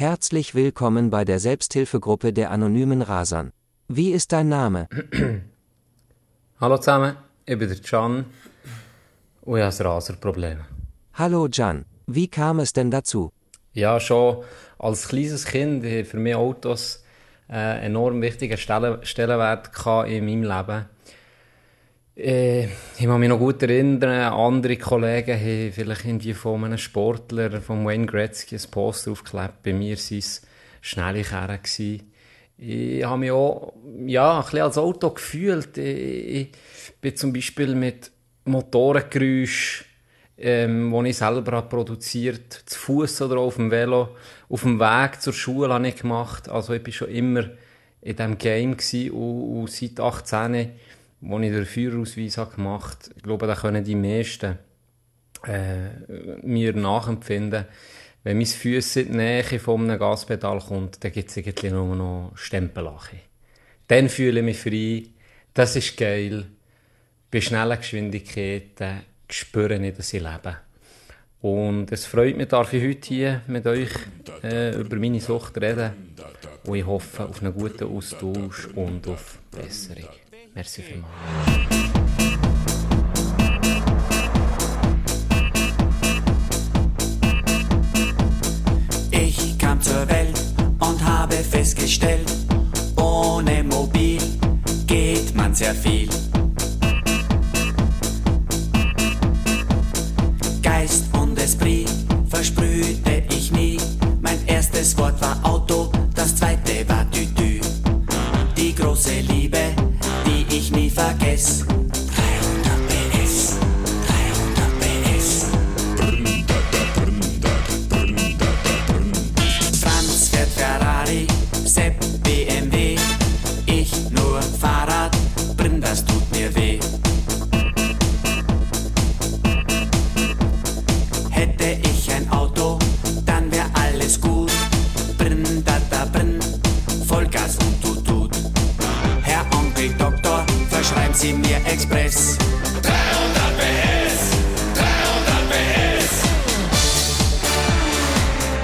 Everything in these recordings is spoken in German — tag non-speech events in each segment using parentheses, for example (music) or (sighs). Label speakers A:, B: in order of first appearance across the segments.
A: Herzlich willkommen bei der Selbsthilfegruppe der anonymen Rasern. Wie ist dein Name? (clears throat)
B: Hallo zusammen, ich bin der Can und ich habe ein Raserproblem.
A: Hallo Jan, wie kam es denn dazu?
B: Ja, schon als kleines Kind haben für mich Autos einen enorm wichtigen Stellen Stellenwert in meinem Leben. Äh, ich kann mich noch gut erinnern, andere Kollegen haben vielleicht irgendwie von einem Sportler, von Wayne Gretzky, ein Poster aufgeklebt. Bei mir waren es schnelle Kerren. Ich habe mich auch ja, ein bisschen als Auto gefühlt. Ich, ich bin zum Beispiel mit Motorengeräusch, ähm, die ich selber habe produziert zu Fuß oder auf dem Velo, auf dem Weg zur Schule habe ich gemacht. Also ich war schon immer in diesem Game und, und seit 18, als ich den Führerausweis habe gemacht habe, ich glaube, da können die meisten äh, mir nachempfinden. Wenn mein Füße in die Nähe von einem Gaspedal kommt, dann gibt es eigentlich nur noch Stempelache. Dann fühle ich mich frei. Das ist geil. Bei schnellen Geschwindigkeiten spüre ich, dass ich lebe. Und es freut mich, darf ich heute hier mit euch äh, über meine Sucht reden. Und ich hoffe auf einen guten Austausch und auf Besserung. Merci vielmals.
C: Ich kam zur Welt und habe festgestellt, ohne Mobil geht man sehr viel. Geist und Esprit versprühte ich nie. Mein erstes Wort war Auto, das zweite war Tütü. Die große Liebe, die Express. 300 PS, 300 PS.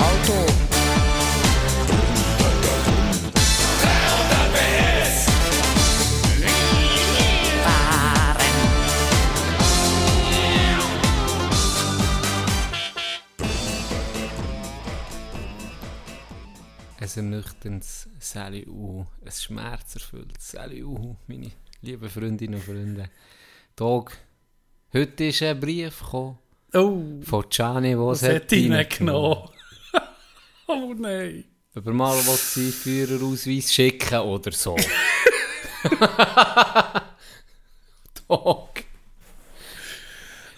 C: Auto. 300 PS. Fahren.
B: Ein ernüchterndes Sally U, ein schmerzerfülltes Sally U, meine lieben Freundinnen und Freunde. Tag, heute ist ein Brief gekommen
D: Oh,
B: von Gianni, der
D: was hat ihn genommen? (laughs) oh nein.
B: Ob er mal seinen Führerausweis schicken oder so. (laughs) Tag.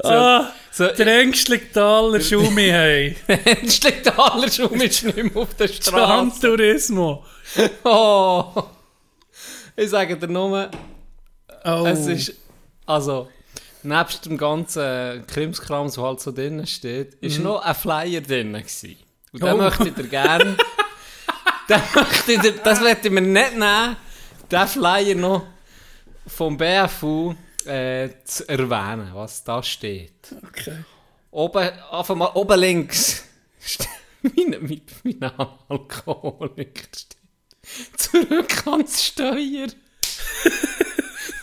B: So,
D: ah,
B: so,
D: der ängstliche Taler (laughs) Schumi, hey.
B: Der Allerschaum ist nicht mehr auf der Straße.
D: Gran Turismo.
B: Oh. Ich sage dir nur,
D: Oh.
B: es ist, also, nebst dem ganzen Krimskrams, der halt so drinnen steht, ist noch ein Flyer drin gewesen. Und den
D: Oh.
B: möchte ich dir gerne, (laughs) den möchte ich dir, das möchte ich mir nicht nehmen, den Flyer noch vom BFU äh, zu erwähnen, was da steht.
D: Okay.
B: Oben, einfach mal oben links. steht (laughs) mein, mein, mein Alkoholiker steht. Zurück ans Steuer. (laughs)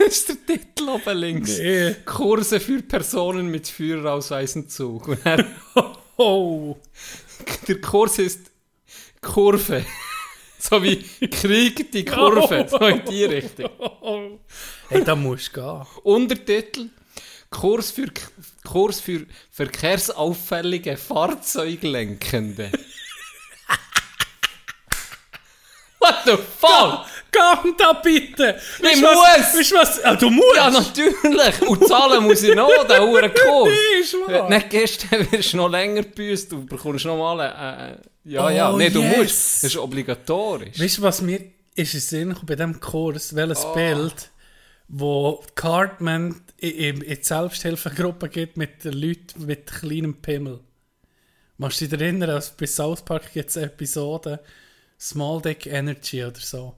B: das ist der Titel oben links.
D: Nee.
B: Kurse für Personen mit Führerausweisentzug. Und er, (laughs)
D: Oh.
B: der Kurs ist Kurve. (laughs) so wie Krieg die Kurve. So in die Richtung.
D: Hey, da musst du gehen.
B: Untertitel Kurs für, Kurs für verkehrsauffällige Fahrzeuglenkende. (laughs) What the fuck?
D: Gang da bitte!
B: Ich
D: Was,
B: muss.
D: weißt du was? Ah, du musst!
B: Ja, natürlich. Und zahlen muss ich noch, den hohen (laughs) Kurs.
D: Ist wahr.
B: Nicht gestern wirst du noch länger gebüßt, du bekommst noch mal äh, äh, Ja, ja,
D: Oh,
B: nee, du
D: yes.
B: musst. Das ist obligatorisch.
D: Weißt du, was mir ist in Sinn bei diesem Kurs? Welches
B: Oh.
D: Bild, wo Cartman in, in, die Selbsthilfegruppe geht mit den Leuten mit kleinem Pimmel. Machst du dich erinnern, dass bei South Park gibt es eine Episode Small Dick Energy oder so.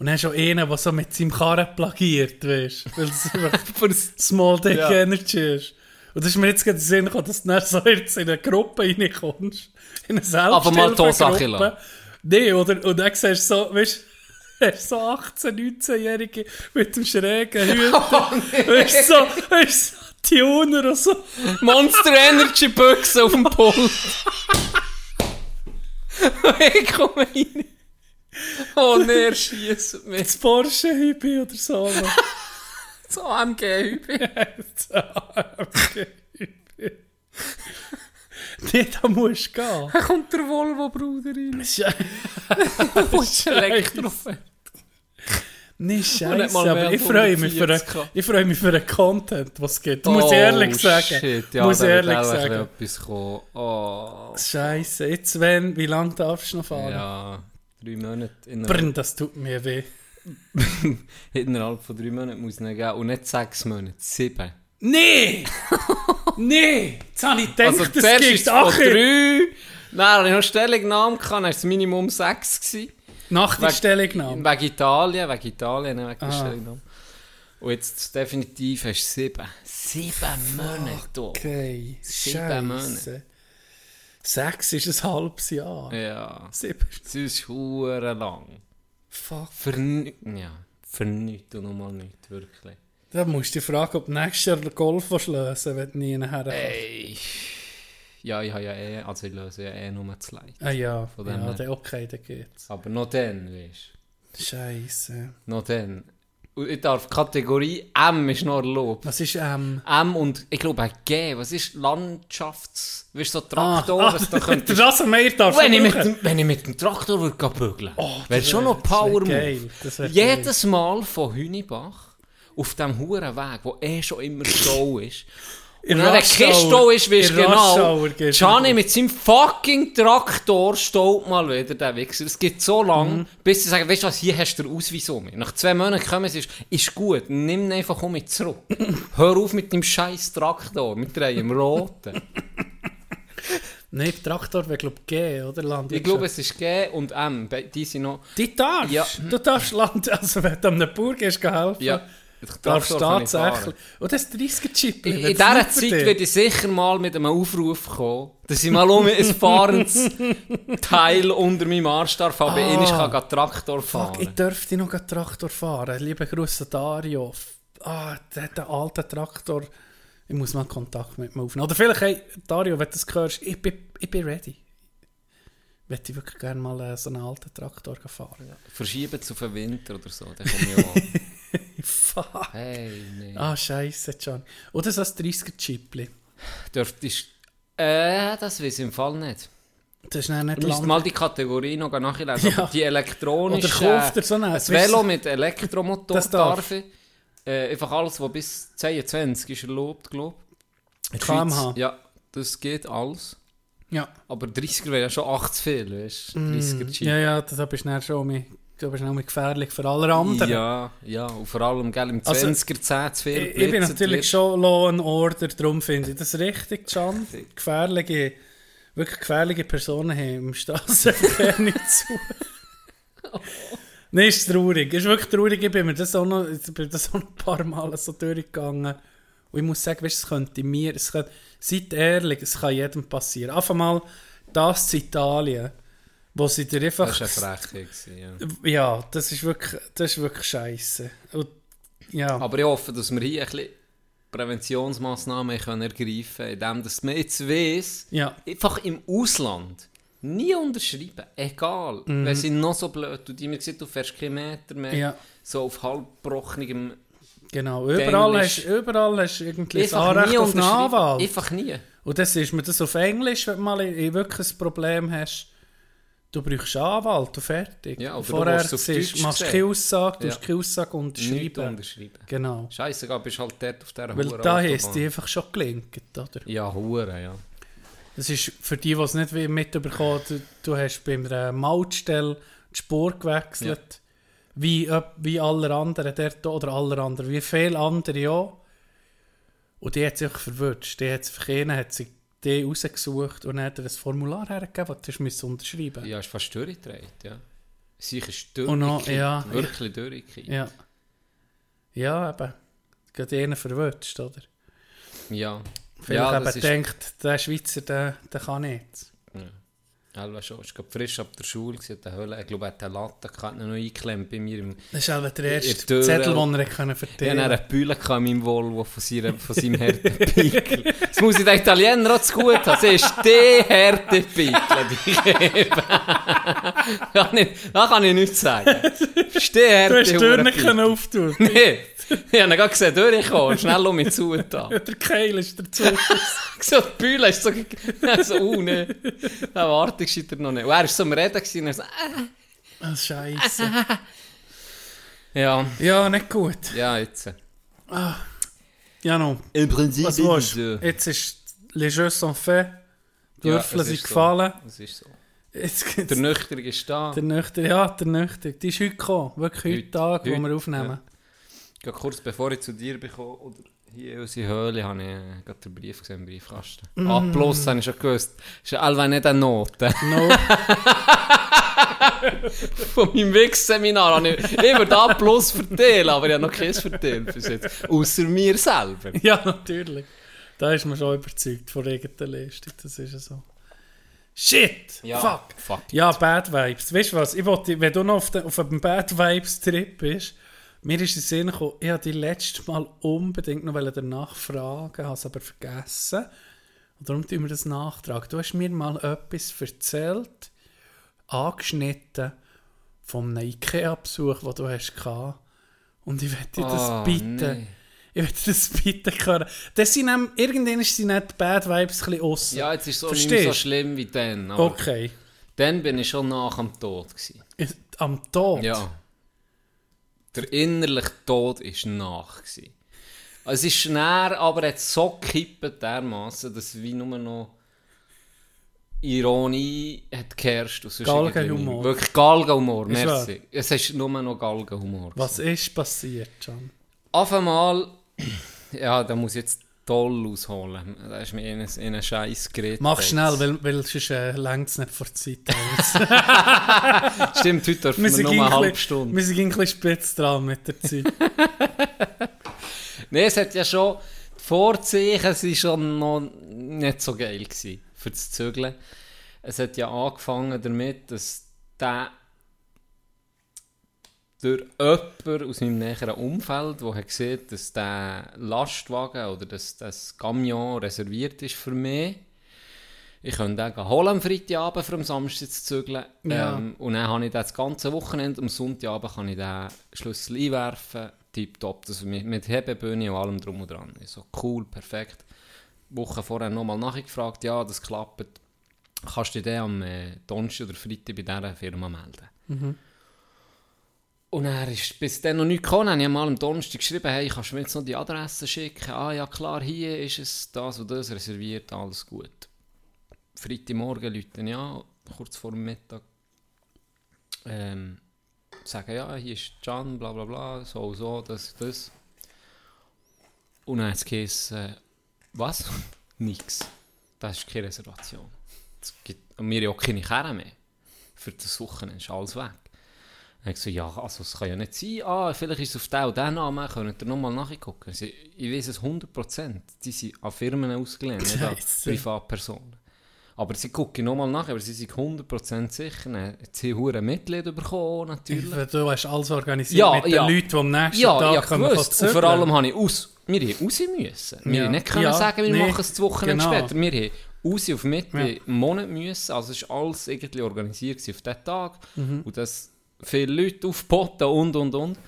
D: Und dann auch einen, der so mit seinem Karren plagiert, weißt du? Weil es (laughs) einfach Small Dick
B: Ja.
D: Energy ist. Und das ist mir jetzt gerade Sinn gekommen, dass du dann so jetzt in eine Gruppe reinkommst. In eine Selbsthilfegruppe. Nee, oder? Und dann siehst du so, weißt du, (laughs) so 18-, 19-Jährige mit dem schrägen (laughs) Hüten. weißt du, so, weißt du, so Tuner und so.
B: Monster Energy Büchse auf dem Pult. ich komme rein. (laughs) Oh, nee, er schiesst mich.
D: Das Porsche-Hübi oder so. (laughs)
B: So AMG-Hübe. (laughs)
D: So, okay. Nee, da musst du gehen.
B: Da kommt der Volvo-Bruder rein.
D: Scheiße.
B: Elektrofan.
D: Nee,
B: nicht
D: scheiße, aber ich freue mich, für
B: 140
D: den-
B: gehabt.
D: ich freue mich für den Content, was es gibt. Muss ich ehrlich sagen.
B: Oh, Shit, ja,
D: Muss ich ehrlich sagen.
B: etwas kommen. Oh.
D: Scheiße, jetzt wenn, wie lange darfst du noch fahren?
B: Ja, drei Monate.
D: Brr, das tut mir weh. (laughs)
B: innerhalb von drei Monaten muss ich nicht geben. Und nicht sechs Monate, sieben.
D: Nee! nee! Jetzt habe ich gedacht,
B: Also
D: das
B: zuerst
D: gibt
B: ist es von drei. Dann hatte ich noch Stellungnahme, gehabt, dann war es Minimum sechs. Gewesen.
D: Nach der Stellungnahme.
B: Wegen Italien, wegen Italien, wegen der
D: Ah.
B: Stellungnahme. Und jetzt definitiv hast du sieben. Sieben Monate.
D: Okay,
B: Sieben. Monate.
D: Sechs ist ein halbes Jahr.
B: Ja.
D: Sieben.
B: Das ist hure lang.
D: Fuck.
B: Für. Ja, für nichts und nochmal nichts, wirklich.
D: Da musst du dich fragen, ob du nächstes Jahr Golf lösen wenn du nie nachher
B: Ey. Ja, ich habe ja eh, also ich löse ja eh nur zu leid.
D: Ah ja,
B: Von
D: ja dann okay, dann geht's.
B: Aber noch dann, weißt
D: Scheiße.
B: du. Noch dann. Ich darf Kategorie M ist noch erlaubt.
D: Was ist ähm...
B: M und ich glaube auch G. Was ist Landschafts... Weißt du, so Traktor,
D: ah,
B: du
D: der
B: könntest...
D: Rasenmäher darf
B: wenn, ich mit dem, wenn ich mit dem Traktor würde bügeln
D: Oh,
B: wäre schon noch Power. Move. Jedes Mal von Hünibach auf dem huren Weg, wo eh schon immer Stau ist.
D: In
B: Und
D: Hour-
B: Stau ist, weißt genau, Gianni mit seinem fucking Traktor staut mal wieder, der Wichser. Es geht so lang,
D: Mhm.
B: bis sie sagen, weißt du was, hier hast du den Ausweis um. Nach zwei Monaten kommen sie, ist, ist gut, nimm ihn einfach um mich zurück. (laughs) Hör auf mit dem scheiß Traktor, mit dem roten. (laughs)
D: Nein, der Traktor wäre glaube ich G, oder? Land
B: Ich glaube, es ist G und M, die sind noch...
D: Die darfst.
B: Ja.
D: Du darfst Land, also wenn du einem Bauer gehst, geh helfen,
B: Ja, ich
D: tatsächlich. Und das 30er-Chip.
B: In, in dieser Zeit werde ich sicher mal mit einem Aufruf kommen, dass ich mal um ein fahrendes (laughs) Teil unter meinem Arsch darf, aber
D: Ah.
B: ich kann Traktor fahren.
D: Fuck, ich dürfte noch Traktor fahren. Liebe Grüße Dario. Ah, der hat einen alten Traktor. Ich muss mal Kontakt mit ihm aufnehmen. Oder vielleicht, hey, Dario, wenn du das hörst, ich bin, ich bin ready. Ich möchte wirklich gerne mal äh, so einen alten Traktor fahren.
B: Verschieben es auf den Winter oder so, dann komme ich auch. (laughs)
D: Fuck.
B: hey, nee.
D: Ah, scheiße, John. Oder so ein 30er-Chipli.
B: Dürftest... Äh, das weiß ich im Fall nicht.
D: Das ist nicht
B: Du musst
D: lang.
B: mal die Kategorie noch nachlesen.
D: Ja.
B: Die elektronische...
D: Oder kauft dir so einen-
B: Ein Velo mit Elektromotor
D: Das darf.
B: ich. Äh, einfach alles, was bis 22 ist erlaubt, glaube ich.
D: kmh.
B: Ja, das geht alles.
D: Ja.
B: Aber 30er wäre ja schon 8 zu viel, weißt du? 30er Jeep.
D: Mm. ja, ja, da bist du dann schon mit, du bist noch mit gefährlich für alle anderen.
B: Ja, ja, und vor allem gell, im
D: Also,
B: 20er 10 zu viel
D: Ich, ich bin natürlich
B: wird.
D: schon Law and Order, darum finde ich das richtig, Can. Gefährliche, wirklich gefährliche Personen haben im Straßenverkehr (laughs) nicht zu. Nein, ist traurig. Ist wirklich traurig. Ich bin mir das auch noch, ich bin das auch noch ein paar Mal so durchgegangen. Und ich muss sagen, weißt, es könnte mir, es könnte, seid ehrlich, es kann jedem passieren. Einfach mal das zu Italien, wo sie dir einfach...
B: Das war eine Frechheit. Ja.
D: Ja, das ist wirklich, das ist wirklich scheiße. Und, ja.
B: Aber ich hoffe, dass wir hier ein bisschen Präventionsmaßnahmen können ergreifen können, indem dass man jetzt weiss,
D: ja.
B: einfach im Ausland nie unterschreiben, egal, wenn sie noch so blöd tun, die mir gesagt, du fährst keinen Meter mehr,
D: Ja.
B: so auf halbbrochenigem,
D: Genau, überall
B: Englisch.
D: hast, überall hast du irgendwie
B: einfach
D: Anrecht
B: nie
D: auf einen Anwalt.
B: einfach nie.
D: Und das ist mir das auf Englisch, wenn du mal wirklich ein Problem hast. Du brauchst einen Anwalt und fertig.
B: Ja, oder du
D: vorher
B: es auf
D: siehst, machst du keine Aussage, du
B: Ja.
D: keine Aussage
B: Nicht
D: unterschreiben.
B: unterschreiben.
D: Genau.
B: Scheiße, bist halt dort auf dieser
D: Weil da hast die einfach schon gelinkt, oder?
B: Ja, Hure, ja.
D: Das ist für die, die es nicht wie mitbekommen du, du hast bei einer Mautstelle die Spur gewechselt. Wie, öp- wie alle anderen dort oder alle anderen, wie viele andere auch. Und die hat sich verwirrt. Die hat sich einen hat sie die rausgesucht und dann hat er ein Formular hergegeben, das du musst unterschreiben
B: Ja, ist fast durchgedreht, ja. Sicher ist durchgekippt,
D: ja,
B: wirklich durchgekippt.
D: Ja. Ja, eben. Gerade einen verwirrt, oder?
B: Ja.
D: Vielleicht
B: Ja,
D: eben denkt, der Schweizer, der, der kann nicht.
B: Elva schon, ich glaube frisch ab der Schule, hat der Höhle, ich glaube, er hat eine Latte gehabt, hat noch eingeklemmt bei mir im...
D: Das ist der erste
B: der Tür-
D: Zettel, den er können
B: Ich hatte
D: verteilen
B: eine Bühle gehabt in meinem Volvo von, seiner, von seinem Härtepickel. Das muss ich den Italienern auch zu gut haben. Das ist der Härtepickel, die ich gebe. (laughs) Kann ich- Da kann ich nichts sagen. Ist der
D: Du hast die Tür nicht
B: Härtepickel.
D: auftun. (laughs)
B: Nee, ich habe ihn gerade gesehen, durchkommen, schnell um mich zu da. (laughs)
D: Der Keil ist dazu.
B: So, die Bühle ist so, so uh, ne. Da ich er noch nicht. Und er war so am Reden gewesen, und er so, äh.
D: Ah, Scheiße. (laughs)
B: Ja,
D: Ja, nicht gut.
B: ja, jetzt.
D: Ja, no.
B: Im Prinzip
D: Was willst du? Jetzt ist Les Jeux sont faits. Die
B: Ja,
D: Würfel
B: es
D: sind
B: ist so.
D: gefallen.
B: Das ist so.
D: Jetzt gibt's
B: Der Nüchtern ist da.
D: der Nüchter. Ja, der Nüchter. Die ist heute gekommen. Wirklich heute,
B: Heute.
D: Tag, wo
B: Heute,
D: wir aufnehmen.
B: Ja, kurz bevor ich zu dir bekomme, oder hier in unsere Höhle, habe ich äh, gerade den Brief gesehen im Briefkasten.
D: Mm.
B: A plus, habe ich schon gewusst. Ist ja allweil nicht eine Note.
D: No. (laughs)
B: Von meinem Wix-Seminar habe ich immer da A plus verteilen, aber ich habe noch keins verteilt bis jetzt. Außer mir selber. (laughs)
D: ja, natürlich. Da ist man schon überzeugt von irgendeiner Leistung. Das ist ja so. Shit! Fuck!
B: Fuck.
D: Ja, Bad Vibes. Weißt du was? Ich wollte, wenn du noch auf, den, auf einem Bad Vibes Trip bist, mir ist in den Sinn gekommen, ich wollte dich letztes Mal unbedingt noch danach fragen, habe es aber vergessen. Und darum tun wir das nachtragen. Du hast mir mal etwas erzählt, angeschnitten, vom Ikea-Besuch, den du hast gehabt. Und ich möchte das
B: Oh,
D: bitte.
B: nee.
D: Ich möchte das bitte hören. Das sind nämlich, irgendwann sind nicht die Bad Vibes ein bisschen aussen.
B: Ja, jetzt ist es so nicht
D: Verstehst?
B: so schlimm wie dann.
D: Okay.
B: dann bin ich schon nach am Tod. Gewesen.
D: Am Tod?
B: Ja. Der innerliche Tod war nach. Gewesen. Es ist näher, aber hat so gekippt dermassen, dass es wie nur noch Ironie hat geherrscht.
D: Galgenhumor.
B: Wirklich Galgenhumor,
D: Ist wahr?
B: merci. Es ist nur noch Galgenhumor.
D: Was ist passiert, John?
B: Auf einmal, (clears throat) ja, da muss ich jetzt toll ausholen. Da ist mir in einen, in einen Scheiß Gerät.
D: Mach schnell, weil, weil sonst äh, es nicht vor der Zeit. (laughs)
B: Stimmt, heute dürfen
D: wir
B: wir nur
D: ein
B: eine halbe Stunde.
D: Wir sind ein bisschen spitz dran mit der Zeit. (laughs)
B: Nein, es hat ja schon, die Vorzeichen waren schon noch nicht so geil gewesen, für das Zügeln. Es hat ja angefangen damit, dass der durch jemanden aus meinem näheren Umfeld, der hat gesehen dass der Lastwagen oder dass das Camion reserviert ist für mich. Ich könnte den holen am Freitagabend für am Samstag zu zügeln.
D: Ja.
B: Ähm, und dann habe ich das ganze Wochenende, am Sonntagabend kann ich den Schlüssel einwerfen. Tipptopp, das mit, mit Hebebühne und allem drum und dran. So cool, perfekt. Woche vorher nochmal nachgefragt, ja, das klappt. Kannst du dich am äh, Donnerstag oder Freitag bei dieser Firma melden? Und er ist bis dann noch nicht gekommen. Dann habe ich mal am Donnerstag geschrieben, hey, kannst du mir jetzt noch die Adresse schicken? Ah ja, klar, hier ist es das und das reserviert, alles gut. Freitagmorgen Leute, ja, kurz vor dem Mittag. Ähm, sagen, ja, hier ist Can, bla bla bla, so und so, das, das. Und dann hat es geheißen, was? (laughs) Nix. Das ist keine Reservation. Es gibt, und wir haben auch keine Kerne mehr. Für das Wochenende ist alles weg. Dann habe ich so, ja, also es kann ja nicht sein. Ah, vielleicht ist es auf den und den Namen, könnt ihr nochmal nachgucken. Sie, ich weiß es 100%. Die sind an Firmen ausgelehnt, nicht an. Privatpersonen. Aber sie gucken nochmal nach, aber sie sind 100% sicher. Dann hat sie hure Mitglied bekommen, natürlich.
D: Du hast alles organisiert
B: Ja,
D: mit den
B: ja.
D: Leuten, die am nächsten
B: Ja,
D: Tag
B: ja,
D: kommen
B: gewusst. Und vor allem habe ich aus... Wir haben raus müssen. Wir
D: Ja.
B: nicht können
D: Ja,
B: sagen, wir
D: nee,
B: machen es zwei Wochen
D: genau.
B: später. Wir haben raus auf Mitte
D: Ja.
B: Monat müssen. Also es war alles irgendwie organisiert auf diesen Tag.
D: Mhm.
B: Und das viele Leute aufgeboten und, und, und.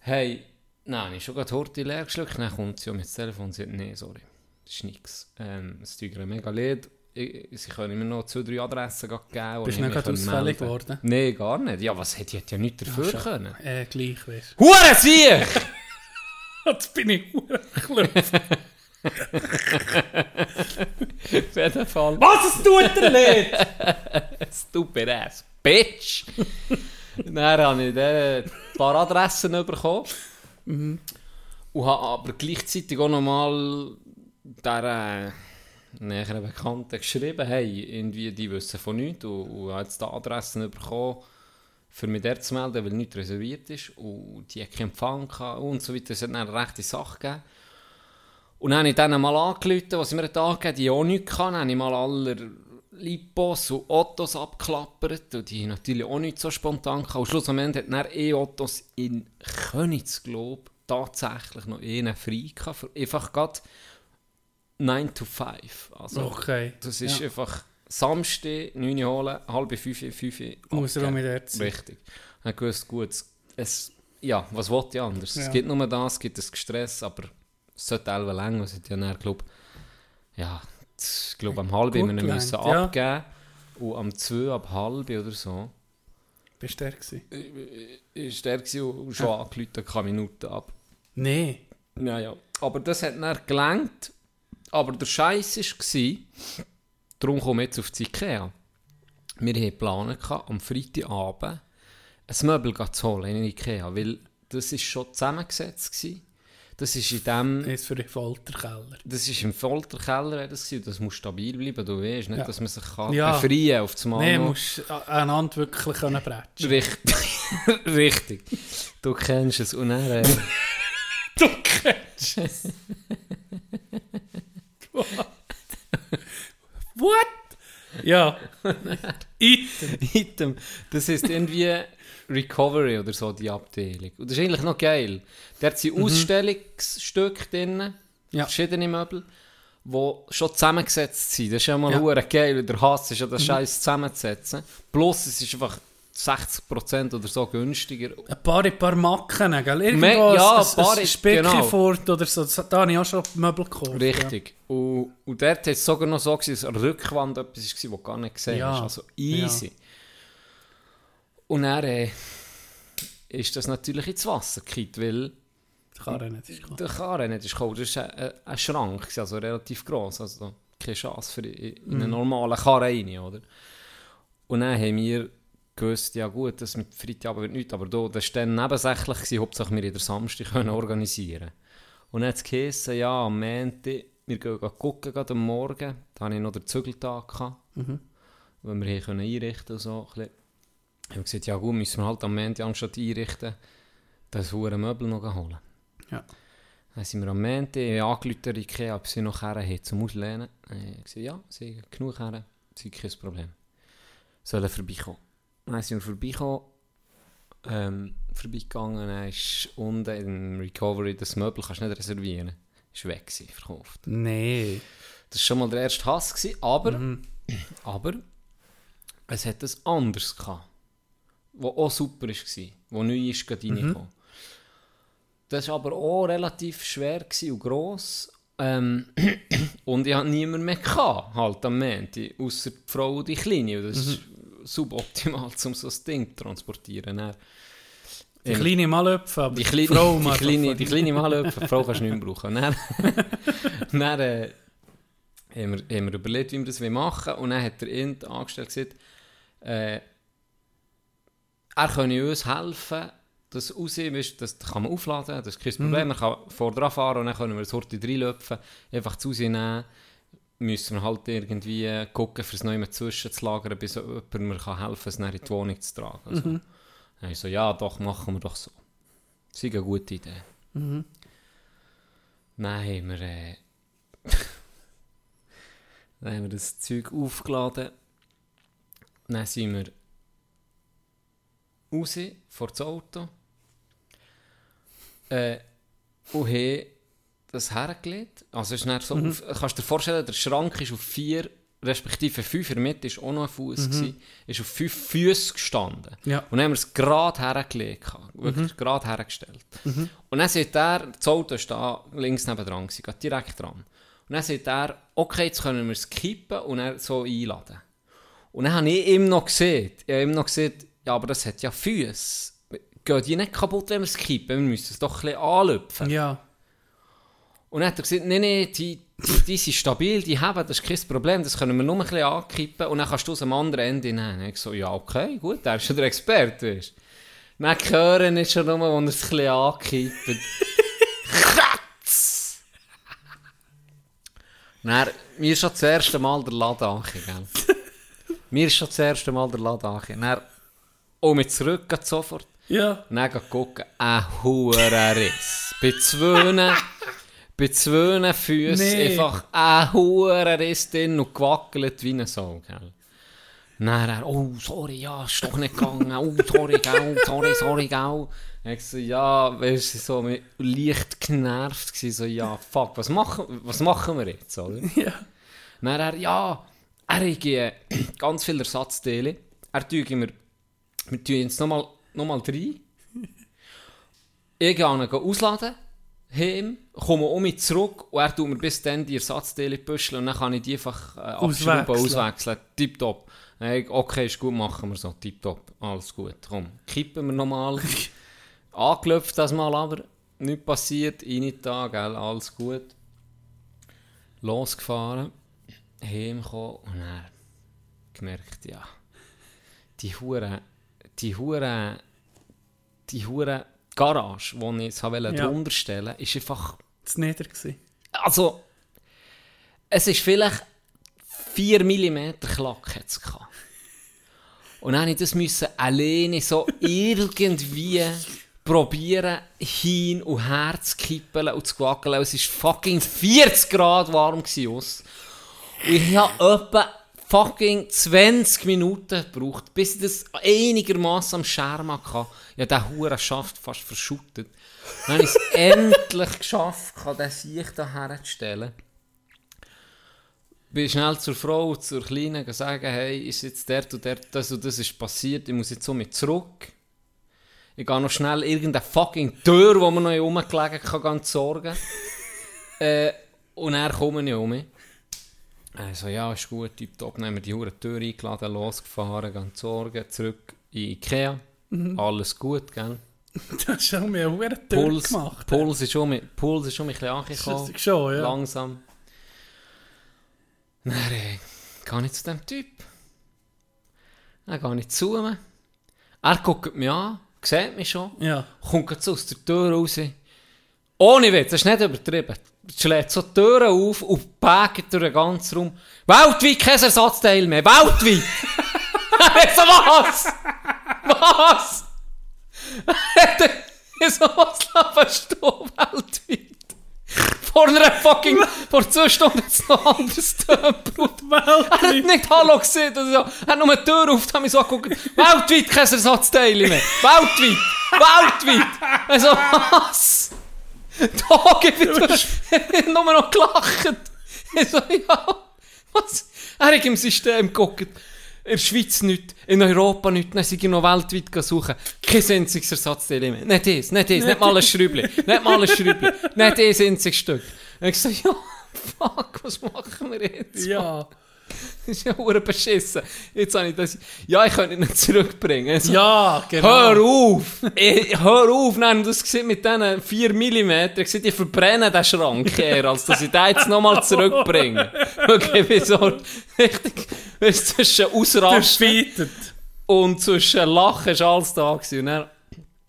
B: Hey, nein, ich habe schon gerade Horti leer geschluckt. Dann kommt sie um das Telefon und sagt, nee, sorry, das ist nichts. Ähm, es tut mir mega leid. Ich- Sie können mir noch zwei, drei Adressen geben.
D: Bist du nicht ausfällig geworden?
B: Nein, gar nicht. Ja, was hätte ich ja nichts dafür
D: schon.
B: können?
D: Äh, gleich weißt
B: Hure Sieg! (laughs) (laughs)
D: Jetzt bin ich klopft.
B: Auf jeden Fall.
D: Was, es tut er nicht? (laughs)
B: Stupid ass bitch! Dann habe ich dann ein paar Adressen bekommen. Und habe aber gleichzeitig auch nochmal der äh, näheren Bekannten geschrieben, hey, irgendwie, die wissen von nichts und, und habe jetzt da Adressen bekommen, für mich dort zu melden, weil nichts reserviert ist und die hat keinen Empfang gehabt und so weiter. Es hat dann eine rechte Sache gegeben. Und dann habe ich denen mal angerufen, was sie mir angegeben die auch nichts kann. Habe ich mal aller Lipos und Ottos abgeklappert und die natürlich auch nicht so spontan gehabt. Und schlussendlich hat dann E-Ottos in Königsglob tatsächlich noch einen frei gehabt, für einfach gerade 9 to 5. Also,
D: Okay.
B: das ist
D: ja.
B: einfach Samstag, 9 Uhr holen, halb 5, 5
D: Muss er auch mit sein.
B: Richtig. Ich habe gewusst, gut, es- ja, was wollte ich anders?
D: Ja.
B: Es gibt nur das, es gibt ein Gestress, aber es sollte elf lang, es hat ja dann, glaub, ja, ich glaube, am halb
D: Gut
B: immer
D: gelangt,
B: müssen
D: ja.
B: abgeben und am 2 ab halb oder so
D: Bist du der gewesen?
B: ist der gewesen und schon angerufen, keine Minute ab.
D: Nee.
B: Ja, ja. Aber das hat dann gelangt. Aber der Scheiß war, darum komme ich jetzt auf die Ikea. Wir hatten geplant, am Freitagabend ein Möbel zu holen in Ikea, weil das ist schon zusammengesetzt war. Das ist in dem,
D: Ist für den Folterkeller.
B: das ist im Folterkeller das, gewesen, das muss stabil bleiben, du weißt nicht,
D: Ja.
B: dass man sich kann
D: Ja.
B: befreien auf das Mal
D: Nee,
B: noch.
D: musst einander wirklich können bretschen.
B: Richtig. (laughs) Richtig. Du kennst es. Und dann, äh, (laughs)
D: Du kennst es. What? Ja. Item. (laughs)
B: Item. Das ist irgendwie Recovery oder so, die Abteilung. Und das ist eigentlich noch geil. Da hat sie Ausstellungsstücke drin,
D: Ja.
B: verschiedene Möbel, die schon zusammengesetzt sind. Das ist ja mal
D: Ja.
B: geil. Der Hass ist ja das Scheiß zusammenzusetzen. Plus, es ist einfach 60% oder so günstiger.
D: Ein paar, ein paar Macken, gell? Irgendwo
B: Me- ja,
D: ein,
B: paar,
D: ein Speckifurt
B: genau.
D: oder so. Da habe ich auch schon Möbel gekauft.
B: Richtig. Und, und dort hat es sogar noch so gewesen, dass an der Rückwand etwas war, was gar nicht gesehen
D: Ja.
B: hast. Also easy. Und dann äh, ist das natürlich ins Wasser gekippt, weil.
D: Kann er nicht, ist klar.
B: der Karren nicht ist gekommen. Das war ein, ein, ein Schrank, also relativ gross. Also keine Chance für in, in einen normalen Karren rein, oder? Und dann haben wir gewusst, ja gut, das mit Freitagabend wird nichts, aber da, das war dann nebensächlich, gewesen, Hauptsache wir in der Samstag können organisieren Und dann hat es geheißen, ja, am Montag, wir gehen gucken, gerade am Morgen, da hatte ich noch den Zügeltag, gehabt, weil wir hier können einrichten und so. ein bisschen. Ich habe gesagt, ja gut, müssen wir halt am Montag anstatt einrichten, das hure Möbel noch holen.
D: Ja.
B: Dann sind wir am Montag, ich habe angerufen, Ikea, ob sie noch Herren haben zum Auslehnen. Dann habe ich gesagt, ja, sie haben genug Herren, sie haben kein Problem. Sollen vorbeikommen. Dann sind wir vorbeigekommen, ähm, vorbeigegangen, dann ist unten im Recovery das Möbel kannst du nicht reservieren. Ist weg gewesen, verkauft.
D: Nee.
B: Das war schon mal der erste Hass, gewesen, aber, aber es hat ein anderes gehabt, was auch super war, wo neu ist gerade reingekommen. Das war aber auch relativ schwer und gross. Ähm, (clears throat) und ich hatte niemanden mehr gehabt, halt am Montag, außer die Frau und die Kleine. Und das ist suboptimal, (laughs) um so ein Ding zu transportieren. Dann,
D: Die
B: ähm,
D: kleine Malöpfe, aber
B: die kleine,
D: Frau (laughs)
B: die
D: mal
B: kleine, die kleine Malöpfe, die Frau kannst du nicht mehr brauchen. Dann, (laughs) dann äh, haben, wir, haben wir überlegt, wie wir das machen wollen. Und dann hat der Int angestellt gesagt, äh, er könne uns helfen, das aussehen, weißt, das kann man aufladen, das ist kein Problem. Man kann vor dran fahren und dann können wir das Horti reinlöpfen, einfach das Aussehen nehmen. Müssen wir halt irgendwie gucken, fürs Neue zwischenzulagern, bis jemand mir kann helfen kann, es in die Wohnung zu tragen. Also. Dann habe ich so, ja, doch, machen wir doch so. Das ist eine gute Idee. Dann haben wir, äh, (laughs) dann haben wir das Zeug aufgeladen. Dann sind wir raus vor das Auto äh, und haben das hergelegt. Also ist so auf, kannst du dir vorstellen, der Schrank ist auf vier, respektive fünf, in der Mitte ist auch noch ein Fuß, mhm. ist auf fünf Füße gestanden.
D: Ja.
B: Und dann haben wir es gerade hergelegt, wirklich gerade hergestellt. Und dann sieht er, das Auto ist da links gewesen, gerade direkt dran. Und dann sieht er, okay, jetzt können wir es kippen und dann so einladen. Und dann habe ich ihm noch gesehen, ich habe ihm noch gesehen, ja, aber das hat ja Füße. Gehen die nicht kaputt, wenn wir es kippen? Wir müssen es doch ein bisschen anlüpfen.
D: Ja.
B: Und dann hat er gesagt, nein, nein, die, die, sind stabil, die haben, das ist kein Problem, das können wir nur ein bisschen ankippen und dann kannst du aus dem anderen Ende nehmen. Ich so, ja, okay, gut, der ist schon der Experte, weißt du. Dann hören nicht schon nur, wo er es ein bisschen ankippt. Kratz! Dann, mir ist schon das erste Mal der Laden angegangen, mir ist schon das erste Mal der Laden angegangen. Dann, oh, mit zurück geht sofort.
D: Ja.
B: Und dann gehen gucken, ein hoher Riss. Bei zwei, (laughs) bei zwei Füßen
D: Nee.
B: einfach ein hoher Riss drin und gewackelt wie ein Sau, gell. Dann er, oh, sorry, ja, ist doch nicht gegangen, oh, sorry, gell, sorry, sorry, gell. Ich so, ja, weißt du, so mit leicht genervt gewesen, so, ja, fuck, was machen, was machen wir jetzt, oder? (laughs)
D: Ja.
B: Dann er, ja, er hat äh, ganz viele Ersatzteile. Er tue mir, wir tun jetzt nochmal noch mal rein. Ich gehe ihn ausladen, heim, komme um mich zurück und er tut mir bis dann die Ersatzteile büscheln und dann kann ich die einfach äh, abschrauben,
D: Auswechseln.
B: auswechseln. Tipptopp. Hey, okay, ist gut, machen wir so. Tipptopp. Alles gut. Komm, kippen wir nochmal. (laughs) Angelöpft das mal aber. Nichts passiert. Rein da, gell, alles gut. Losgefahren. Heimgekommen und dann gemerkt, ja, die Hure, die Hure, die Hure Garage, die ich jetzt habe
D: Ja.
B: drunter stellen ist einfach
D: war nieder. gewesen.
B: also, es ist vielleicht 4 mm Klack hat's gehabt. Und dann musste ich das müssen alleine so (laughs) irgendwie probieren, hin und her zu kippeln und zu wackeln. Es war fucking 40 Grad warm gewesen. Und ich habe etwa fucking 20 Minuten gebraucht, bis ich das einigermaßen am Schirm hatte. Ich habe diesen Huren Schaft fast verschüttet. Dann habe ich es (laughs) endlich geschafft, kann den Sieg da herzustellen. Bin schnell zur Frau, zur Kleinen, sagen, hey, ist jetzt der und der, das und das ist passiert, ich muss jetzt so mit zurück. Ich gehe noch schnell irgendeine fucking Tür, wo man noch rumgelegen kann, gehen sorgen. (laughs) äh, und dann komme ich um mich. Also ja, ist gut, tipptopp, dann haben wir die hure Tür eingeladen, losgefahren, gehen sorgen, zurück in Ikea. Alles gut, gell? (laughs)
D: Du hast schon mir hohe Tür
B: Puls,
D: gemacht.
B: Puls ist schon Puls ist schon ein bisschen angekommen.
D: Das ist schon, ja.
B: Langsam. Dann äh, gehe ich zu dem Typ. Dann gehe ich zu ihm. Er guckt mich an, sieht mich schon,
D: Ja.
B: kommt so aus der Tür raus. Ohne Witz, das ist nicht übertrieben. Schlägt so die Türen auf und pägt durch den ganzen Raum. Weltweit kein Ersatzteil mehr. Weltweit! (laughs) so, was? Was? (laughs) so, was laberst du weltweit? Vor einer fucking, vor zwei Stunden hat es noch anders getönt. Er hat nicht Hallo gesehen oder so. Er hat nur die Tür auf, hat mich so angeguckt. Weltweit kein Ersatzteil mehr. Weltweit. Weltweit. Also, was? (laughs) Da gibt es (laughs) nur noch gelacht. (laughs) Ich so, ja, was? Er hat im System geguckt. In der Schweiz nicht, in Europa nicht, dann sind noch weltweit suchen. Kein einziges Ersatzteil mehr. Nicht das, nicht das, nicht mal ein Schräubchen. Nicht mal ein Schräubchen. Nicht das einzige Stück. Und ich so, ja, fuck, was machen wir jetzt?
D: Ja. (laughs)
B: Das ist ja hure beschissen. Jetzt habe ich das. Ja, ich könnte ihn nicht zurückbringen. So,
D: Ja, genau.
B: Hör auf! ich, hör auf! Nein, du gesehen mit diesen 4 mm, ich habe gesehen, ich verbrenne den Schrank eher, als dass ich den jetzt nochmal zurückbringe. Okay, wieso? Richtig, weißt du, zwischen Ausrasten und zwischen Lachen ist alles da gewesen.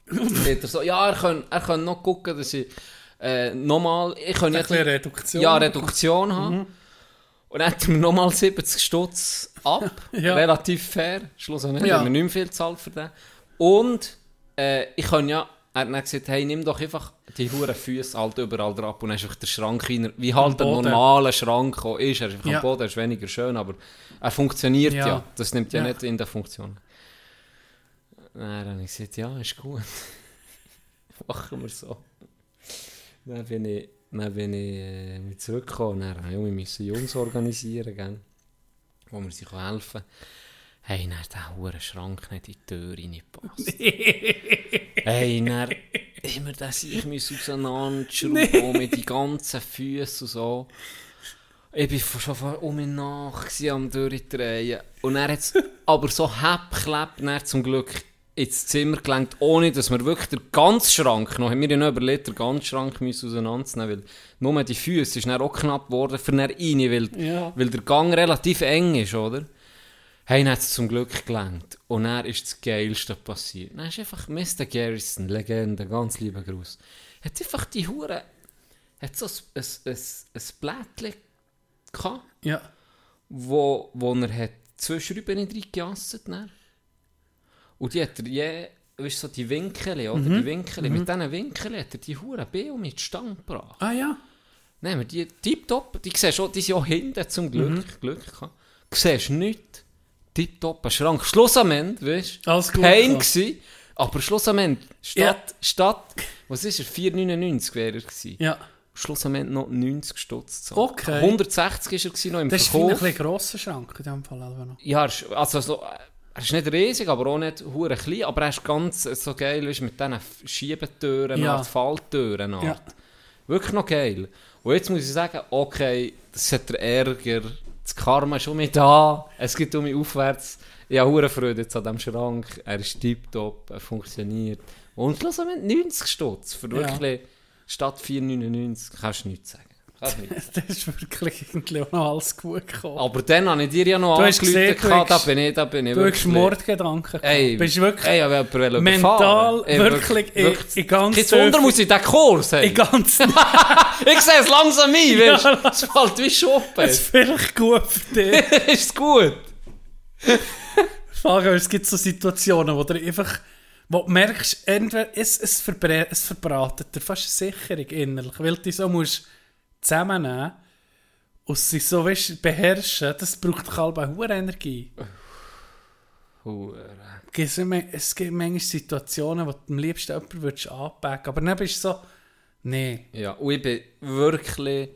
B: Und dann er so, ja, er kann, er kann noch gucken, dass ich äh, nochmal, ich kann
D: bisschen Reduktion.
B: Ja, Reduktion haben. Und dann hat er mir nochmal 70 Stutz ab. (laughs)
D: Ja.
B: Relativ fair. Schlussendlich
D: Ja.
B: haben wir nicht mehr viel gezahlt für den. Und äh, ich kann ja, er hat dann gesagt, hey, nimm doch einfach die huren Füße halt überall drauf und dann ist einfach der Schrank er- wie halt ein normaler Schrank auch ist. Er ist einfach
D: Ja.
B: am Boden, er ist weniger schön, aber er funktioniert ja.
D: Ja.
B: Das nimmt ja,
D: Ja.
B: nicht in der Funktion. Dann habe ich gesagt, ja, ist gut. (laughs) Machen wir so. Dann bin ich, dann bin ich äh, zurückgekommen. Dann musste ich wir müssen Jungs organisieren, gell? wo mir sie helfen können. Hey, dann der hure Schrank nicht in die Tür reingepasst. (laughs) hey, dann immer das ich muss auseinanderschrauben und mit die ganzen Füße und so. Ich bin schon vor um mich nach am Durchdrehen. Und er hat aber so dann zum Glück ins Zimmer gelenkt, ohne dass wir wirklich den ganzen Schrank noch, haben wir ja noch überlegt, den ganzen Schrank müssen auseinanderzunehmen, weil nur die Füße ist dann auch knapp geworden für dann rein, weil,
D: Ja.
B: weil der Gang relativ eng ist, oder? Hey, dann hat es zum Glück gelenkt. Und dann ist das Geilste passiert. Dann ist einfach Mr. Garrison, Legende, ganz lieber Gruß, hat einfach die Hure, hat so ein, ein, ein, ein Blättchen gehabt,
D: Ja.
B: wo, wo er hat zwei Schrauben reingejasset hat. Und die hat er je, weißt du, so die Winkel, oder? Die Winkel, mit diesen Winkeln hat er die Hure B um mit die Stange gebracht.
D: Ah ja.
B: nehmen wir die tiptop, die siehst du, die sind auch hinten zum Glück,
D: Mhm.
B: Glück gehabt. Du siehst nichts. Tipptopp, ein Schrank. Schluss am Ende, weißt du?
D: Alles gut
B: Pain gsi, aber Schluss am Ende. Statt,
D: Ja.
B: statt, was ist er, 4,99 wäre er gewesen.
D: Ja.
B: Schluss am Ende noch 90 Stutz zahlen.
D: Okay.
B: 160 ist er noch im
D: Das ist wie ein
B: Verkauf.
D: bisschen grosser Schrank in dem Fall. Also noch.
B: Ja, ist, also so, er ist nicht riesig, aber auch nicht hure klein, aber er ist ganz so geil, weißt, mit diesen Schiebetüren,
D: Ja.
B: ja. Falltüren. Art.
D: Ja.
B: Wirklich noch geil. Und jetzt muss ich sagen, okay, das hat der Ärger, das Karma ist schon mit da, es geht um mich aufwärts. Ich habe hure Freude jetzt an diesem Schrank, er ist tiptop, er funktioniert. Und schlussendlich 90 Stutz für
D: Ja.
B: wirklich statt 4,99 kannst du nichts sagen. Sagen. (laughs)
D: Das ist wirklich irgendwie auch noch alles gut gekommen.
B: Aber dann habe ich dir ja noch
D: hast
B: gehabt, da
D: hast-
B: bin ich, da bin ich
D: du hast
B: wirklich...
D: Mordgedanken gehabt.
B: Ey,
D: Bist wirklich
B: ey, jemand
D: mental.
B: Ey,
D: wirklich, in- in ganz
B: Kein Wunder muss ich den Kurs haben.
D: ganz... (laughs)
B: Ich sehe es langsam ein, (laughs) weißt du? Es fällt wie Schuppen.
D: Es ist vielleicht gut für dich.
B: ist gut.
D: Frage, es gibt so Situationen, wo du einfach... Wo du merkst, entweder es, es, verbrä es verbratet dir fast eine Sicherung innerlich, weil du so musst zusammennehmen und sie so weißt, beherrschen, das braucht halb eine hohe Energie. Immer- es gibt manchmal Situationen, wo du am liebsten jemanden würdest anpacken aber dann bist du so, nee.
B: Ja, und ich bin wirklich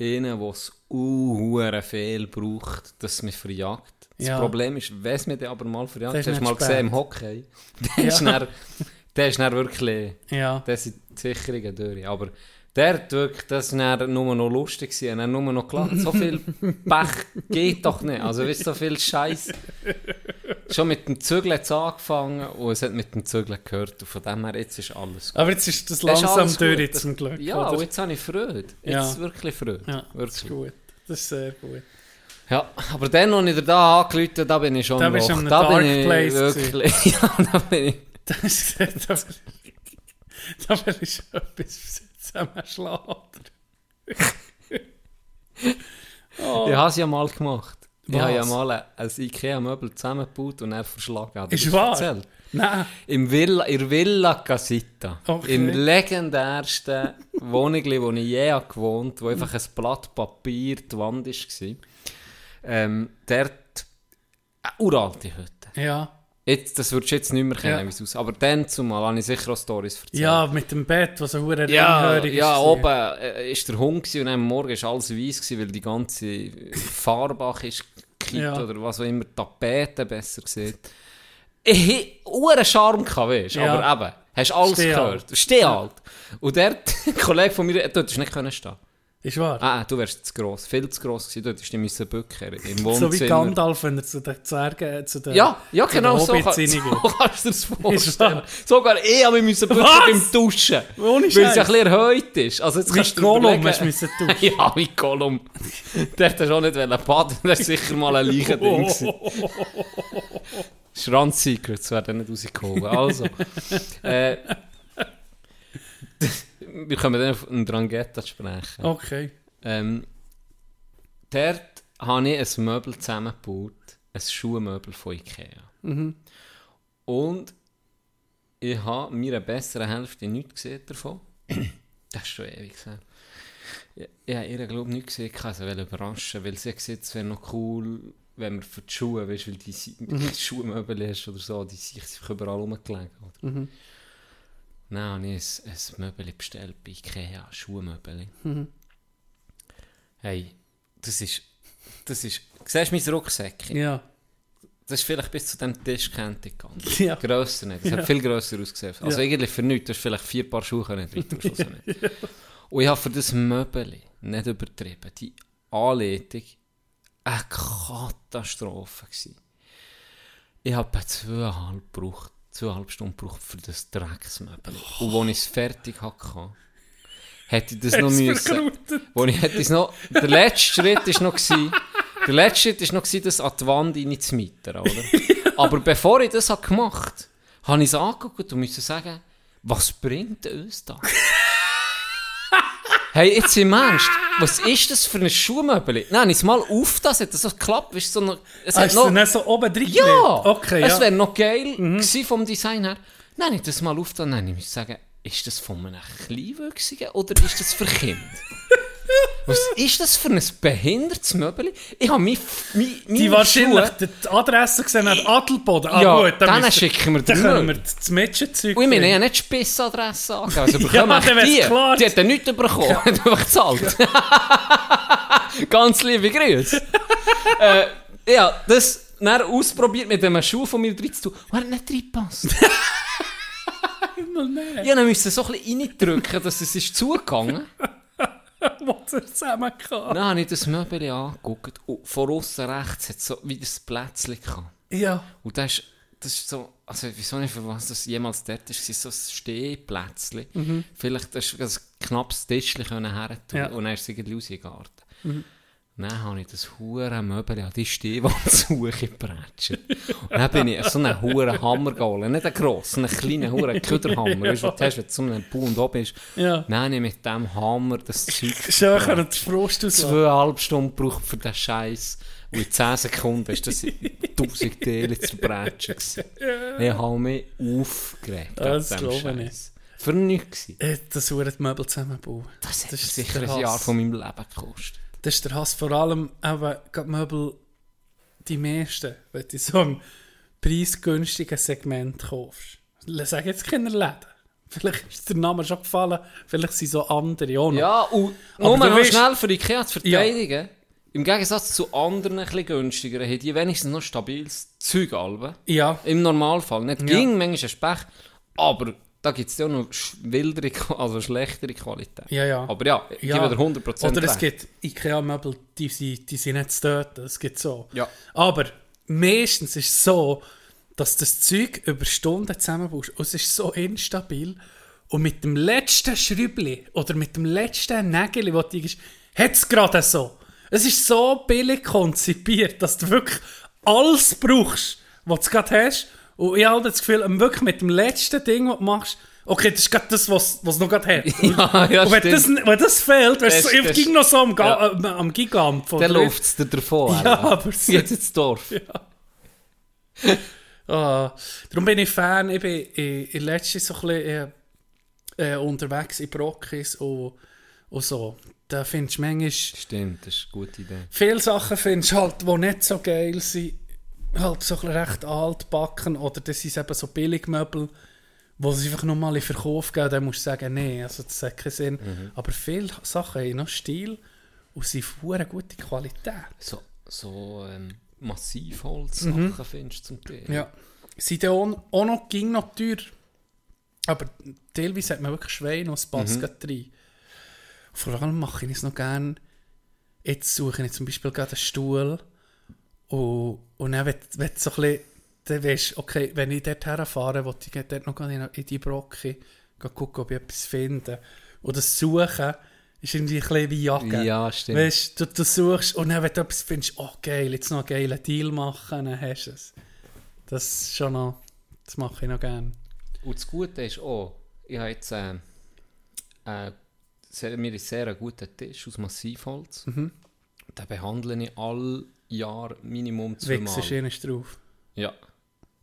B: einer, der es uh, viel braucht, dass mich verjagt. Das
D: Ja.
B: Problem ist, wenn es dann aber mal
D: Das
B: verjagt,
D: ist
B: hast du mal gesehen im Hockey, (laughs)
D: Ja.
B: ist dann, ist dann wirklich...
D: Ja.
B: Das sind die Sicherungen durch. Aber der hat wirklich, das war nur noch lustig dann nur noch gelacht. So viel (laughs) Pech geht doch nicht. Also weißt so viel Scheiß. Schon mit dem Zügeln hat es angefangen und es hat mit dem Zügeln gehört. Und von dem her, jetzt ist alles gut.
D: Aber jetzt ist das
B: ist
D: langsam
B: alles
D: durch
B: gut.
D: zum Glück.
B: Ja,
D: oder?
B: und jetzt habe ich Freude. Jetzt
D: Ja.
B: wirklich Freude.
D: ja das ist
B: wirklich.
D: gut. Das ist sehr gut.
B: Ja, aber dann, als ich dir da angerufen da bin ich schon
D: Da einem
B: Da
D: Dark
B: bin ich
D: Place
B: wirklich... (laughs) ja, da bin ich...
D: Das ist, da, da will ich etwas zusammenschlagen. (laughs) oh.
B: Ich habe es ja mal gemacht. Ich
D: Was?
B: habe ja mal ein, ein Ikea-Möbel zusammengebaut und er verschlagen. Ich
D: Ist
B: das
D: wahr?
B: erzählt?
D: Nein.
B: Im Villa, in der Villa Casita.
D: Okay.
B: Im legendärsten (laughs) Wohnung, wo ich je habe gewohnt wo einfach ein Blatt Papier die Wand war. Ähm, dort eine uralte Hütte.
D: Ja.
B: Jetzt, das würdest du jetzt nicht mehr kennen,
D: Ja.
B: wie es aussieht. Aber dann zumal habe ich sicher auch Stories erzählt.
D: ja, mit dem Bett, was so hure
B: Ja,
D: ringhörig
B: ja
D: ist.
B: oben äh, ist der Hund und am Morgen ist alles weiß gewesen, weil die ganze Fahrbach ist gekippt
D: Ja.
B: oder was auch immer, Tapete besser gesehen. Ich hatte Charme, weißt
D: Ja.
B: aber eben, hast alles
D: Steh
B: gehört.
D: alt.
B: Steh alt. Und der (laughs) Kollege von mir, dort hast nicht können stehen.
D: Ist wahr.
B: Ah, du wärst zu gross, viel zu gross gewesen, dort hast du müssen bücken im
D: so
B: Wohnzimmer.
D: wie Gandalf, wenn er zu den Zwergen, zu den
B: Ja, ja genau so, kann, so kannst du dir das vorstellen. Sogar ich habe mich müssen bücken beim Duschen.
D: Ohne
B: Weil es ein bisschen erhöht ist. Also jetzt
D: Wie
B: kannst du
D: Gollum
B: überlegen-
D: hast du müssen duschen. (laughs)
B: Ja, wie Gollum. Der hätte schon nicht baden, das ist sicher mal ein Leichending gewesen. (laughs) Schranz-Secrets werden nicht rausgehoben. Also, (laughs) äh, wir kommen dann auf einen Drangheta zu sprechen.
D: Okay.
B: Ähm, dort habe ich ein Möbel zusammengebaut, ein Schuhmöbel von Ikea. Und ich habe mir eine bessere Hälfte nichts gesehen davon. (clears throat) das ist schon ewig gesehen. Ich, ich habe ihr, glaube ich, nicht gesehen, sie überraschen, weil sie gesagt es wäre noch cool, wenn wir für die Schuhe, weißt, weil die, die Schuhmöbel hast oder so, die sich überall rumgelegen. Oder?
D: Mhm.
B: Dann habe ich ein, ein Möbel bestellt bei Ikea, Schuhmöbel. Hey, das ist, das ist, siehst du mein Rucksäckchen?
D: Ja.
B: Das ist vielleicht bis zu diesem Tisch kennt gegangen.
D: Ja.
B: Grösser nicht. Das hat viel grösser ausgesehen. Also
D: Ja.
B: eigentlich für nichts. Du hast vielleicht vier Paar Schuhe können drin tun, nicht. Und ich habe für das Möbel, nicht übertrieben, die Anleitung eine Katastrophe gewesen. Ich habe zweieinhalb, gebraucht, zweieinhalb Stunden gebraucht für das Drecksmöbel. Und als ich es fertig hatte, hätte ich das noch müssen... Wo ich hätte es noch, der letzte Schritt war noch, gewesen, der letzte Schritt ist noch gewesen, das an die Wand reinzumieten, oder? Aber bevor ich das gemacht habe, habe ich es angeguckt und musste sagen, was bringt uns das? Hey, jetzt im Ernst, was ist das für ein Schuhmöbel? Nein, jetzt mal auf das, hat das so geklappt, weißt du, so noch, es hat
D: du
B: noch,
D: nicht so oben drin
B: ja?
D: Okay,
B: es
D: ja. Mhm.
B: wäre noch geil gewesen vom Design her. Nein, ich das mal auf, dann nein, ich muss sagen, ist das von einem Kleinwüchsigen oder ist das für Kinder? (laughs) Was ist das für ein behindertes Möbel? Ich habe mich, mich,
D: Die wahrscheinlich die Adresse gesehen hat, Adelboden. Ah,
B: Ja,
D: gut, dann
B: dann
D: müssen-
B: schicken wir
D: Dann können wir das Mädchenzeug...
B: Und ich meine, ich habe nicht die Spissadresse angegeben. Also (laughs)
D: Ja,
B: bekommen
D: dann wär's
B: die.
D: klar.
B: Die hat dann nichts bekommen. Ja. (laughs) hat einfach gezahlt. (laughs) Ganz liebe Grüße. äh, ja, das dann ausprobiert mit einem Schuh von mir drin zu tun. Und er hat nicht reingepasst.
D: Himmel, nein.
B: Ich musste so ein bisschen reindrücken, dass es ist zugegangen (laughs)
D: Was er zusammen kann.
B: Dann habe ich das Möbel angeguckt und von außen rechts hat es so wie das Plätzchen gehabt.
D: Ja.
B: Und das ist, das ist so, also ich weiß nicht, für was das jemals dort ist, so ein Stehplätzchen. Vielleicht hast du ein knappes Tischchen her tun
D: Ja.
B: und dann ist es irgendwie raus in den Garten. Dann habe ich das hure Möbel an die Stehwandsuche gebratscht. Und dann bin ich so einen hure Hammer geholt. Nicht einen grossen, einen kleinen hure Köderhammer. Weißt du, was du hast, wenn du so einen Pund oben bist.
D: Ja.
B: Dann habe ich mit dem Hammer das Zeug
D: Schön können den Frust auslassen.
B: zweieinhalb Stunden gebraucht für den Scheiß. Und in 10 Sekunden ist das in 1000 Teile zerbrechen. gewesen. Ich habe mich aufgeregt.
D: Das glaube ich.
B: Für nichts.
D: Äh, Das die Möbel zusammenbauen.
B: Das hat
D: Das ist
B: sicher ein Jahr von meinem Leben gekostet.
D: Das ist der Hass. Vor allem eben gerade Möbel, die meisten, wenn du so im preisgünstigen Segment kaufst. Ich sage jetzt keine Läden. Vielleicht ist der Name schon gefallen, vielleicht sind so andere auch noch.
B: Ja, und nur noch
D: weißt-
B: schnell für Ikea zu verteidigen. Im Gegensatz zu anderen, ein bisschen günstigeren, haben die wenigstens noch stabiles Zeug. Alben.
D: Ja,
B: Im Normalfall. Nicht
D: Ja.
B: ging, manchmal ein Pech. Aber da gibt es ja noch wildere, (laughs) also schlechtere Qualität.
D: ja, ja.
B: Aber ja, ich
D: ja.
B: gebe dir 100%
D: Oder es gibt Ikea-Möbel, die, sind- die sind nicht zu töten. Es gibt so.
B: Ja.
D: Aber meistens ist es so, dass das Zeug über Stunden zusammenbaust und es ist so instabil und mit dem letzten Schrübli oder mit dem letzten Nägel, das du ist, hat es gerade so. Es ist so billig konzipiert, dass du wirklich alles brauchst, was du gerade hast. Und ich habe das Gefühl, wirklich mit dem letzten Ding, was du machst, okay, das ist gerade das, was was noch gerade. Und, (laughs)
B: Ja, ja,
D: und wenn, das, wenn das fehlt,
B: Das-
D: so, ich ging noch so am, Ga
B: Ja.
D: äh, am Gigant. von der-
B: läuft es dir davon.
D: Ja,
B: Alter.
D: aber so-
B: Jetzt ins Dorf.
D: Ah, darum bin ich Fan. Ich bin in, in letztens so ein bisschen äh, äh, unterwegs in Brockis und, und so. Da findest du manchmal
B: Stimmt, das ist eine gute Idee.
D: viele Sachen, findest du halt, die nicht so geil sind. Halt so recht altbacken oder das sind eben so Billigmöbel, wo sie einfach nochmal in Verkauf geben. Dann musst du sagen, nee, also das hat keinen Sinn.
B: Mhm.
D: Aber viele Sachen haben noch Stil und sind von gute Qualität.
B: So, so ähm, Massivholz-Sachen findest du zum Teil.
D: Ja. Sind dann auch, noch, ging noch teuer. Aber teilweise hat man wirklich Schweine und es passt gerade rein. Vor allem mache ich es noch gerne. Jetzt suche ich zum Beispiel gerade einen Stuhl. Und, und dann, wenn, wenn so ein bisschen, dann weisst du, okay, wenn ich dort herfahre, will ich dort noch in, in die Brocke gucken, ob ich etwas finde. Und das Suchen ist irgendwie ein bisschen wie Jagen.
B: Ja, stimmt.
D: Weißt du, du suchst und dann, wenn du etwas findest, oh geil, jetzt noch einen geilen Deal machen, dann hast du es. Das ist schon noch, das mache ich noch gerne.
B: Und das Gute ist auch, ich habe jetzt äh, äh, sehr, mir ist sehr guten Tisch aus Massivholz.
D: Mhm.
B: Den behandle ich all Jahr Minimum zweimal.
D: Wichst ist drauf.
B: Ja.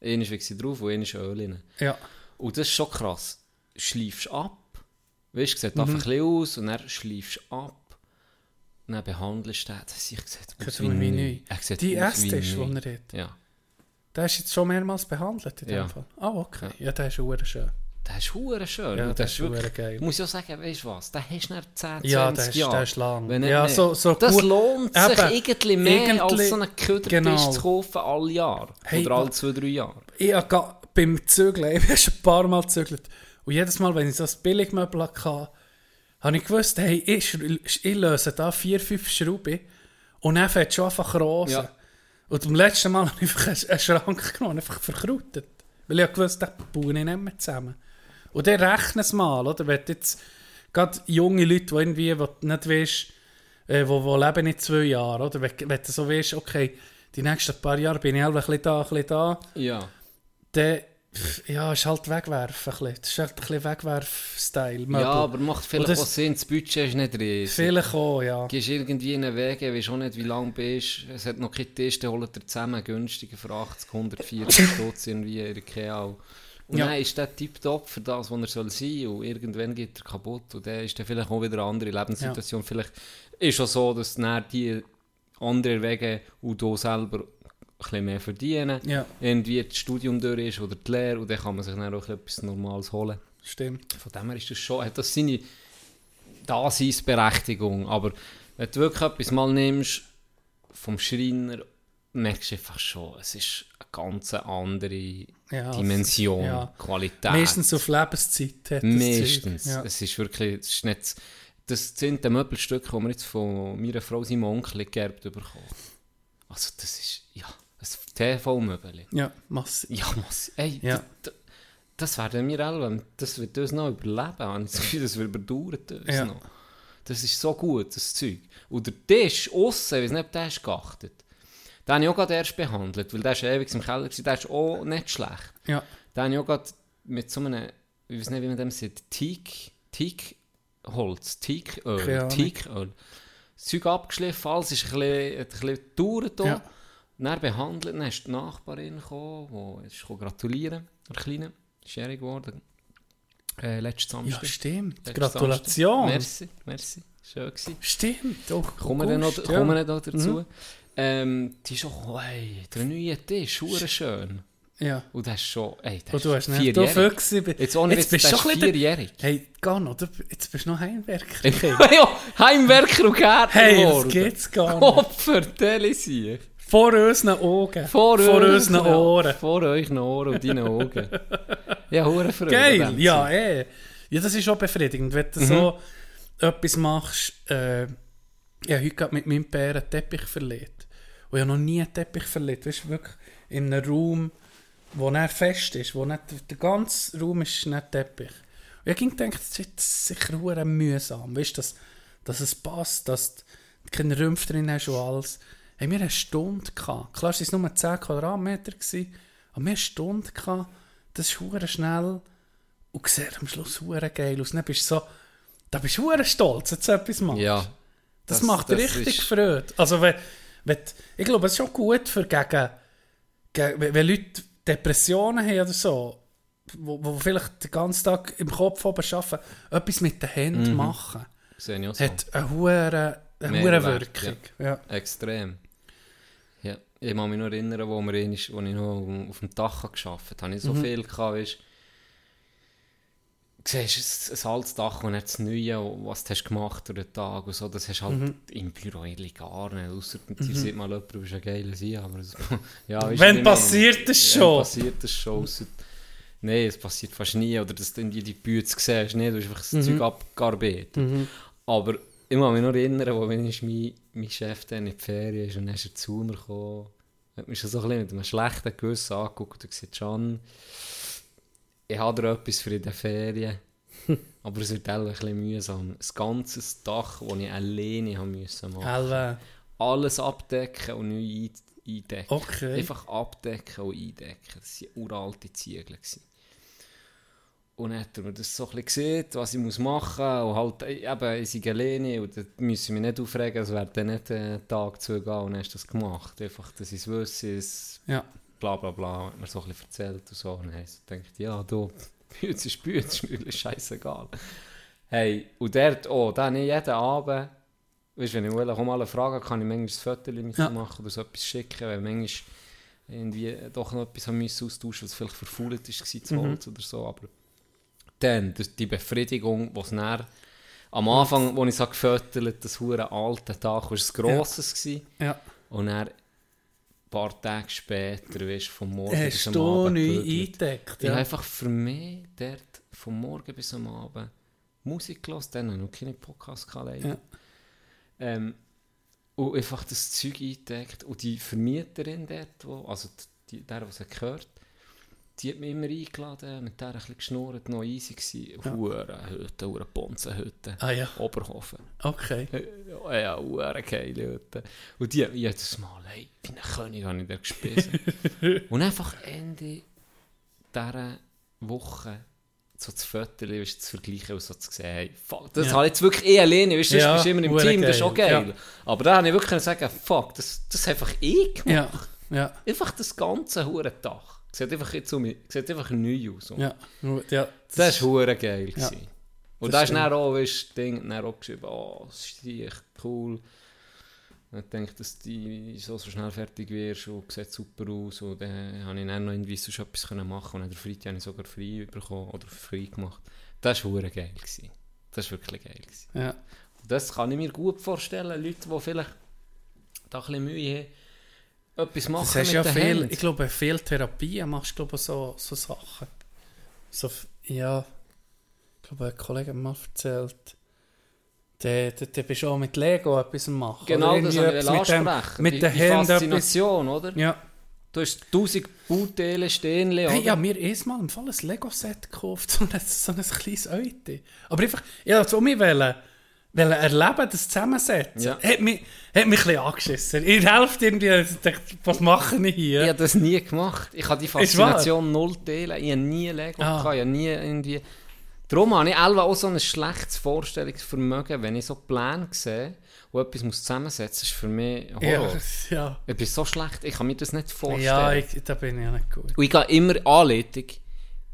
B: Einmal wichse ich drauf und einmal Öl rein.
D: Ja.
B: Und das ist schon krass. Schleifst ab, weißt du, sieht
D: Mhm.
B: einfach ein aus und dann schleifst ab. Und dann behandelst du den. Das sieht aus wie neu.
D: neu.
B: Er sieht
D: Die Esstisch,
B: neu.
D: den er hat,
B: Ja.
D: der ist jetzt schon mehrmals behandelt in dem
B: Ja.
D: Fall. Ah, okay. Ja, der ist auch schön.
B: Der ist hure schön.
D: Ja,
B: das
D: ist
B: wirklich,
D: geil.
B: Ich muss ja sagen, weißt du was, den hast du nach 10, 20
D: Ja, ist,
B: Jahren.
D: ist lang.
B: Wenn nicht
D: ja, so, so
B: das
D: gut.
B: lohnt sich
D: Eben,
B: irgendwie mehr als
D: irgendwie-
B: so einen Ködertisch
D: genau.
B: zu kaufen alle Jahre.
D: Hey,
B: Oder alle zwei, drei Jahre.
D: Ich habe beim Zügeln, (laughs) ich habe schon ein paar Mal gezügelt. Und jedes Mal, wenn ich so ein Billigmöbel hatte, habe ich gewusst, hey, ich, ich löse da vier, fünf Schrauben und dann fährt schon einfach rosa.
B: Ja.
D: Und beim letzten Mal (laughs) habe ich einfach einen- Schrank genommen einfach verkrautet. Weil ich habe gewusst, den baue ich nicht mehr zusammen. Und dann rechne es mal, oder? Wenn jetzt gerade junge Leute, die irgendwie, wo du nicht weißt, äh, wo, wo leben in zwei Jahren, oder? Wenn, wenn du so weißt, okay, die nächsten paar Jahre bin ich halt ein bisschen da, ein bisschen da,
B: Ja.
D: dann ja, ist halt wegwerfen. Ein bisschen. Das ist halt ein bisschen Wegwerf-Style.
B: Ja, aber macht vielleicht
D: das-
B: auch Sinn, das Budget ist nicht riesig.
D: Vielleicht auch, ja.
B: Gehst irgendwie in einen Weg, weisst auch nicht, wie lange du bist. Es hat noch keinen Tisch, dann holt ihr zusammen günstiger für 80, 140 Stutz irgendwie in Ikea. Und
D: Ja.
B: dann ist der tiptop für das, was er soll sein und irgendwann geht er kaputt und dann ist dann vielleicht auch wieder eine andere Lebenssituation. Vielleicht ist auch so, dass dann die anderen Wege und du selber ein bisschen mehr verdienen.
D: Ja,
B: Irgendwie das Studium durch ist oder die Lehre und dann kann man sich dann auch etwas Normales holen.
D: stimmt.
B: Von dem her ist das schon, hat das seine Daseinsberechtigung. Aber wenn du wirklich etwas mal nimmst vom Schreiner, merkst du einfach schon, es ist eine ganz andere
D: Ja,
B: Dimension,
D: ja.
B: Qualität.
D: Meistens auf Lebenszeit hat das
B: Meistens.
D: Ja.
B: Es ist wirklich, es ist nicht, das sind die Möbelstücke, die wir jetzt von meiner Frau seinem Onkel geerbt bekommen. Also das ist, ja, ein TV-Möbel.
D: ja, massiv.
B: Ja, muss, ey,
D: Ja.
B: das werden wir alle, das wird uns noch überleben, das das wird überdauert uns
D: Ja.
B: noch. Das ist so gut, das Zeug. Und der Tisch aussen, ich weiß nicht, ob der ist geachtet. Den habe ich auch gerade erst behandelt, weil der ist ewig im Keller, gewesen, der ist auch nicht schlecht.
D: Ja,
B: Den habe ich auch gerade mit so einem, ich weiß nicht, wie man dem sagt, Teak, Teakholz, Teaköl. Teaköl. Das Zeug abgeschliffen, alles ist ein bisschen, ein bisschen gedauert.
D: Ja.
B: Ja. Dann behandelt, dann ist die Nachbarin gekommen, die ist gratulieren, der Kleine, ist jährig geworden. Äh, letzten
D: ja
B: Samstag.
D: stimmt.
B: Letzten
D: Gratulation.
B: Samstag. Merci, merci, schön gewesen.
D: Stimmt. Oh,
B: Kommen wir dann noch,
D: ja.
B: noch dazu. Ähm, (laughs) die ist auch, hey, der neue Tisch, hure schön.
D: Ja.
B: Und das ist schon, ey, das
D: Und du hast nicht du Füchse. be-
B: Jetzt ohne
D: Jetzt bist du schon
B: vierjährig.
D: Hey, Gano, du, jetzt bist du noch Heimwerker.
B: ja, Heimwerker und Gärtner
D: Hey, das geht's gar nicht.
B: Opfer, Delisi.
D: Vor unseren Augen.
B: Vor,
D: unseren Ohren.
B: Vor euren Ohren und deinen Augen. ja, hure Freude.
D: Geil, ja, eh. Ja, das ist auch befriedigend, wenn du
B: Mhm.
D: so etwas machst. Äh, habe heute gerade mit meinem Bär einen Teppich verlegt. Und ich habe noch nie einen Teppich verlegt. Weißt du, wirklich in einem Raum, wo er fest ist, wo nicht, der ganze Raum ist nicht Teppich. Und ich habe gedacht, das wird sicher hure mühsam. Weißt dass, dass es passt, dass du keine Rümpfe drin hast und alles. Haben wir eine Stunde gehabt. Klar, es waren nur 10 Quadratmeter, gewesen, aber wir eine Stunde gehabt. Das ist hure schnell und sieht am Schluss hure geil aus. Dann bist du so, da bist du hure stolz, dass du etwas machst.
B: Ja.
D: das,
B: das-
D: macht
B: das
D: richtig
B: ist-
D: Freude. Also wenn, wenn, ich glaube, es ist schon gut für gegen, gegen wenn, Leute Depressionen haben oder so, wo, wo vielleicht den ganzen Tag im Kopf oben arbeiten, etwas mit den Händen
B: Mhm.
D: machen,
B: Sehe ich so.
D: hat eine hure, eine
B: Mehrwert,
D: Wirkung. Ja.
B: Extrem. Ja, ich kann mich noch erinnern, wo, wir wo ich noch auf dem Dach gearbeitet habe, ich
D: Mhm.
B: so viel gehabt, weißt, siehst ein, ein altes Dach und dann das Neue, was du hast gemacht durch den Tag und so, das hast du halt
D: Mhm.
B: im Büro eigentlich gar nicht, ausser dir sieht mal jemand, du bist ein geiler Sein, aber es, (laughs) ja,
D: Wenn passiert
B: meine?
D: es
B: Wenn
D: schon.
B: passiert es schon, ausser, Nein, es passiert fast nie, oder dass du irgendwie die Bühne siehst, nicht, du hast einfach das
D: Mhm.
B: Zeug abgearbeitet. Aber ich kann mich noch erinnern, wo wenn ich mein, mein Chef dann in die Ferien ist und dann ist er zu mir gekommen, hat mich schon so ein bisschen mit einem schlechten Gewissen angeguckt und gesagt, Can, ich habe dir etwas für den Ferien, (laughs) aber es wird ein bisschen mühsam. Das ganze Dach, das ich alleine haben müssen machen.
D: Alve.
B: Alles abdecken und neu ein- eindecken.
D: Okay.
B: Einfach abdecken und eindecken. Das waren uralte Ziegel. Und dann hat er mir das so ein gesehen, was ich muss machen muss. Und halt, äh, eben, ich sei alleine und da müssen wir nicht aufregen, es wäre dann nicht einen Tag zugehen und dann hast du das gemacht. Einfach, dass ich es wüsste,
D: Ja.
B: Bla bla bla, hat mir so ein bisschen erzählt und so. Und dann habe ich so gedacht, ja, du, (laughs) Bütz ist Bütz, ist mir scheißegal. Hey, und dort auch, dann nicht jeden Abend, weißt du, wenn ich will, komm mal eine Frage, kann ich manchmal ein Foto mit
D: Ja.
B: machen oder so etwas schicken, weil manchmal irgendwie doch noch etwas haben müssen austauschen, was vielleicht verfault ist, war, zu Holz oder so, aber dann, die Befriedigung, was dann am Anfang, als ich so gefüttert das hure alte Tag, war es grosses gewesen.
D: Ja.
B: Und ein paar Tage später, weißt, vom Morgen bis
D: Hast
B: am
D: du
B: Abend
D: neu
B: gebügelt.
D: eingedeckt?
B: Ich habe
D: Ja.
B: einfach für mich dort vom Morgen bis am Abend Musik gehört, dann habe ich noch keine Podcasts leider.
D: Ja.
B: Ähm, und einfach das Zeug eingedeckt. Und die Vermieterin dort, wo, also die, der, was er gehört, die hat mich immer eingeladen, mit der ein bisschen geschnurrt, noch easy gewesen.
D: Ja.
B: Hure Hütte, hure Bonzenhütte.
D: Ah ja,
B: Oberhofen.
D: okay.
B: Ja, ja, hure geile Hütte. Und die hat jedes Mal, hey, wie ein König habe ich da gespielt. (laughs) und einfach Ende dieser Woche so das Foto weißt, zu vergleichen und so zu sehen, hey, fuck, das
D: Ja.
B: habe ich jetzt wirklich eh alleine, weißt, du,
D: Ja,
B: bist immer im Team, das ist auch
D: geil,
B: geil.
D: ja.
B: Aber da habe ich wirklich sagen, fuck, das, das habe einfach ich gemacht.
D: Ja, ja.
B: Einfach das ganze hure Dach. Sieht einfach, jetzt um, sieht einfach neu aus.
D: Ja, ja.
B: Das war hure geil.
D: Ja,
B: gewesen. Und
D: das
B: da ist dann auch, weißt, du, Ding, dann auch geschrieben, oh, das ist echt cool. Ich denke, dass du so, so schnell fertig wirst und sieht super aus. Und dann habe ich dann noch irgendwie sonst etwas können machen und dann Freitag habe ich sogar frei bekommen oder frei gemacht. Das war hure geil. Gewesen. Das war wirklich geil. Gewesen.
D: ja.
B: Und das kann ich mir gut vorstellen, Leute, die vielleicht da ein bisschen Mühe haben, etwas machen
D: Das hast
B: mit
D: ja
B: den
D: viel,
B: Händen.
D: ich glaube, viel Therapien machst du, glaube ich, so, so Sachen. So, ja, ich glaube, ein Kollege hat mir mal erzählt, der bist auch mit Lego etwas machen.
B: Genau, das wollte ich
D: mit dem-. Mit
B: die,
D: den
B: die
D: Händen etwas.
B: Faszination, oder?
D: Ja.
B: Du hast tausend Bauteile stehen,
D: Hey,
B: oder?
D: ja, mir ist mal im Fall ein Lego-Set gekauft, (laughs) so ein, so ein kleines Eute. Aber einfach, ja, so mich wollen, wollen erleben, das Zusammensetzen.
B: Ja.
D: Hat mich, hat mich ein bisschen angeschissen. Der Hälfte irgendwie, ich was mache ich hier?
B: Ich habe das nie gemacht. Ich habe die? Faszination null teilen. Ich habe nie Lego
D: Ah.
B: gehabt. Ich habe nie irgendwie... Darum habe ich auch so ein schlechtes Vorstellungsvermögen, wenn ich so Pläne sehe und etwas muss zusammensetzen, ist für mich
D: ja,
B: Horror.
D: ja.
B: Ich bin so schlecht, ich kann mir das nicht vorstellen.
D: ja ich, da bin ich ja nicht gut.
B: und ich gehe immer Anleitung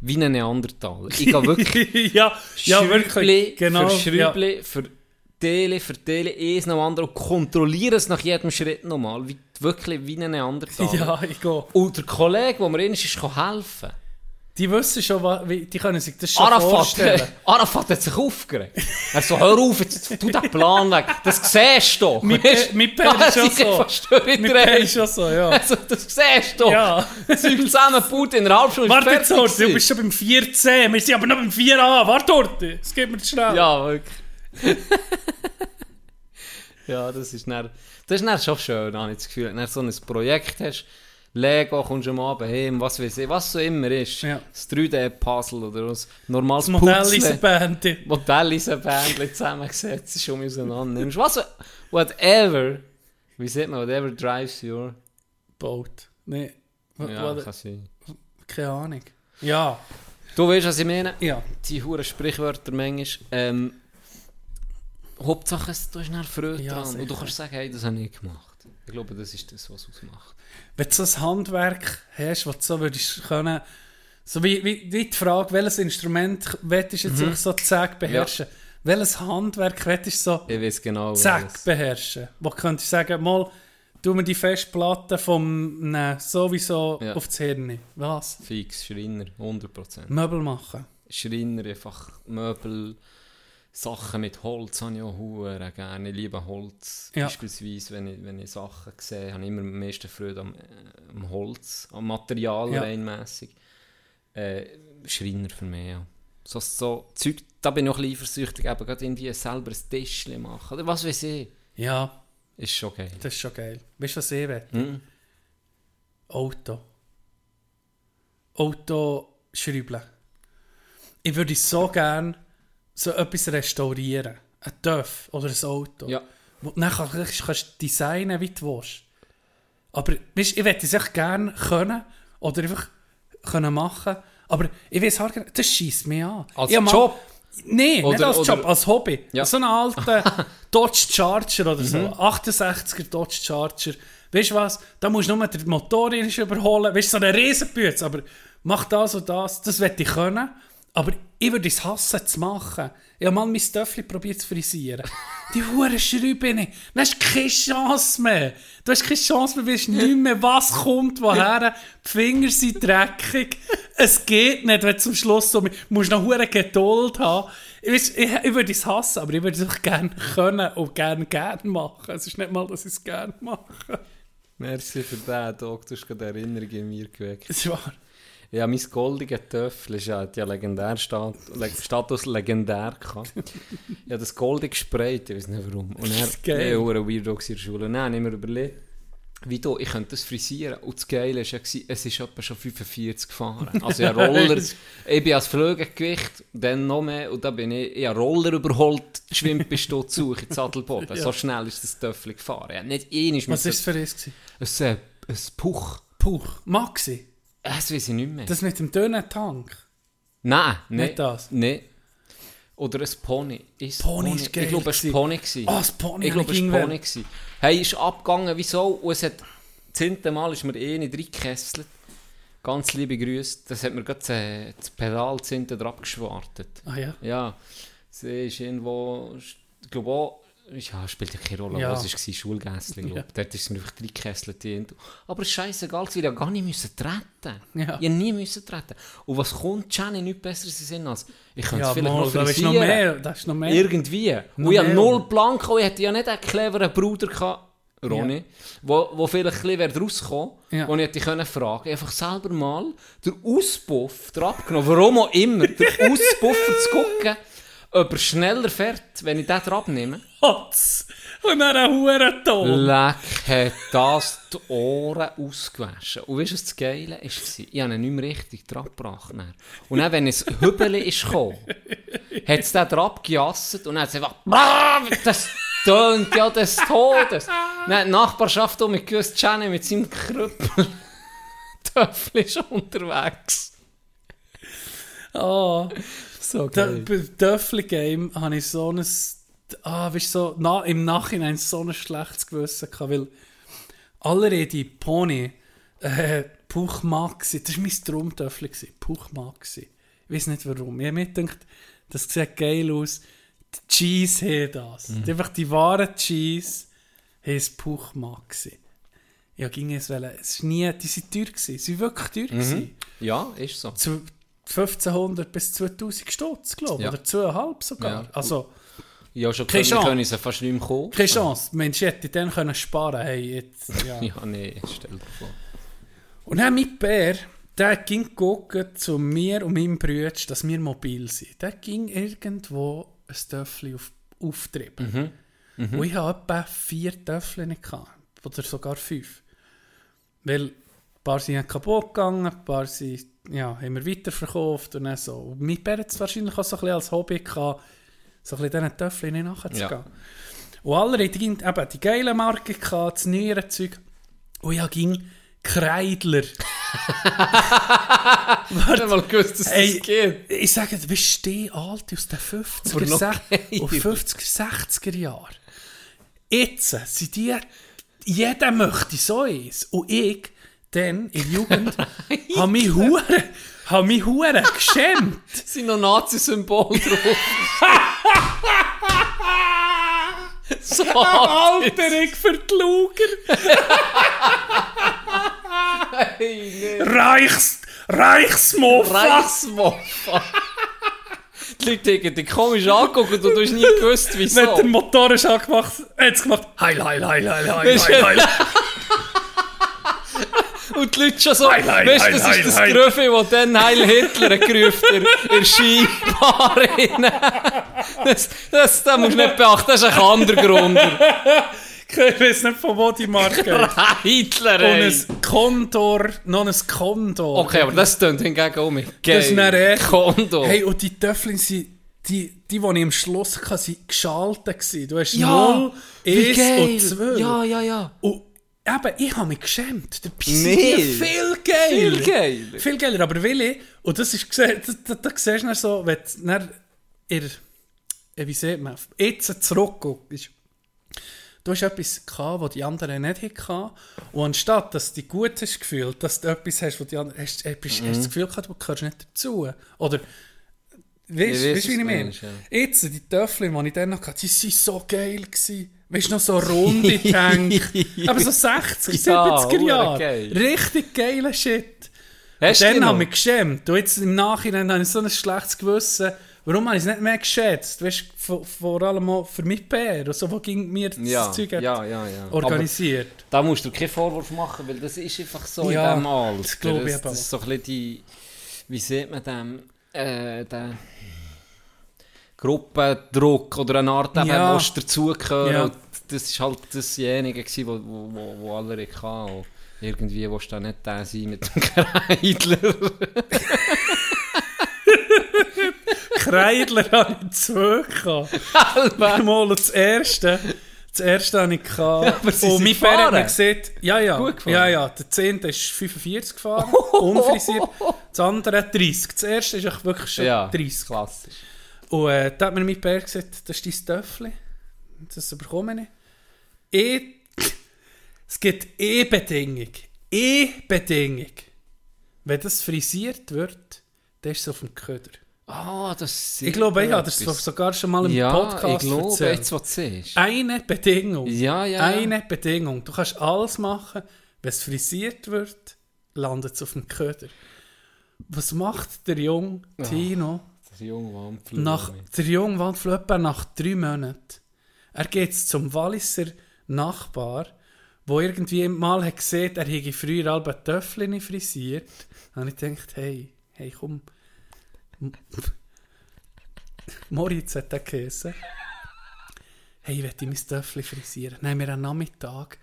B: wie ein Neandertaler. Ich gehe wirklich (laughs)
D: ja, ja, wirklich. Genau.
B: für Schrübli, für Teile, für Teile, eins nach dem anderen und kontrolliere es nach jedem Schritt nochmal, wie, wirklich wie ein Neandertaler. (laughs)
D: Ja, ich gehe.
B: Und der Kollege, der mir ist, ist helfen.
D: Die wissen schon, die können sich das schon
B: Arafat,
D: vorstellen. (laughs)
B: Arafat hat sich aufgeregt. Er so, hör auf, jetzt tu den Plan weg. Das siehst du doch.
D: Mein Pär ist (laughs)
B: ich
D: so. Mit Pär ist schon so, ja.
B: Also, das siehst du doch.
D: Ja.
B: Zeug zusammengebaut in einer halben Stunde.
D: Warte jetzt, Horst, du bist schon beim 14. Wir sind aber noch beim 4a. Warte, Horst, es geht mir zu schnell.
B: Ja, wirklich. (laughs) ja, das ist, dann, das ist dann schon schön, habe ich das Gefühl. Wenn du so ein Projekt hast, Lego, kommst du am Abend heim, was weiß ich, was so immer ist.
D: Ja.
B: Das 3D-Puzzle oder ein normales
D: Das Modell
B: Puzzle.
D: ist ein Band.
B: Modell in ein Bändchen zusammengesetzt ist, um auseinander nimmst. Was, whatever, wie sieht man, whatever drives your...
D: Boat. Nee. wa-
B: Ja,
D: wa-
B: kann sein.
D: Keine Ahnung. Ja.
B: Du weißt, was ich meine?
D: Ja.
B: Die huren Sprichwörter manchmal. Ähm, Hauptsache, es- du hast Freude
D: Ja,
B: dran. Und du kannst sagen, hey, das habe ich gemacht. Ich glaube, das ist das, was ausmacht.
D: Wenn du so ein Handwerk hast, was du so würdest können, so wie, wie, wie die Frage, welches Instrument willst du jetzt
B: Mhm.
D: so zack beherrschen? Welches Handwerk willst du so
B: Ich weiß genau,
D: zack beherrschen? Wo könntest du sagen, mal, tu mir die Festplatte vom ne, sowieso
B: Ja.
D: aufs Hirn. Was?
B: Fix, Schreiner, 100%.
D: Möbel machen.
B: Schreiner, einfach Möbel, Sachen mit Holz habe ich auch hure gerne. Ich liebe Holz.
D: Ja.
B: Beispielsweise, wenn ich, wenn ich Sachen sehe, habe ich immer am meisten Freude am, äh, am Holz, am Material
D: Ja.
B: reinmässig. Äh, Schreiner für mich, ja. So, so Zeug, da bin ich noch ein bisschen eifersüchtig, eben gerade irgendwie selber ein Tischchen machen. Oder was weiß ich.
D: Ja,
B: Ist schon geil.
D: das ist schon geil. Weißt du, was ich will?
B: Mhm.
D: Auto. Auto schrauben. Ich würde so gerne so etwas restaurieren. Ein TÜV oder ein Auto.
B: Ja.
D: Wo du dann kannst, kannst designen, wie du willst. Aber weißt, ich möchte es echt gerne können oder einfach können machen. Aber ich weiß halt, das schießt mich an.
B: Als
D: mal-
B: Job?
D: Nein, nicht als Job, als Hobby.
B: Ja.
D: So einen alten (laughs) Dodge Charger oder so. 68er Dodge Charger. Weißt du was? Da musst du nur den Motor überholen. Weißt du, so eine Riesenbüte. Aber mach das und das. Das werde ich können. Aber ich würde es hassen zu machen. Ich habe mal mein Stöffel probiert zu frisieren. (laughs) Die Huren Schrauben nicht. Du hast keine Chance mehr. Du hast keine Chance mehr, du weißt nicht mehr, was kommt, woher. Die Finger sind dreckig. Es geht nicht, wenn du zum Schluss so... Du musst noch hure Geduld haben. Ich, weiss, ich, ich würde es hassen, aber ich würde es auch gerne können und gerne gerne machen. Es ist nicht mal, dass ich es gerne mache.
B: Merci für den, Doc. Du hast gerade Erinnerungen in mir geweckt.
D: Es wahr.
B: Ja, mein goldiger Töffel ist ja, ja legendär Stat Status legendär gehabt. ja, das goldig gesprayt, ich weiß nicht warum. Und er
D: geil.
B: Ja, ein Weirdo in der Schule. Und dann habe ich mir überlegt, wie du, ich könnte das frisieren. Und das Geile war ja, es ist etwa schon 45 gefahren. Also ja, (laughs) Roller, ich bin als Flügelgewicht, dann noch mehr, und dann bin ich, ich habe Roller überholt, geschwimmt bis dort zu, in Sattelboden. (laughs) So schnell ist das Töffel gefahren. Ja, nicht einmal
D: Was war es für
B: so- ein, ein Puch.
D: Puh, Maxi.
B: Das weiß ich nicht mehr.
D: Das mit dem dünnen Tank.
B: Nein.
D: Nicht das?
B: Nein. Oder ein Pony. Ist
D: Pony ist geil
B: Ich glaube, es war Pony. gewesen.
D: Ah, das Pony
B: Ich glaube, es war Pony. gewesen. Hey, ist abgegangen, wieso? Und es hat... Das zehnte Mal ist mir eh nicht reingekesselt. Ganz liebe Grüße. Das hat mir gerade das, äh, das Pedal hinten drauf geschwartet.
D: Ah ja.
B: Ja, sie ist irgendwo, ich glaube auch, ja, spielt ja keine Rolle,
D: Ja.
B: was es war, Schulgässli,
D: Ja.
B: Dort ist es mir einfach reingekesselt. Aber scheißegal, ich habe gar nicht müssen treten.
D: Ja.
B: Ich nie müssen treten. Und was kommt, Jenny, in den Sinn als, ich könnte
D: Ja,
B: es vielleicht
D: mal,
B: noch
D: da ist noch mehr. Da ist noch mehr.
B: Irgendwie.
D: Noch
B: Und ich habe null Plan gehabt. Ich hätte ja nicht einen cleveren Bruder gehabt, Ronny, wo, wo vielleicht ein bisschen rausgekommen
D: Ja.
B: wo ich hätte können fragen einfach selber mal den Auspuff der abgenommen, warum auch immer, den (laughs) Auspuffer zu gucken, ob er schneller fährt, wenn ich den drauf
D: Hotz! Und dann ein Hurenton.
B: Leck hat das die Ohren ausgewaschen. Und weißt du, was das Geile war? Ich habe ihn nicht mehr richtig dran gebracht. dann. Und dann, wenn es Hübeli ist gekommen, hat es den drauf gejasset und dann hat es einfach «Brrr, das tönt ja des Todes. Dann hat die Nachbarschaft um mich gewusst, Jenny mit seinem Krüppel Töffel ist unterwegs.
D: Ah.
B: So
D: Bei Döffli-Game habe ich so ein, ah, weißt, so, na, im Nachhinein so ein schlechtes Gewissen gehabt, weil alle die Pony, äh, Puch Maxi, das war mein Traumdöffli, gewesen, Puch Maxi. Ich weiß nicht warum. Ich habe mir gedacht, das sieht geil aus. Die Cheese hat das.
B: Mhm.
D: Einfach die wahren Cheese haben das Puch Maxi. Ja, ging es wollen. Es ist nie, die sind teuer gewesen. Sie sind wirklich teuer
B: Mhm.
D: gewesen.
B: Ja, ist so.
D: zu 1500 bis 2000 Stutz, glaube ich.
B: Ja.
D: Oder 2,5 sogar.
B: Ja.
D: Also,
B: Ich habe schon
D: Keine
B: können, können sie fast nicht mehr kommen.
D: keine Chance. Mensch, ich hätte dann können sparen hey, jetzt, ja. (laughs)
B: Ja, nee, stell dir vor.
D: Und dann mein Bär, der ging gucken zu mir und meinem Bruder, dass wir mobil sind. Der ging irgendwo ein Töffel auf, auftrieben. Und ich hatte etwa vier Töffel nicht. Gehabt, oder sogar fünf. Weil ein paar sind kaputt gegangen, ein paar sind, ja, haben wir weiterverkauft und dann so. Und mein Bär hat es wahrscheinlich auch so ein bisschen als Hobby gehabt, so ein bisschen diesen Töffeln nicht nachzugehen.
B: Ja.
D: Und alle hatten die, eben die geile Marke gehabt, das neuere Zeug. Und ich ging Kreidler. (laughs)
B: Warte mal gewusst, dass
D: Ey,
B: das geht.
D: ich sage, du bist steh alt aus den 50er,
B: Aber noch
D: sech-
B: geiler.
D: und 50er, 60er Jahren. Jetzt sind die, jeder möchte so eins. Und ich, dann, in der Jugend, (laughs) habe mich hure, habe mich hure geschämt. (laughs)
B: Es sind noch Nazi-Symbole drauf. (laughs) so
D: Alter, ich für die Luger. (laughs)
B: Hey, nee.
D: Reichs, Reichsmoffa.
B: Reichswaffe. Die Leute haben dich komisch angeguckt und du hast nie gewusst,
D: Wenn der
B: wieso.
D: Motor ist angemacht, hat es gemacht, heil, heil, heil, heil, heil, heil, heil.
B: Und die Leute schon so,
D: Heil, heil,
B: weißt du, das
D: heil,
B: ist das. Gröfe, das dann Heil Hitler gerufen hat, in der (laughs) Skibahn. Das, das, das musst du nicht beachten, das ist ein anderer Grund.
D: Ich weiß nicht, von wo die Marke (laughs) ist.
B: Hitler,
D: Und
B: ey.
D: ein Kondor, noch ein Kondor.
B: Okay, aber das tönt hingegen auch mit
D: Das ist dann echt-
B: Kondo.
D: Hey, und die Töffel sind, die, die, die ich am Schluss hatte, sind geschaltet. Du hast
B: Ja,
D: 0,
B: wie
D: 1
B: geil.
D: und 2.
B: Ja, ja, ja.
D: Und eben, ich habe mich geschämt. Der
B: Nee.
D: nee. viel geil.
B: Viel geiler.
D: Viel geiler, aber will ich, und das ist da, da, da siehst du so, wenn du dann in, äh, wie sieht man, jetzt zurückguckst, du hast etwas gehabt, was die anderen nicht hatten, und anstatt, dass du dich gut hast gefühlt, dass du etwas hast, was die anderen, hast, hast, hast, hast du das Gefühl gehabt, du gehörst nicht dazu. Oder, weißt du, wie ich meine?
B: ja.
D: Jetzt, die Töffel, die ich dann noch hatte, die waren so geil. Gewesen. Weißt du, noch so runde Tank. (laughs) Aber so 60,
B: Ja,
D: 70er
B: hure
D: Jahre.
B: geil.
D: Richtig geiler Shit.
B: Hast du
D: dann
B: die
D: habe
B: noch?
D: ich mich geschämt. Und jetzt im Nachhinein habe ich so ein schlechtes Gewissen. Warum habe ich es nicht mehr geschätzt? Weißt du, vor, vor allem auch für mich Bär. Also, wo ging mir das
B: Ja,
D: Zeug
B: ja, ja,
D: organisiert?
B: Da musst du keinen Vorwurf machen, weil das ist einfach so
D: Ja,
B: in diesem Alter.
D: das glaube ich
B: das, das ist so ein bisschen die, wie sieht man dem, äh, den Gruppendruck oder eine Art, eben,
D: Ja.
B: willst du dazugehören.
D: Ja.
B: Das ist halt dasjenige gewesen, wo, wo, wo, alle hatten. Und irgendwie willst du da nicht der sein mit dem (laughs) Kreidler.
D: Kreidler habe ich zwei gehabt. Mal das erste. Das erste habe ich gehabt.
B: sie
D: und mein Bär hat mir gesagt, ja, ja,
B: Gut gefahren.
D: ja, ja, der 10. ist 45 gefahren, (laughs) unfrisiert. Das andere 30. Das erste ist wirklich schon
B: ja,
D: 30.
B: klassisch.
D: Und äh, da hat mir mein Bär gesagt, das ist dein Töffel. Das bekomme ich. E es gibt E-Bedingung. E-Bedingung. wenn das frisiert wird, dann ist es auf dem Köder.
B: Ah, das
D: Ich glaube, ich habe das sogar schon mal im
B: ja,
D: Podcast
B: ich glaube,
D: erzählt.
B: jetzt, was siehst.
D: Eine Bedingung.
B: Ja, ja.
D: Eine Bedingung. Du kannst alles machen, wenn es frisiert wird, landet es auf dem Köder. Was macht der junge Tino
B: Der junge Wandflug.
D: nach, der etwa nach drei Monaten? Er geht zum Walliser Nachbar, wo irgendwie mal hat gesehen, er hätte früher alle Töffel frisiert. Habe ich gedacht, hey, hey, komm. Moritz hat den geheißen. Hey, ich möchte mein Töffel frisieren. Haben wir am Nachmittag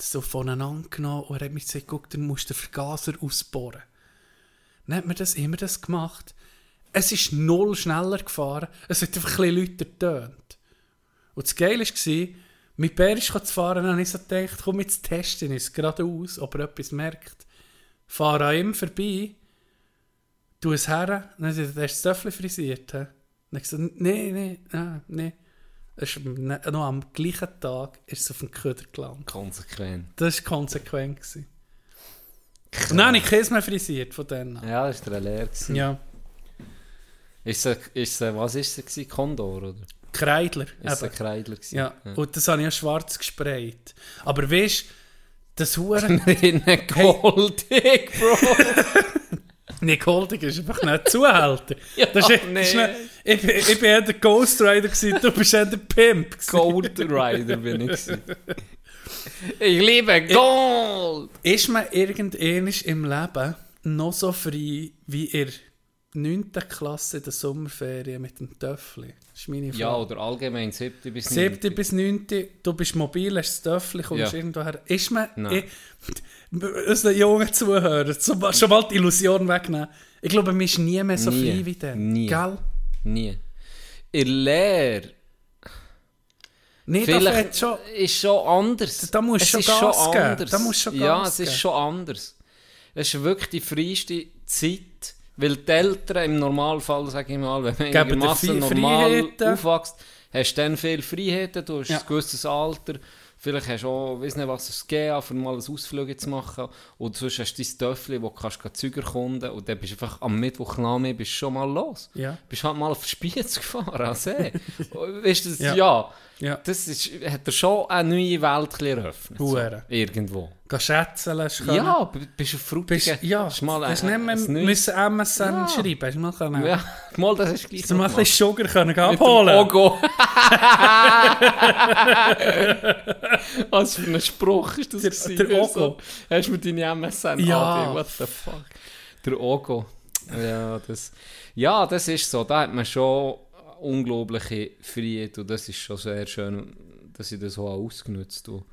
D: so voneinander genommen und er hat mir gesagt, guck, dann musst du den Vergaser ausbohren. Dann hat mir das immer das gemacht. Es ist null schneller gefahren. Es hat einfach ein bisschen lauter getönt. Und das Geile war, mit Bär ist zu fahren, habe ich so gedacht, komm, jetzt testen es geradeaus, ob er etwas merkt. Fahre an ihm vorbei, tu es her, dann hat er das Töffel frisiert? Dann habe ich gesagt, nein, nein, nein, nein. Es ist am- noch am gleichen Tag ist es auf den Köder gelandet.
B: Konsequent.
D: Das war konsequent. gewesen. Und dann habe ich Käse mehr frisiert von denen.
B: Ja, das war der leer. gewesen.
D: Ja,
B: Ist es, ist es, was ist es? gewesen? Kondor, oder?
D: Kreidler.
B: Ist ein
D: eben.
B: Kreidler? gewesen?
D: Ja. und das habe ich ja schwarz gesprayt. Aber weißt du, das Huren. (laughs)
B: Innen goldig, Bro. (laughs)
D: Nick Holding ist einfach nicht Zuhälter. (laughs)
B: Ja,
D: das ist,
B: nee.
D: ist nicht, ich, bin- ich bin eher der Ghost Rider, gewesen, du bist eher der Pimp. gewesen.
B: Gold Rider bin ich. gewesen. Ich liebe Gold!
D: Ist man irgendwann im Leben noch so frei wie der 9. Klasse in der Sommerferien mit dem Töffel? Das ist meine Frage.
B: Ja, oder allgemein 7. bis 9.
D: 7. bis 9. Du bist mobil, hast das Töffel, kommst
B: Ja.
D: irgendwo her. Ist man... Ich, unseren jungen Zuhörern, schon mal die Illusion wegnehmen. Ich glaube, man ist nie mehr so
B: Nie.
D: frei wie dann.
B: Nie.
D: Gell?
B: Nie. In Lehre
D: Nee,
B: vielleicht
D: schon...
B: ist schon anders.
D: Da musst du
B: es
D: schon Gas
B: schon
D: geben.
B: anders.
D: Da musst schon
B: ja,
D: Gas
B: es ist
D: geben.
B: schon anders. Es ist wirklich die freiste Zeit, weil die Eltern im Normalfall, sage ich mal, wenn man
D: Geben dir
B: einigermaßen
D: viel
B: normal
D: Freiheiten.
B: aufwächst, hast du dann viel Freiheiten, du hast
D: Ja.
B: ein gewisses Alter, vielleicht hast du auch, weiss nicht was, es gegeben, für mal ein Ausflug zu machen, und sonst hast du dein Töffel, wo du kannst gleich Züger kunden und dann bist du einfach am Mittwochnachmittag bist schon mal los.
D: Ja.
B: Bist halt mal auf Spiez (laughs) gefahren, an See. (laughs) weißt du, das,
D: Ja.
B: ja.
D: Ja.
B: Das ist, hat er schon eine neue Welt eröffnet. So,
D: Hure.
B: irgendwo.
D: Geh schätzen lassen können.
B: Ja, bist du
D: Bist,
B: Frutigen.
D: ja,
B: hast mal
D: hast nicht mehr müssen MSN
B: Ja.
D: schreiben. Hast du mal können.
B: Ja, (laughs) mal, das du gleich
D: Hast du mal ein bisschen Sugar können abholen
B: Ogo. (laughs) Was für ein Spruch ist das
D: Der-
B: gewesen?
D: der Ogo.
B: So, hast du mir deine MSN
D: Ja.
B: AD? What the fuck? Der Ogo. Ja, das, ja, das ist so. Da hat man schon unglaubliche Freiheit und das ist schon sehr schön, dass ich das so ausgenutzt habe.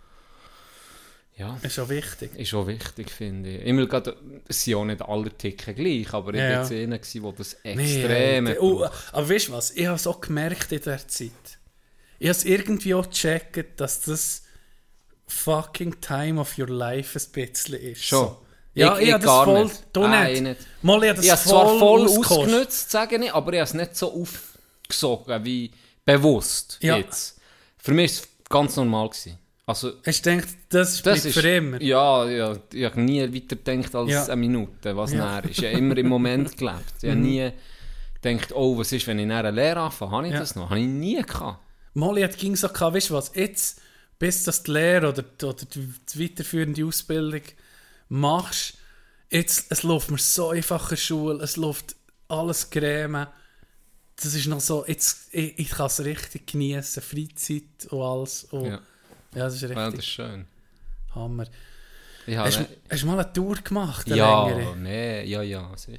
B: Ja.
D: ist schon wichtig.
B: Ist auch wichtig, finde ich. Immer gerade, es sind ja nicht alle Ticken gleich, aber ich
D: Ja,
B: war
D: ja.
B: einer, der das
D: Nee,
B: extrem
D: äh,
B: hat
D: oh, aber weißt du was? Ich habe es auch gemerkt in der Zeit. Ich habe es irgendwie auch gecheckt, dass das fucking time of your life ein bisschen ist.
B: Schon.
D: So. Ja, ich,
B: Ich-
D: habe
B: ich
D: das
B: gar
D: voll...
B: nicht.
D: Du
B: Nein,
D: nicht.
B: nicht.
D: Mal, ich habe das
B: Ich habe es zwar voll
D: ausgekostet.
B: ausgenutzt, sage ich, aber ich habe es nicht so aufgesogen wie bewusst
D: Ja.
B: jetzt. Für mich war es ganz normal. Gewesen. Also,
D: Hast du gedacht, das,
B: das ist,
D: für immer?
B: Ja, ja, ich habe nie weiter gedacht als
D: Ja.
B: eine Minute, was
D: Ja. Mhm.
B: näher ist. Ich habe immer im Moment (laughs) gelebt. Ich habe nie gedacht, oh, was ist, wenn ich nachher eine Lehre anfange? Habe ich
D: Ja.
B: das noch? Habe ich nie gehabt.
D: Molly hat ging so gehabt, weißt du was, jetzt, bis das die Lehre oder, oder die, weiterführende Ausbildung machst, jetzt, es läuft mir so einfach in Schule, es läuft alles Creme. Das ist noch so, jetzt, ich, ich kann es richtig genießen, Freizeit und alles. Und, ja.
B: Ja.
D: das ist richtig
B: Ja, das ist schön.
D: Hammer.
B: Ich
D: Hast,
B: habe,
D: du- hast du mal eine Tour gemacht, eine
B: ja,
D: längere?
B: nee, ja, ja, sicher.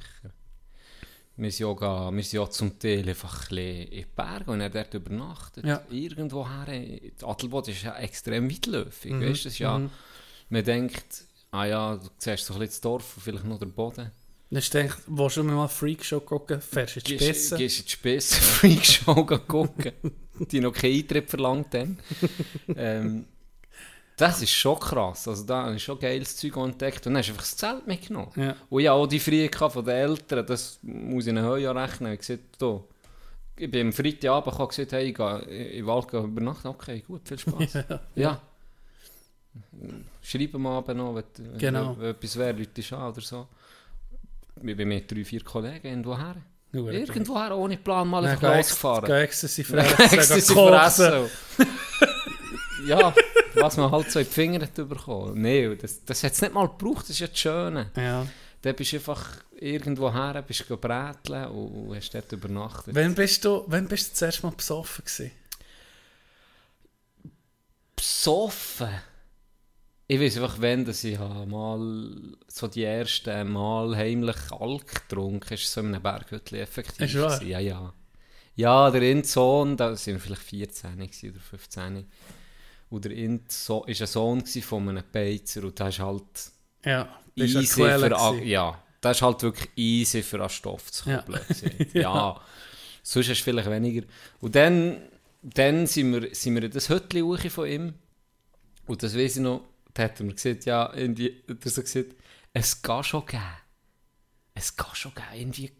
B: Wir sind, ja, wir sind ja zum Teil einfach ein in die Berge und haben dort übernachtet.
D: Ja.
B: Irgendwo her. Adelboden ist ja extrem weitläufig.
D: Mhm,
B: Weißt, das ja,
D: mhm.
B: Man denkt, ah ja, du siehst so ein bisschen das Dorf und vielleicht noch den Boden.
D: Dann hast du gedacht, willst du mir mal Freakshow gucken, fährst du in die Spitze?
B: gehst in die Spitze, (laughs) Freakshow gucken. Die noch keinen Eintritt verlangt haben. (laughs) ähm, das ist schon krass. Also da habe ich schon geiles Zeug entdeckt. Und dann hast du einfach das Zelt mitgenommen.
D: Ja.
B: Und hatte auch die Freiheit von den Eltern, das muss ich ihnen heute rechnen. Ich gesagt, da, ich bin am Freitagabend gekommen und gesagt, hey, ich gehe in gehen übernachten. Okay, gut, viel Spaß. (laughs)
D: Ja.
B: ja. Schreib am Abend noch, wenn, wenn,
D: Genau.
B: wenn etwas wäre, Leute an oder so. Ich bin mit drei, vier Kollegen irgendwo her. Irgendwo her, ohne Plan, mal einfach
D: Ex-
B: losgefahren.
D: geh Ecstasy (laughs) fressen,
B: Ecstasy fressen. (laughs) ja, was man halt so in die Finger hat bekommen. Nein, das, das hat es nicht mal gebraucht, das ist ja das Schöne.
D: Ja.
B: Dann bist du einfach irgendwo her, bist du bräteln und, und hast dort übernachtet.
D: Wann bist du, wann bist du das erste Mal besoffen gewesen?
B: Besoffen? Ich weiß einfach, wenn dass ich mal so die ersten Mal heimlich Alk getrunken ist so in einem Berghütli effektiv.
D: Ist wahr?
B: Ja, ja. Ja, der Insohn, da waren wir vielleicht 14 gewesen oder 15. Und der Inso war ein Sohn von einem Beizer und der ist halt
D: Ja, an
B: easy für, a-
D: gewesen?
B: ja, das ist halt wirklich easy für einen Stoff zu kommen,
D: Ja. (laughs) Ja.
B: Sonst hast du vielleicht weniger. Und dann, dann sind, wir, sind wir in das Hütchen von ihm. Und das weiß ich noch, da hat er mir gesagt, ja, irgendwie, hat er so gesagt, es geht schon geben. Es geht schon geben. Irgendwie,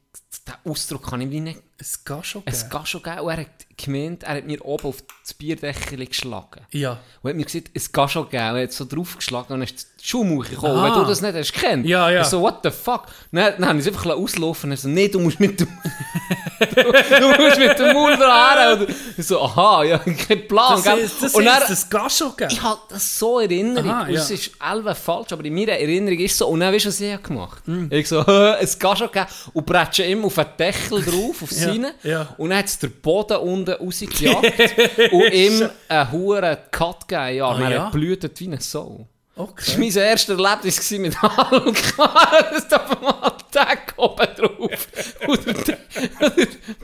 B: den Ausdruck kann ich wie nicht.
D: Es geht schon
B: Es
D: geben.
B: geht schon geben. Und er hat gemeint, er hat mir oben auf das Bierdeckel geschlagen.
D: Ja.
B: Und hat mir gesagt, es geht schon geben. Und er hat so draufgeschlagen und dann ist die Schuhmauche gekommen.
D: Ah.
B: Wenn du das nicht hast gekannt.
D: Ja, ja.
B: Ich so, what the fuck? Dann, dann habe ich es einfach auslaufen und so, nee, du musst mit dem... du, (laughs) du musst mit dem Maul dran. Ich so, aha, ja, kein Plan.
D: Das,
B: gell?
D: ist, das,
B: und
D: ist,
B: dann,
D: das geht schon geben.
B: ich habe das so in Erinnerung.
D: Aha, ja.
B: es ist elf falsch, aber in meiner Erinnerung ist es so. Und dann weißt du, was ich gemacht
D: Mm.
B: Ich so, es geht schon geben. Und bretsche immer auf den Deckel drauf, auf (laughs)
D: Ja,
B: seine.
D: ja.
B: Und dann hat es der Boden unten rausgejagt (laughs) und ihm einen hohen Cut gegeben. Ja,
D: Ah,
B: und er
D: ja?
B: blutet wie eine Sau. Das war
D: Okay.
B: mein erstes Erlebnis mit Hulk. Es da mal Deck oben drauf. Und der,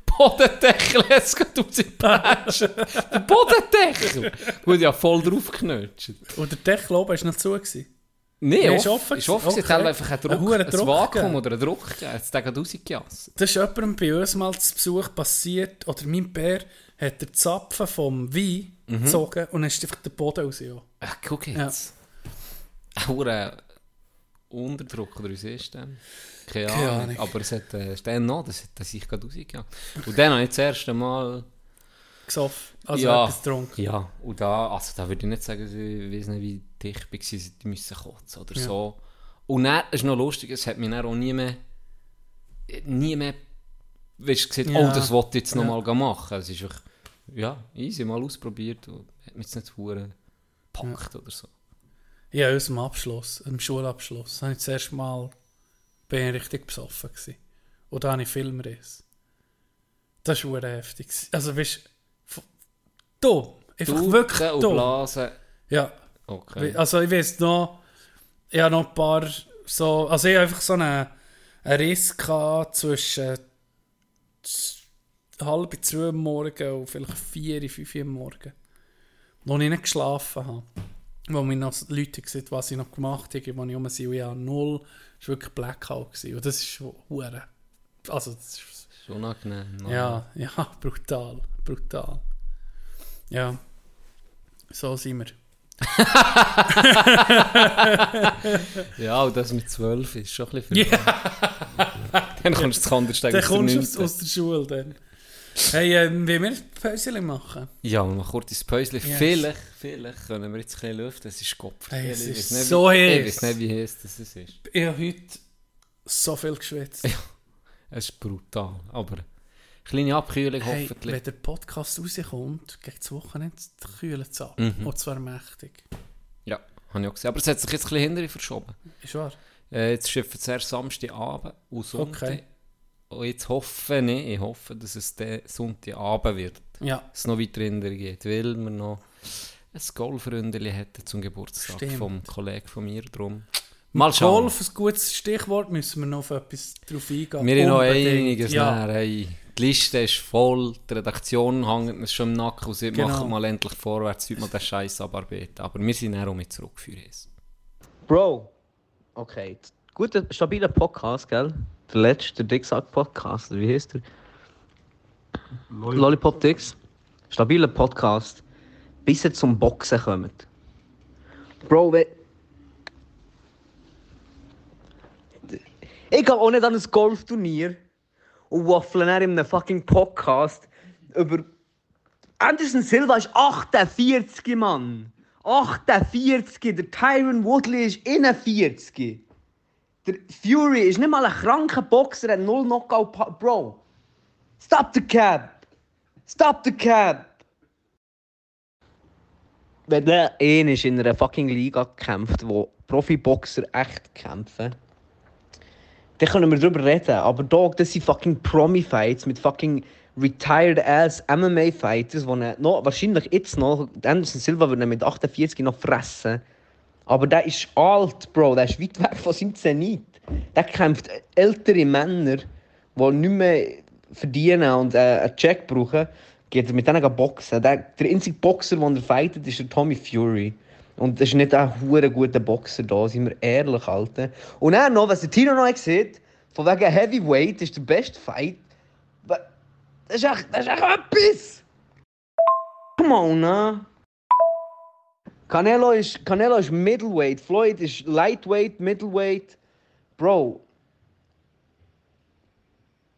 B: Bodendeckel es gerade rausgepatschen. Der Bodendeckel. Gut, ja, voll draufgeknutscht.
D: Und der Deckel oben war noch zu. Gewesen.
B: Nein,
D: Nee,
B: offen.
D: ist offen
B: Ist offen.
D: gewesen.
B: Sie hat
D: Okay.
B: einfach einen
D: Einen
B: Druck,
D: hohen
B: ein
D: Druck
B: Vakuum
D: gegeben.
B: oder einen Druck gegeben. Jetzt hat rausgejasst.
D: Das ist jemandem bei uns mal zu Besuch passiert, oder mein Bär hat den Zapfen vom Wein
B: Mhm.
D: gezogen und dann ist einfach der Boden raus. Ja.
B: Ach, guck jetzt. Auch ein Unterdruck, oder wie du denn? Keine
D: Keine
B: Ahnung.
D: Ahnung.
B: Aber es hat, äh, ist dann noch, das hat sich gerade rausgegangen. Und dann habe ich das erste Mal...
D: Gesoffen. Also
B: ja,
D: etwas getrunken.
B: Ja, und da, also da würde ich nicht sagen, ich weiß nicht, wie dicht ich war, die müssen kotzen oder
D: Ja.
B: so. Und dann, es ist noch lustig, es hat mich dann auch nie mehr, nie mehr, weißt du, gesagt,
D: Ja.
B: oh, das wollte ich jetzt
D: Ja.
B: nochmal machen. Es ist einfach, ja, easy, mal ausprobiert und hat mich jetzt nicht verdammt gepackt oder so.
D: Ja, aus dem Abschluss, im Schulabschluss, habe ich das erste Mal bin ich richtig besoffen gewesen. Und da habe ich Filmriss. Das war heftig. Also, weißt du, dumm. Einfach
B: Tuten
D: wirklich
B: und
D: dumm.
B: blasen,
D: Ja,
B: okay.
D: also ich weiß noch, ich habe noch ein paar so, also ich habe einfach so einen, einen Riss zwischen halb zwei am Morgen und vielleicht vier, fünf Uhr am Morgen. Wo ich nicht geschlafen habe. Wo mir noch Leute gesehen was ich noch gemacht habe, wo ich um sie ja null, das war wirklich Blackout gewesen. Und das ist hure. Also das ist,
B: ist unangenehm.
D: ja, (laughs) ja, brutal, brutal. Ja, so sind wir. (laughs)
B: Ja, und das mit 12 ist schon ein bisschen (laughs) früh. Dann kommst du zu Kandersteg
D: Dann
B: aus der
D: kommst du
B: 9.
D: aus, aus der Schule dann. Hey, ähm, wie wir Päuschen machen?
B: Ja, wir machen kurz ein Päuschen.
D: Yes.
B: Vielleicht, vielleicht können wir jetzt ein bisschen lüften. Es ist Kopf.
D: Hey, es
B: Ich
D: ist
B: weiß nicht,
D: so
B: wie, Ich
D: heiß.
B: weiß nicht, wie heiß das ist.
D: Ich habe heute so viel geschwitzt.
B: Es ist brutal. Aber eine kleine Abkühlung
D: Hey,
B: hoffentlich.
D: wenn der Podcast rauskommt, gegen das Wochenende kühlen es ab.
B: Mhm.
D: Und zwar mächtig.
B: Ja, habe ich auch gesehen. Aber es hat sich jetzt ein bisschen hinterher verschoben.
D: Ist wahr?
B: Äh, jetzt schiffen wir zuerst Samstagabend und Sonntag.
D: Okay.
B: Und jetzt hoffe ich, ich hoffe, dass es der Sonntagabend wird.
D: Ja,
B: Dass es noch weiter geht. Weil wir noch ein Golfründeli hätten zum Geburtstag
D: Stimmt.
B: vom Kollegen von mir. Drum. Mal schauen.
D: Golf, ein gutes Stichwort, müssen wir noch auf etwas drauf eingehen.
B: Wir haben noch einiges
D: Ja,
B: näher. Hey, die Liste ist voll, die Redaktion hängt uns schon im Nacken und sie
D: Genau.
B: machen mal endlich vorwärts, heute mal den Scheiß abarbeiten. Aber wir sind auch mit zurück für uns.
E: Bro, okay. Guter, stabiler Podcast, gell? Der letzte, Dicksack-Podcast, wie heißt der? Lollipop Dicks. Stabiler Podcast. Bis ihr zum Boxen kommt. Bro, we Ich gehe auch nicht an ein Golfturnier und waffle dann in einem fucking Podcast über. Anderson Silva ist 48, Mann. 48. Der Tyron Woodley ist 41. Der Fury ist nicht mal ein kranker Boxer, er hat null Knockout. Pa- Bro, stop the cap. Stop the cap. Wenn der ein ist in einer fucking Liga kämpft, wo Profiboxer echt kämpfen, dann können wir darüber reden. Aber Dog, das sind fucking Promi-Fights mit fucking retired ass MMA-Fighters, die wahrscheinlich jetzt noch, Anderson Silva würde mit 48 noch fressen. Aber der ist alt, Bro. Der ist weit weg von seinem Zenit. Der kämpft ältere Männer, die nicht mehr verdienen und äh, einen Check brauchen, geht er mit denen boxen. Der, der einzige Boxer, den er fightet, ist der Tommy Fury. Und das ist nicht ein hure guter Boxer da, sind wir ehrlich, Alter. Und dann noch, was der Tino noch sieht, von wegen Heavyweight ist der beste Fight. Das ist echt, das ist echt etwas! Come on, ne? Canelo ist, Canelo ist Middleweight, Floyd ist Lightweight, Middleweight. Bro.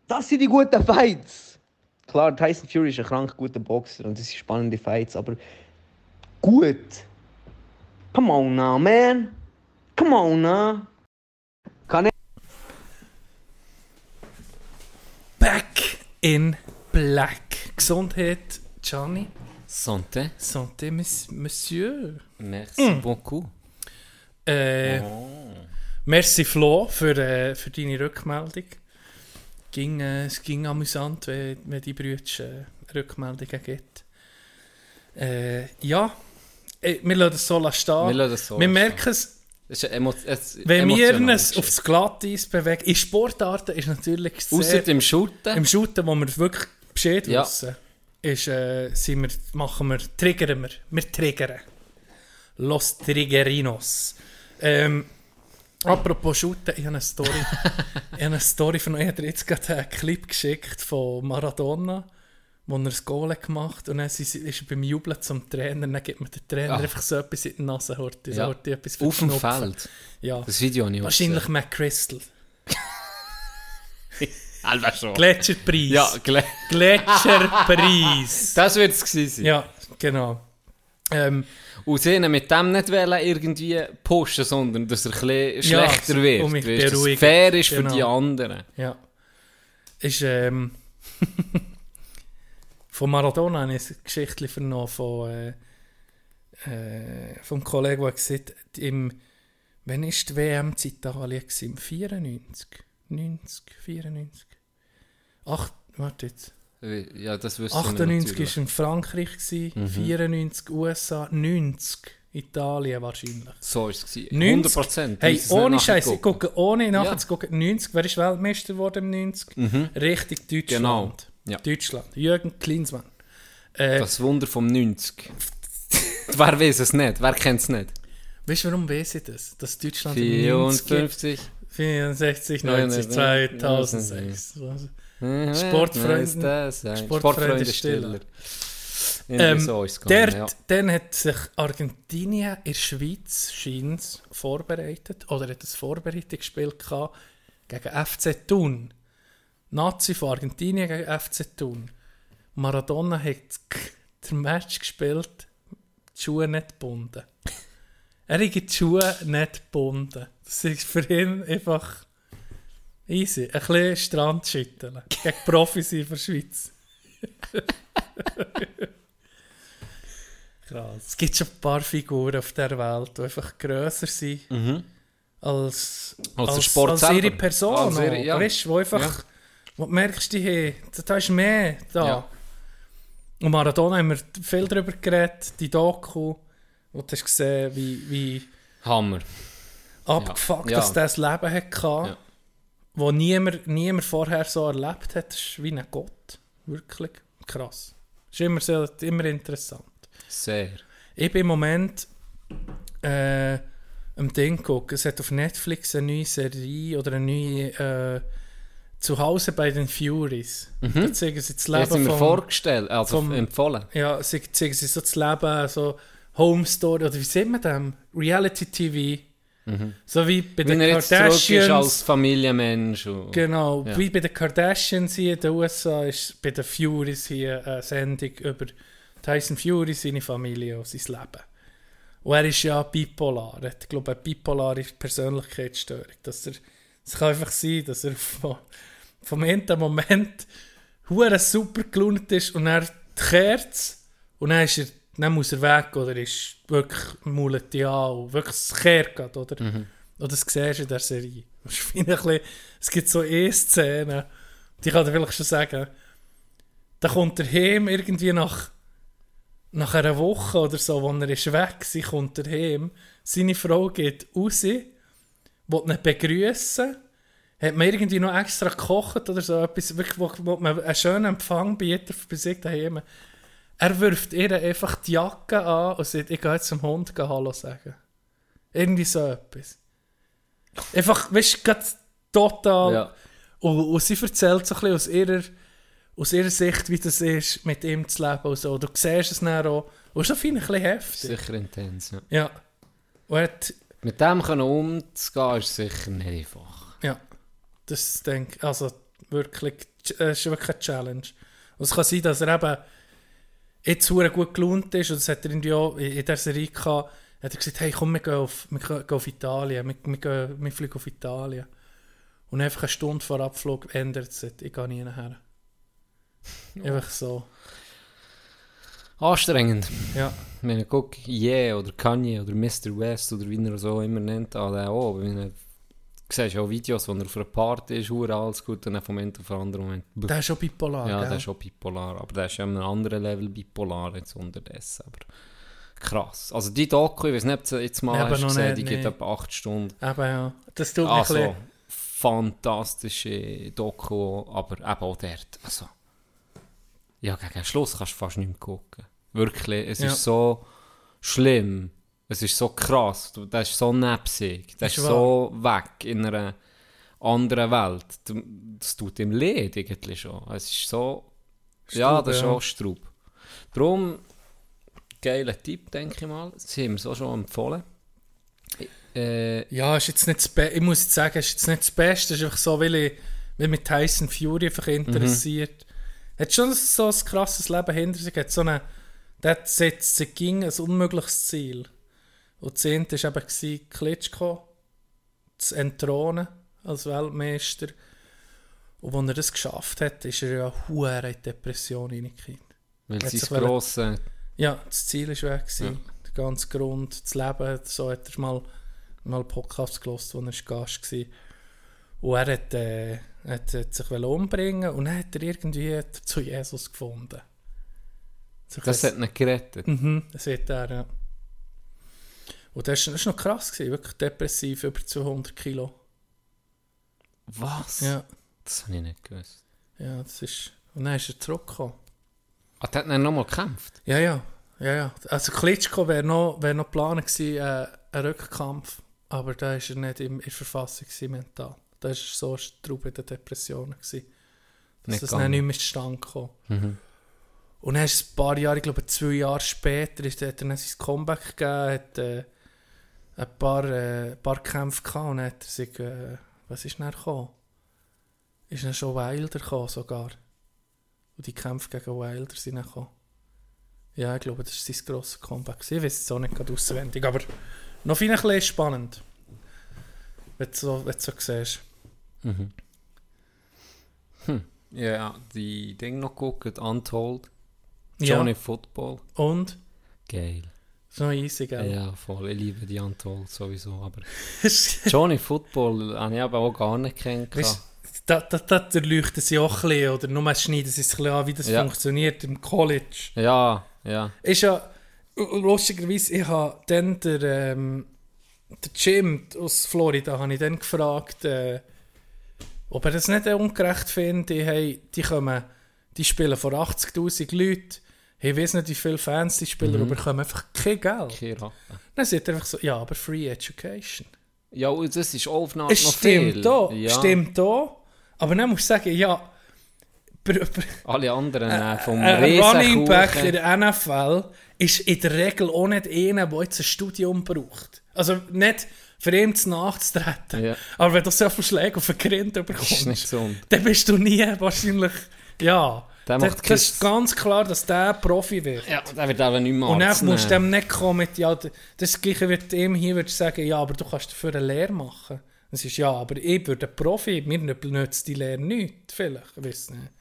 E: Das sind die guten Fights. Klar, Tyson Fury ist ein krank guter Boxer und das sind spannende Fights, aber gut. Come on now, man. Come on now. Canelo
D: Back in Black. Gesundheit, Gianni.
B: Santé.
D: Santé, Monsieur.
B: Merci
D: Mm.
B: beaucoup.
D: Äh,
B: Oh.
D: Merci Flo für, äh, für deine Rückmeldung. Ging, äh, es ging amüsant, wenn, wenn die Brüder äh, Rückmeldungen gibt. Äh, ja, äh, wir lassen es so stehen.
B: Wir lassen es so
D: wir merken es,
B: Es ist emo es
D: wenn wir uns aufs Glatteis bewegen. In Sportarten ist natürlich sehr...
B: im Shooten.
D: Im Shooten, wo wir wirklich Bescheid
B: Ja.
D: wissen, ist, äh, sind wir, machen wir, triggern wir. Wir triggern. Los Triggerinos. Ähm, apropos Shooten, ich habe eine Story. (laughs) ich habe eine Story von euch. Jetzt gerade einen Clip geschickt von Maradona, wo er ein Goal hat gemacht und dann ist er beim Jubeln zum Trainer. Dann gibt mir der Trainer
B: Ach.
D: einfach so etwas in die Nase. So
B: Ja.
D: Horti etwas
B: Auf dem. Feld.
D: Ja.
B: Das Video auch
D: Wahrscheinlich. McChrystal. (laughs)
B: Schon.
D: Gletscherpreis.
B: Ja, gle (laughs)
D: Gletscherpreis. (laughs)
B: das wird es gewesen sein.
D: Ja, genau. Ähm,
B: Und sie mit dem nicht wollen irgendwie pushen, sondern dass er ein
D: Ja,
B: schlechter
D: so,
B: wird.
D: um
B: Weißt, dass fair ist für
D: Genau.
B: die anderen.
D: ja. Ist, ähm, (laughs) von Maradona habe ich eine Geschichte vernommen von, äh, äh, vom Kollegen, der gesagt hat, im, wann war die WM in Italien? gewesen? Im 94? 90? 94? Ach, warte jetzt.
B: Ja, das wüsste ich
D: 98
B: natürlich.
D: war in Frankreich, gewesen, 94 USA, 90 Italien wahrscheinlich.
B: So ist es. gewesen.
D: 90.
B: 100%.
D: Hey,
B: Ich muss es
D: ohne Scheiß, ich gucke ohne nachzugucken. 90, wer ist Weltmeister geworden im 90? Richtig Deutschland.
B: Genau, ja.
D: Deutschland. Jürgen Klinsmann. Äh,
B: Das Wunder vom 90. Wer weiß es nicht? Wer kennt es nicht?
D: weißt du, warum weiß ich das? Dass Deutschland im 90,
B: 54.
D: 64, 90, 2006. Sportfreunde-
B: Sportfreunde
D: Sportfreunde
B: Sportfreunde
D: Stiller. Ähm,
B: so gegangen, ja.
D: Dann hat sich Argentinien in der Schweiz scheint's vorbereitet oder hat ein Vorbereitungsspiel gehabt gegen FC Thun. Nazi von Argentinien gegen FC Thun. Maradona hat den Match gespielt, die Schuhe nicht gebunden. er hat die Schuhe nicht gebunden. Das ist für ihn einfach easy. Ein bisschen Strand schütteln. Gegen Profis in der Schweiz. (laughs) Krass. Es gibt schon ein paar Figuren auf der Welt, die einfach grösser sind als,
B: Als Sport
D: als
B: selber.
D: ihre Person.
B: Als ihre- ja.
D: Weißt du, wo einfach,
B: Ja.
D: wo du merkst, die, hey, da ist mehr da.
B: Ja.
D: Und Maradona haben wir viel darüber geredet, die Doku, wo du hast gesehen, wie, wie
B: Hammer.
D: abgefuckt,
B: Ja.
D: dass das Leben hatte,
B: Ja.
D: Wo niemand, niemand vorher so erlebt hat. Das ist wie ein Gott. Wirklich krass. Das ist immer, sehr, immer interessant.
B: Sehr.
D: Ich bin im Moment äh, am Ding gucken. Es hat auf Netflix eine neue Serie oder eine neue äh, Zuhause bei den Furies. Da zeigen sie das Leben
B: Jetzt sind wir
D: vom-
B: vorgestellt, also
D: vom-
B: empfohlen.
D: ja, sie zeigen sie so das Leben, so Home Story, oder wie sieht man das? Reality TV. So wie bei
B: Mhm.
D: Den
B: ist als
D: Kardashians.
B: Familienmensch. Und
D: Genau,
B: Ja.
D: wie bei den Kardashians hier in den USA ist bei den Furies hier eine Sendung über Tyson Fury, seine Familie und sein Leben. Und er ist ja bipolar. Er hat, glaube ich, eine bipolare Persönlichkeitsstörung. Dass er Es kann einfach sein, dass er vom, vom einen Moment super gelaunt ist und er kehrt und dann, ist er, dann muss er weg oder ist wirklich mulet ja und wirklich es kehrt oder? Oder das siehst du in der Serie. (laughs) Ist bisschen, es gibt so E-Szenen, die kann dir vielleicht schon sagen, da kommt er heim irgendwie nach, nach einer Woche oder so, wo er ist weg war, kommt er heim. Seine Frau geht raus, will ihn begrüßen, hat man irgendwie noch extra gekocht oder so etwas, wirklich, wo, wo man einen schönen Empfang bietet bei sich daheim. Er wirft ihr einfach die Jacke an und sagt, ich gehe jetzt zum Hund Hallo sagen. Irgendwie so etwas. Einfach, weißt du, total.
B: Ja.
D: Und, und sie erzählt so ein bisschen aus ihrer, aus ihrer Sicht, wie das ist, mit ihm zu leben und so. Du siehst es dann auch. Und so finde ich ein bisschen heftig.
B: Sicher intens, ja.
D: Ja. Und hat,
B: Mit dem können umzugehen, ist sicher nicht einfach.
D: ja, das denke ich, also wirklich, äh, ist wirklich eine Challenge. Und es kann sein, dass er eben jetzt sehr gut gelohnt ist, und das hat er irgendwie auch in der Serie gehabt, hat er gesagt, hey komm, wir gehen auf, wir gehen auf Italien, wir, wir, gehen, wir fliegen auf Italien. Und einfach eine Stunde vor Abflug ändert es sich, ich gehe nie nachher. Einfach so,
B: Anstrengend.
D: ja.
B: Ich meine, guck, Yeah oder Kanye oder Mr. West oder wie er so immer nennt, an den auch. Siehst auch Videos, wo er auf einer Party ist, hure alles gut, und dann vom einen auf den anderen Moment. buh.
D: Der ist schon bipolar,
B: ja,
D: gell?
B: der ist schon bipolar, aber der ist ja an einem anderen Level bipolar jetzt unterdessen. Aber krass. Also die Doku, ich weiß nicht, ob du jetzt mal
D: aber
B: hast
D: noch
B: gesehen,
D: nicht,
B: die geht
D: nee.
B: etwa 8 Stunden.
D: Eben, ja. Das tut mir
B: Also,
D: ein bisschen...
B: fantastische Doku, aber eben auch dort. Also, ja, gegen den Schluss kannst du fast nicht mehr gucken. Wirklich, es
D: Ja.
B: ist so schlimm. Es ist so krass. Du, das ist so nebsig. Das
D: Ist
B: ist, so weg in einer anderen Welt. Das tut ihm leid eigentlich schon. Es ist so... ja,
D: Straub,
B: das ist
D: ja.
B: auch Straub. Darum, geiler Tipp, denke ich mal. Sie haben es auch schon empfohlen. Äh,
D: Ja, ist jetzt nicht das Be ich muss jetzt sagen, ist jetzt nicht das Beste, ist einfach so, weil ich weil mich Tyson Fury einfach interessiert. Hat schon so ein krasses Leben hinter sich, hat so eine, der setzt sich gegen ein unmögliches Ziel. Und das Zehnte war eben, Klitschko zu entthronen als Weltmeister. Und als er das geschafft hat, ist er ja hure in die Depression reingekommen.
B: weil sein grosses...
D: Ja, das Ziel war weg. gewesen.
B: Ja.
D: Der ganze Grund, das Leben, so hat er mal, mal einen Podcast gehört, wo er Gast war. Und er hat, äh, hat, hat sich umbringen und dann hat er irgendwie zu Jesus gefunden. So
B: Das hat ihn gerettet.
D: Mhm, das hat er, ja. Und das war das ist noch krass, gewesen, wirklich depressiv, über 200 Kilo.
B: Was?
D: Ja,
B: Das habe ich nicht gewusst.
D: ja, das ist... Und dann ist er zurückgekommen.
B: Ah, der hat dann nochmal gekämpft?
D: Ja, ja, ja, ja. Also Klitschko wäre noch, wär noch geplant gewesen, äh, ein Rückkampf, aber da war er nicht in, in der Verfassung gewesen, mental. Da war so Straub in den Depressionen, gewesen, dass
B: Nicht
D: dann nicht mehr zustande kam. Und dann ist es ein paar Jahre, ich glaube zwei Jahre später, ist, hat er dann sein Comeback gegeben, hat äh, ein paar, äh, ein paar Kämpfe gehabt und hat er sich, äh, was ist dann gekommen? Ist dann schon Wilder gekommen sogar. Und die Kämpfe gegen Wilder sind dann gekommen. Ja, ich glaube, das war sein grosser Comeback. Ich weiß es auch nicht gerade auswendig, aber noch viel ein bisschen spannend. Wenn du so, wenn du so siehst.
B: Ja, die Ding noch geguckt, Untold.
D: Ja.
B: Johnny Football.
D: Und?
B: Geil.
D: So easy, gell?
B: Ja, voll. Ich liebe die Untold sowieso. Aber (laughs) Johnny Football habe ich aber auch gar nicht kennengelernt.
D: Da, da, da erleuchten sie auch ein bisschen, oder nur schneiden sie es ein bisschen an, wie das
B: Ja.
D: funktioniert im College.
B: Ja, ja.
D: Ist ja, lustigerweise, ich habe dann der, ähm, der Jim aus Florida, habe ich dann gefragt, äh, ob er das nicht ungerecht findet. Hey, die kommen, die spielen vor 80'000 Leuten, ich weiß nicht, wie viele Fans die spielen, aber bekommen einfach kein Geld.
B: Kein.
D: Dann er einfach so, ja, aber Free Education.
B: Ja, und das ist auch noch,
D: Es
B: noch
D: stimmt
B: viel.
D: da,
B: Ja.
D: stimmt da. Aber dann musst du sagen, ja,
B: Alle anderen äh, vom
D: ein Running Back in der NFL ist in der Regel auch nicht einer, der jetzt ein Studium braucht. Also nicht für ihn zu nachzutreten.
B: Ja.
D: Aber wenn du so viele Schläge auf den Grind bekommst, dann bist du nie wahrscheinlich, ja.
B: Der macht
D: das ist ganz klar, dass der Profi wird.
B: Ja, der wird eben nicht mehr
D: Und dann musst du dem nicht kommen mit, ja, das Gleiche wird ihm hier du sagen, ja, aber du kannst dafür eine Lehre machen. Es ist ja, aber ich würde Profi, mir nützt die Lehre nichts, vielleicht, ich weiß nicht.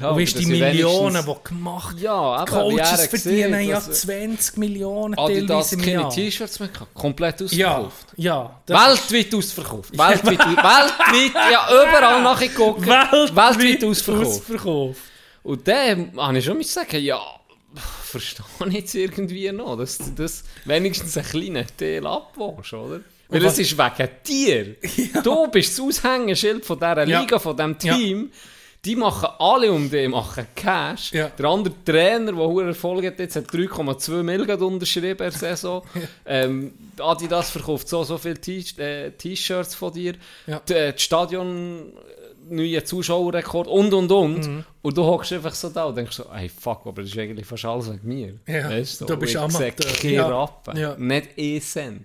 B: Ja,
D: Und weißt, die Millionen, die gemacht
B: Ja,
D: Die
B: eben,
D: Coaches verdienen
B: gesehen,
D: ja
B: dass-
D: 20 Millionen
B: Adidas
D: teilweise im
B: keine
D: Jahr.
B: T-Shirts mehr gehabt. Komplett
D: Ja,
B: ausverkauft.
D: ja. das-
B: Weltweit ausverkauft. (laughs) Weltweit, weltweit, ja, überall nachgeguckt. Weltweit ausverkauft.
D: ausverkauft.
B: Und dann habe ich schon sagen, ja, verstehe ich jetzt irgendwie noch, dass du das wenigstens einen kleinen Teil abwäschst, oder? Weil es ist wegen dir. (laughs) Du bist das Aushängeschild von dieser
D: Ja.
B: Liga, von diesem Team. Die machen alle um dich, machen Cash.
D: Ja.
B: Der andere Trainer, der hohe Erfolg hat, jetzt hat 3,2 Millionen unterschrieben per Saison. (laughs) ähm, Adidas verkauft so so viele äh, T-Shirts von dir.
D: Ja.
B: D- äh, Das Stadion, äh, neue Zuschauerrekord und und und.
D: Mhm.
B: Und du hockst einfach so da und denkst so, hey fuck, aber das ist eigentlich fast alles wegen mir.
D: Ja,
B: Weißt
D: du bist
B: Und ich sehe
D: Ja.
B: Rappen.
D: Ja.
B: Nicht ein Cent.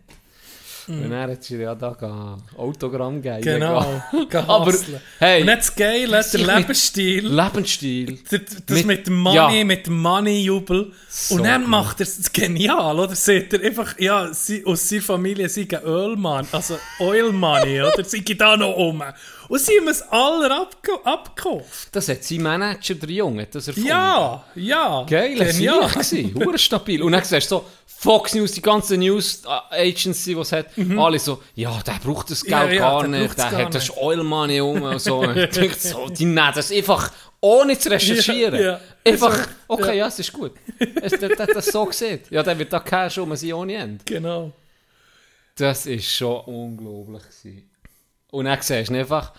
B: Und dann hat sie ja da Autogramm gegeben.
D: Genau. (laughs)
B: Aber, hey,
D: Und nicht das Geile, der Lebensstil.
B: Lebensstil.
D: Das, das
B: Mit-
D: mit, dem Money,
B: ja.
D: mit dem Money-Jubel.
B: So
D: und dann
B: gut.
D: macht er es genial, oder? Seht er einfach, ja, sie, aus seiner Familie sei ein Ölmann, also Oil Money, (laughs) oder? Sei da noch um. Und sie haben es alle abge abgekauft.
B: Das hat sein Manager, der Junge, das erfunden.
D: Ja, ja.
B: Geil, das war (laughs) hure stabil. Und dann siehst du so, Fox News, die ganze News äh, Agency, die es hat, alle so, ja, der braucht das Geld
D: Mhm. Ja, ja,
B: gar
D: der
B: nicht, der
D: gar
B: hat das. Oil Money um und so. (laughs) Und ich dachte so. Die nehmen das einfach ohne zu recherchieren.
D: Ja, ja.
B: Einfach, okay,
D: ja.
B: ja, es ist gut. Es, der, der hat das so gesehen. Ja, der wird da Cash um sie ohne Ende.
D: Genau.
B: Das ist schon unglaublich. Gewesen. Und dann siehst du einfach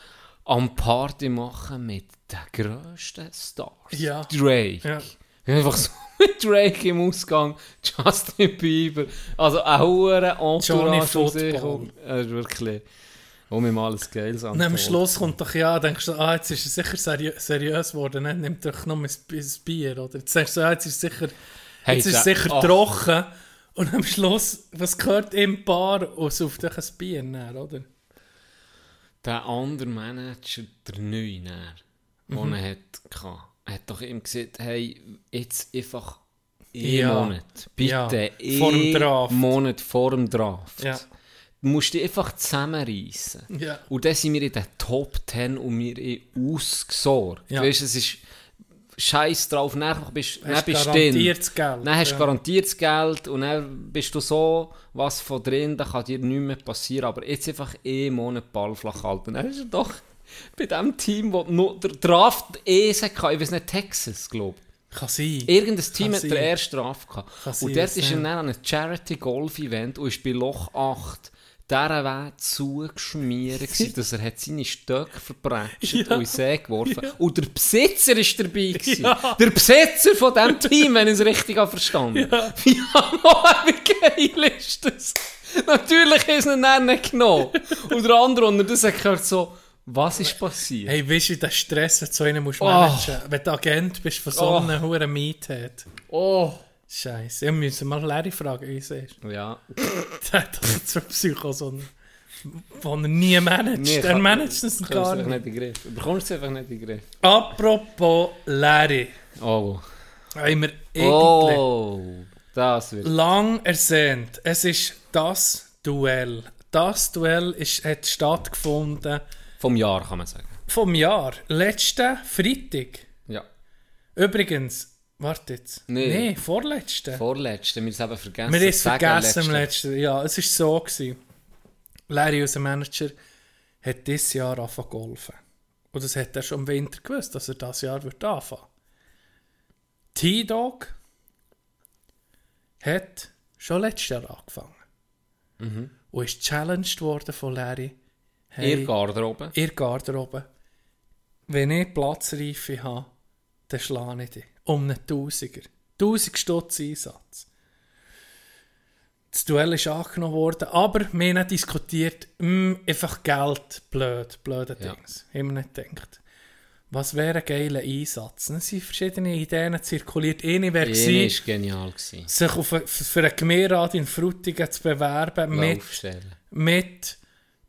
B: am Party machen mit den grössten Stars.
D: Ja.
B: Drake.
D: Ja.
B: Einfach so (laughs) mit Drake im Ausgang, Justin Bieber. Also ein hoher Entourage um sich. Ist wirklich um ihm alles Geiles an.
D: Und am Schluss kommt doch, ja, denkst du, ah, jetzt ist er sicher seriö seriös geworden, ne? nimmt doch noch ein ein Bier, oder? Jetzt denkst du, ah, jetzt ist er sicher,
B: Hey,
D: jetzt ist
B: der-
D: sicher
B: ach.
D: trocken. Und am Schluss, was gehört im Paar? Und sauft doch ein Bier, näher, oder?
B: Der andere Manager, der Neue, den
D: Mhm.
B: er hatte, hat doch ihm gesagt, hey, jetzt einfach einen
D: Ja.
B: Monat. Bitte,
D: Ja. Vor dem Draft.
B: Monat vor dem Draft.
D: Ja.
B: Du musst dich einfach zusammenreißen.
D: Ja.
B: Und dann sind wir in den Top 10 und wir ausgesorgt.
D: Ja.
B: Weißt, es ist scheiß drauf, dann bist, dann
D: Hast
B: bist du
D: garantiert
B: drin.
D: Geld.
B: Dann hast du
D: ja.
B: garantiert das Geld und dann bist du so was von drin, da kann dir nichts mehr passieren. Aber jetzt einfach einen Monat Ball flach halten. Dann ist doch bei dem Team, wo nur der Draft eh ich weiß nicht, Texas, glaube ich.
D: Kann sein.
B: Irgendein Team
D: Kann
B: hat
D: sein.
B: den ersten Draft gehabt.
D: Kann
B: Und
D: sein,
B: dort ist er dann an einem Charity-Golf-Event und ist bei Loch 8 dieser Weg zugeschmiert gewesen, (laughs) dass er hat seine Stöcke verbrecht
D: Ja.
B: und in den See geworfen Und der Besitzer ist dabei gewesen.
D: Ja.
B: Der Besitzer von diesem (laughs) Team, wenn ich es richtig habe verstanden
D: Ja. (laughs)
B: Wie, geil ist das? Natürlich ist er ihn dann nicht genommen. Und der andere unter das hat gehört so, was ist passiert?
D: Hey, weißt du, wie der Stress so einen musst
B: Oh.
D: managen Wenn du Agent bist von so
B: Oh.
D: einem hohen Meathead.
B: Oh.
D: Scheiße. Wir müssen mal Larry fragen, es ist.
B: Ja. (laughs)
D: Der hat doch so ein Psycho, so ein, den er nie managt.
B: Nee,
D: der managt das
B: Kommst
D: gar nicht.
B: nicht in Griff. Du bekommst es einfach nicht in den Griff.
D: Apropos Larry.
B: Oh.
D: Haben wir irgendwie
B: Oh. Das wird...
D: lang ersehnt. Es ist das Duell. Das Duell ist, hat stattgefunden
B: Vom Jahr, kann man sagen.
D: vom Jahr. Letzten Freitag.
B: Ja.
D: Übrigens, warte jetzt.
B: Nee.
D: Nee, vorletzten.
B: Vorletzte, wir haben es vergessen.
D: Wir haben es vergessen im
B: letzte.
D: letzten. Ja, es war so. Gewesen. Larry, unser Manager, hat dieses Jahr angefangen golfen. Und das hat er schon im Winter gewusst, dass er dieses Jahr wird anfangen T-Dog hat schon letztes Jahr angefangen.
B: Mhm.
D: Und ist challenged worden von Larry.
B: Ihr Garderobe.
D: Ihr Garderobe. Wenn ich Platzreife habe, dann schlage ich dich. Um einen Tausiger. 1000 Stutz Einsatz. Das Duell ist angenommen worden, aber wir haben diskutiert, mh, einfach Geld, blöd, blöde
B: Ja.
D: Dings. Haben wir nicht gedacht. Was wäre ein geiler Einsatz? Es sind verschiedene Ideen zirkuliert. Eine wäre gewesen,
B: genial. Gewesen.
D: sich auf, für einen Gemeinderat in Frutigen zu bewerben mit, mit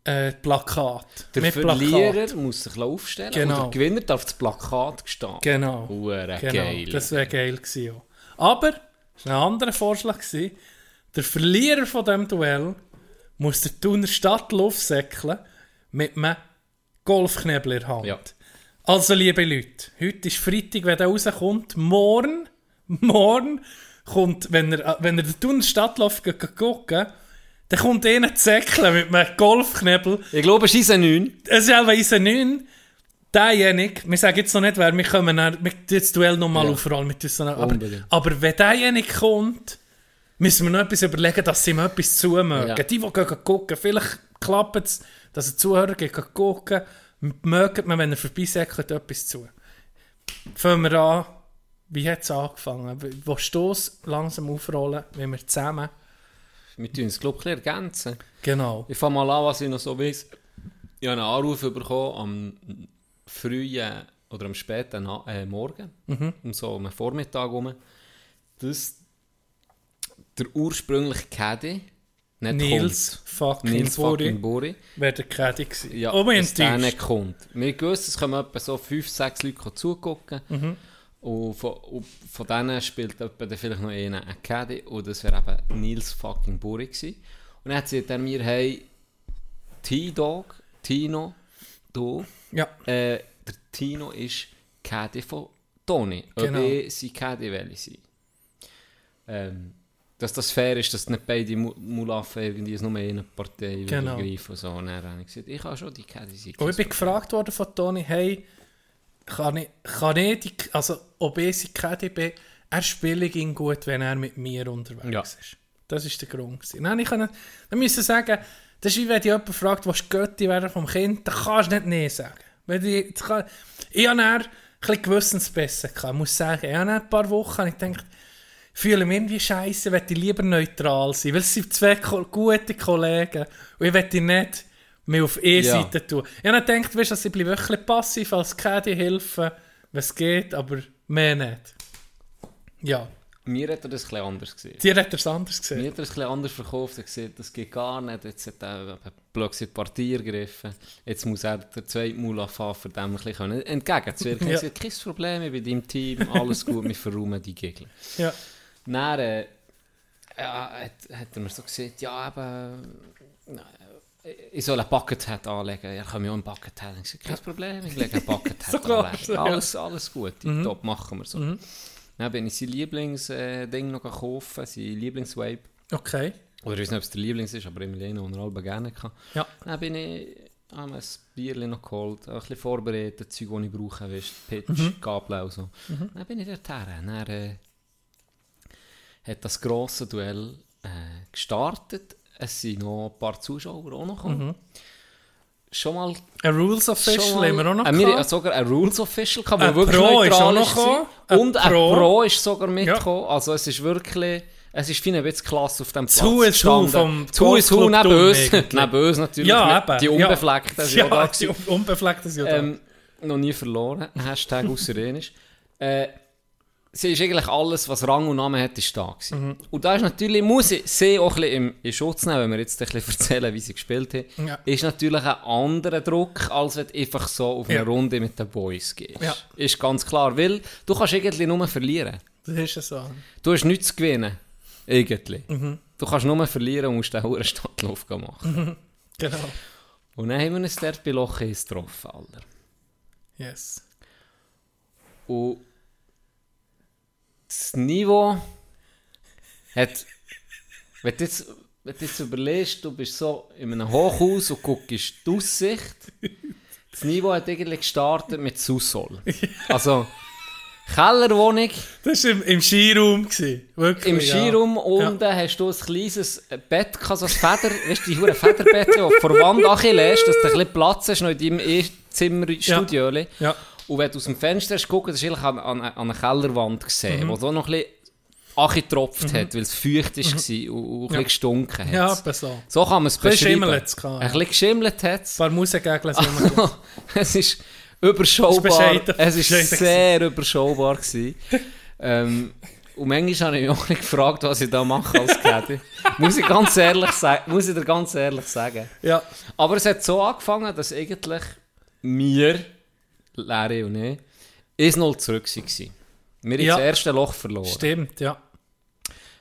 D: äh, Plakat.
B: Der
D: mit
B: Verlierer muss sich aufstellen
D: Genau.
B: und der Gewinner darf das Plakat stehen.
D: Genau. Genau.
B: geil.
D: Das wäre geil gewesen. Auch. Aber, es war ein anderer Vorschlag. Gewesen. Der Verlierer von diesem Duell muss der Thuner Stadtlauf säckeln mit einem Golfknebel in der Hand.
B: Ja.
D: Also, liebe Leute, heute ist Freitag, wenn der rauskommt. Morgen, (laughs) morgen kommt, wenn er, wenn er den Thuner Stadtlauf geht gucken, dann kommt einer zu säckeln mit einem Golfknebel.
B: Ich glaube, es ist ein 9.
D: Es ist einfach unser 9. Derjenige, wir sagen jetzt noch nicht, wer, wir kommen dann, wir das Duell nochmal
B: Ja.
D: auf, vor allem mit uns. Aber, aber wenn derjenige kommt, müssen wir noch etwas überlegen, dass sie ihm etwas zumögen.
B: Ja.
D: Die, die gehen gucken, vielleicht klappt es, dass ein Zuhörer geht gucken, mögen man, wenn er vorbeisäckelt, etwas zu. Fangen wir an, wie hat es angefangen? Wo Stoß langsam aufrollen, wenn wir zusammen...
B: Wir tun es, glaube ich, ein bisschen ergänzen.
D: Genau.
B: Ich fange mal an, was ich noch so weiß. Ich habe einen Anruf bekommen am frühen oder am späten äh, Morgen, um so den Vormittag herum, dass der ursprüngliche Caddy nicht
D: Nils
B: kommt.
D: fucking
B: Nils
D: Buri
B: fucking Buri.
D: wäre der Caddy gewesen.
B: Ja,
D: oh,
B: dass der nicht kommt. Wir gewusst, es kommen etwa so 5, 6 Leute zugucken.
D: Mhm.
B: Und von, und von denen spielt dann vielleicht noch einer ein Caddy. Und das wäre eben Nils fucking Buri gewesen. Und dann sagt er mir, hey, T-Dog, Tino, du,
D: Ja,
B: äh, der Tino ist Caddy von Toni. Ob
D: Genau.
B: ich sein Caddy will sein. Ähm, dass das fair ist, dass nicht beide Mu- Mulaffen irgendwie nur eine Partei
D: Genau.
B: übergreifen. So. Und dann habe ich gesagt, ich kann schon die Caddy sein.
D: Und ich bin gefragt worden von Toni, hey, kann ich, kann ich die, also ob ich bin, er spielt ihn gut, wenn er mit mir unterwegs
B: Ja.
D: ist. Das ist der Grund. gewesen. Dann, ich kann, dann müssen sagen, das ist wie wenn dich jemand fragt, was Götti wäre vom Kind, dann kannst du nicht Nein sagen. Wenn ich, kann, ich habe dann ein bisschen gewissensbesser gehabt, ich muss sagen. Ich habe ein paar Wochen ich gedacht, fühle mich irgendwie scheiße, ich lieber neutral sein, weil es sind zwei gute Kollegen und ich möchte nicht mehr auf E-Seite tun. Ich habe gedacht, weißt, du, ich bleibe bisschen passiv als Caddy helfen, wenn es geht, aber mehr nicht. Ja,
B: Mir hat er das bisschen anders gesehen.
D: dir hat er es anders
B: Mir
D: gesehen.
B: hat er ein bisschen anders verkauft. Er gesagt, das geht gar nicht. Jetzt hat er plötzlich die Partie ergriffen. Jetzt muss er der zweite Mulaffa für dem ein bisschen entgegenzuwirken.
D: Ja.
B: Gesagt, kein Problem, ich bin deinem Team, alles gut, wir verräumen die Gegner.
D: Ja.
B: Dann äh, ja, hat, hat er mir so gesagt, ja, eben, äh, ich soll ein Buckethead anlegen. Er kann mir auch ein Buckethead. Ich sage, kein Problem, ich lege ein Buckethead (laughs)
D: Sogar,
B: anlegen.
D: ja.
B: Alles, alles gut, top, machen wir so. Dann bin ich sein Lieblingsding noch kaufen, sein Lieblingsvape.
D: Okay.
B: Oder ich weiß nicht, ob es der Lieblings ist, aber Emiliano, er alle gerne kann.
D: Ja.
B: Dann bin ich habe mir ein Bierchen noch geholt, ein bisschen vorbereitet, Zeug, die ich brauche, weißt, Pitch,
D: Mhm.
B: Gabel und so. Dann bin ich dort her. Dann äh, hat das grosse Duell äh, gestartet. Es sind noch ein paar Zuschauer auch noch gekommen.
D: Mhm.
B: Schon mal...
D: Ein Rules Official haben wir auch noch
B: äh, wir haben sogar ein Rules Official gehabt,
D: Ein
B: wirklich
D: Pro ist auch noch gekommen.
B: Und ein
D: Pro.
B: Pro ist sogar mitgekommen. Also es ist wirklich... Es ist wie ein bisschen klasse auf dem Platz
D: Who is who
B: gestanden.
D: vom
B: Who is who
D: Golfclub
B: neben uns. neben uns natürlich.
D: Ja,
B: Mit-
D: eben.
B: Die
D: ja.
B: Unbefleckten sind auch da
D: Ja,
B: gewesen.
D: die Unbefleckten sind ja da.
B: Ähm, noch nie verloren. Hashtag außerenisch. Äh, sie ist eigentlich alles, was Rang und Namen hat, ist da gewesen.
D: Mhm.
B: Und da ist natürlich, muss ich sie auch ein bisschen im, in Schutz nehmen, wenn wir jetzt ein bisschen (laughs) erzählen, wie sie gespielt haben,
D: Ja.
B: ist natürlich ein anderer Druck, als wenn du einfach so auf eine
D: Ja.
B: Runde mit den Boys gehst.
D: Ja.
B: Ist ganz klar, weil du kannst irgendwie nur verlieren.
D: Das ist ja so.
B: Du hast nichts zu gewinnen. Irgendwie.
D: Mhm.
B: Du kannst nur verlieren und musst den hohen Stadtlauf machen.
D: Genau.
B: Und dann haben wir uns dort bei Loch eins getroffen, Alter.
D: Yes.
B: Und das Niveau hat, wenn du jetzt, wenn du jetzt überlegst, du bist so in einem Hochhaus und guckst die Aussicht, das Niveau hat eigentlich gestartet mit Susol. Also, Kellerwohnung
D: Das war im, im Skiraum. Gewesen. Wirklich,
B: im
D: ja.
B: Skiraum unten hast du ein kleines Bett, so ein Feder, weißt du, die hure Federbettchen, die vor der Wand anlässt, dass du ein bisschen Platz hast noch in deinem E-Zimmer-Studio.
D: Ja.
B: Und wenn du aus dem Fenster hast geguckt, hast du an, an, an einer Kellerwand
D: Mhm.
B: gesehen, wo so noch ein bisschen angetropft hat, weil es feucht war und, und ein bisschen gestunken hat.
D: Ja, so.
B: So kann man es
D: Ein bisschen
B: beschreiben. Ein
D: ja.
B: bisschen geschimmelt hat es.
D: Ein paar Musengegel sind immer (laughs)
B: es ist überschaubar. es ist
D: Bescheiden
B: sehr überschaubar gewesen. ähm, und manchmal habe ich mich auch nicht gefragt, was ich da mache als Caddy. (laughs) muss, ich ganz ehrlich sa- muss ich dir ganz ehrlich sagen.
D: Ja.
B: Aber es hat so angefangen, dass eigentlich wir, Larry und ich, 1-0 zurück waren. Wir haben
D: Ja.
B: das erste Loch verloren.
D: Stimmt, ja.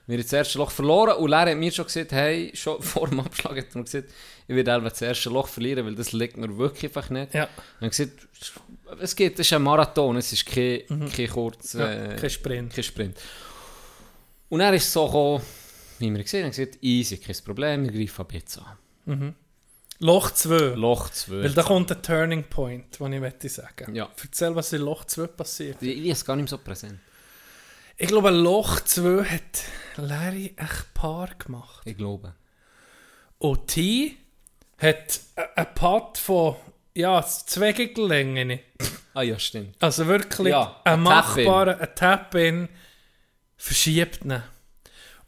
B: Wir haben das erste Loch verloren und Lehrer hat mir schon gesagt, hey, schon (laughs) vor dem Abschlag hat er mir gesagt, ich werde einfach das erste Loch verlieren, weil das liegt mir wirklich einfach nicht.
D: Ja.
B: Und er hat gesagt, es geht, es ist ein Marathon, es ist kein, kein kurz,
D: Mhm. Ja,
B: äh,
D: kein Sprint.
B: kein Sprint. Und er ist so gekommen, wie wir gesehen haben, gesagt, easy, kein Problem, wir greifen ab jetzt an.
D: Loch 2.
B: Loch 2.
D: Weil da kommt ein Turning Point, den ich möchte sagen.
B: Ja.
D: Erzähl, was in Loch 2 passiert.
B: Ich, ich es gar nicht mehr so präsent.
D: Ich glaube, Loch 2 hat Larry echt Paar gemacht.
B: Ich glaube.
D: Und T hat a- ein Putt von ja, zwei Gigellängen.
B: Ah ja, stimmt.
D: Also wirklich
B: Ja,
D: ein
B: ein
D: machbarer ein Tap-In verschiebt ihn.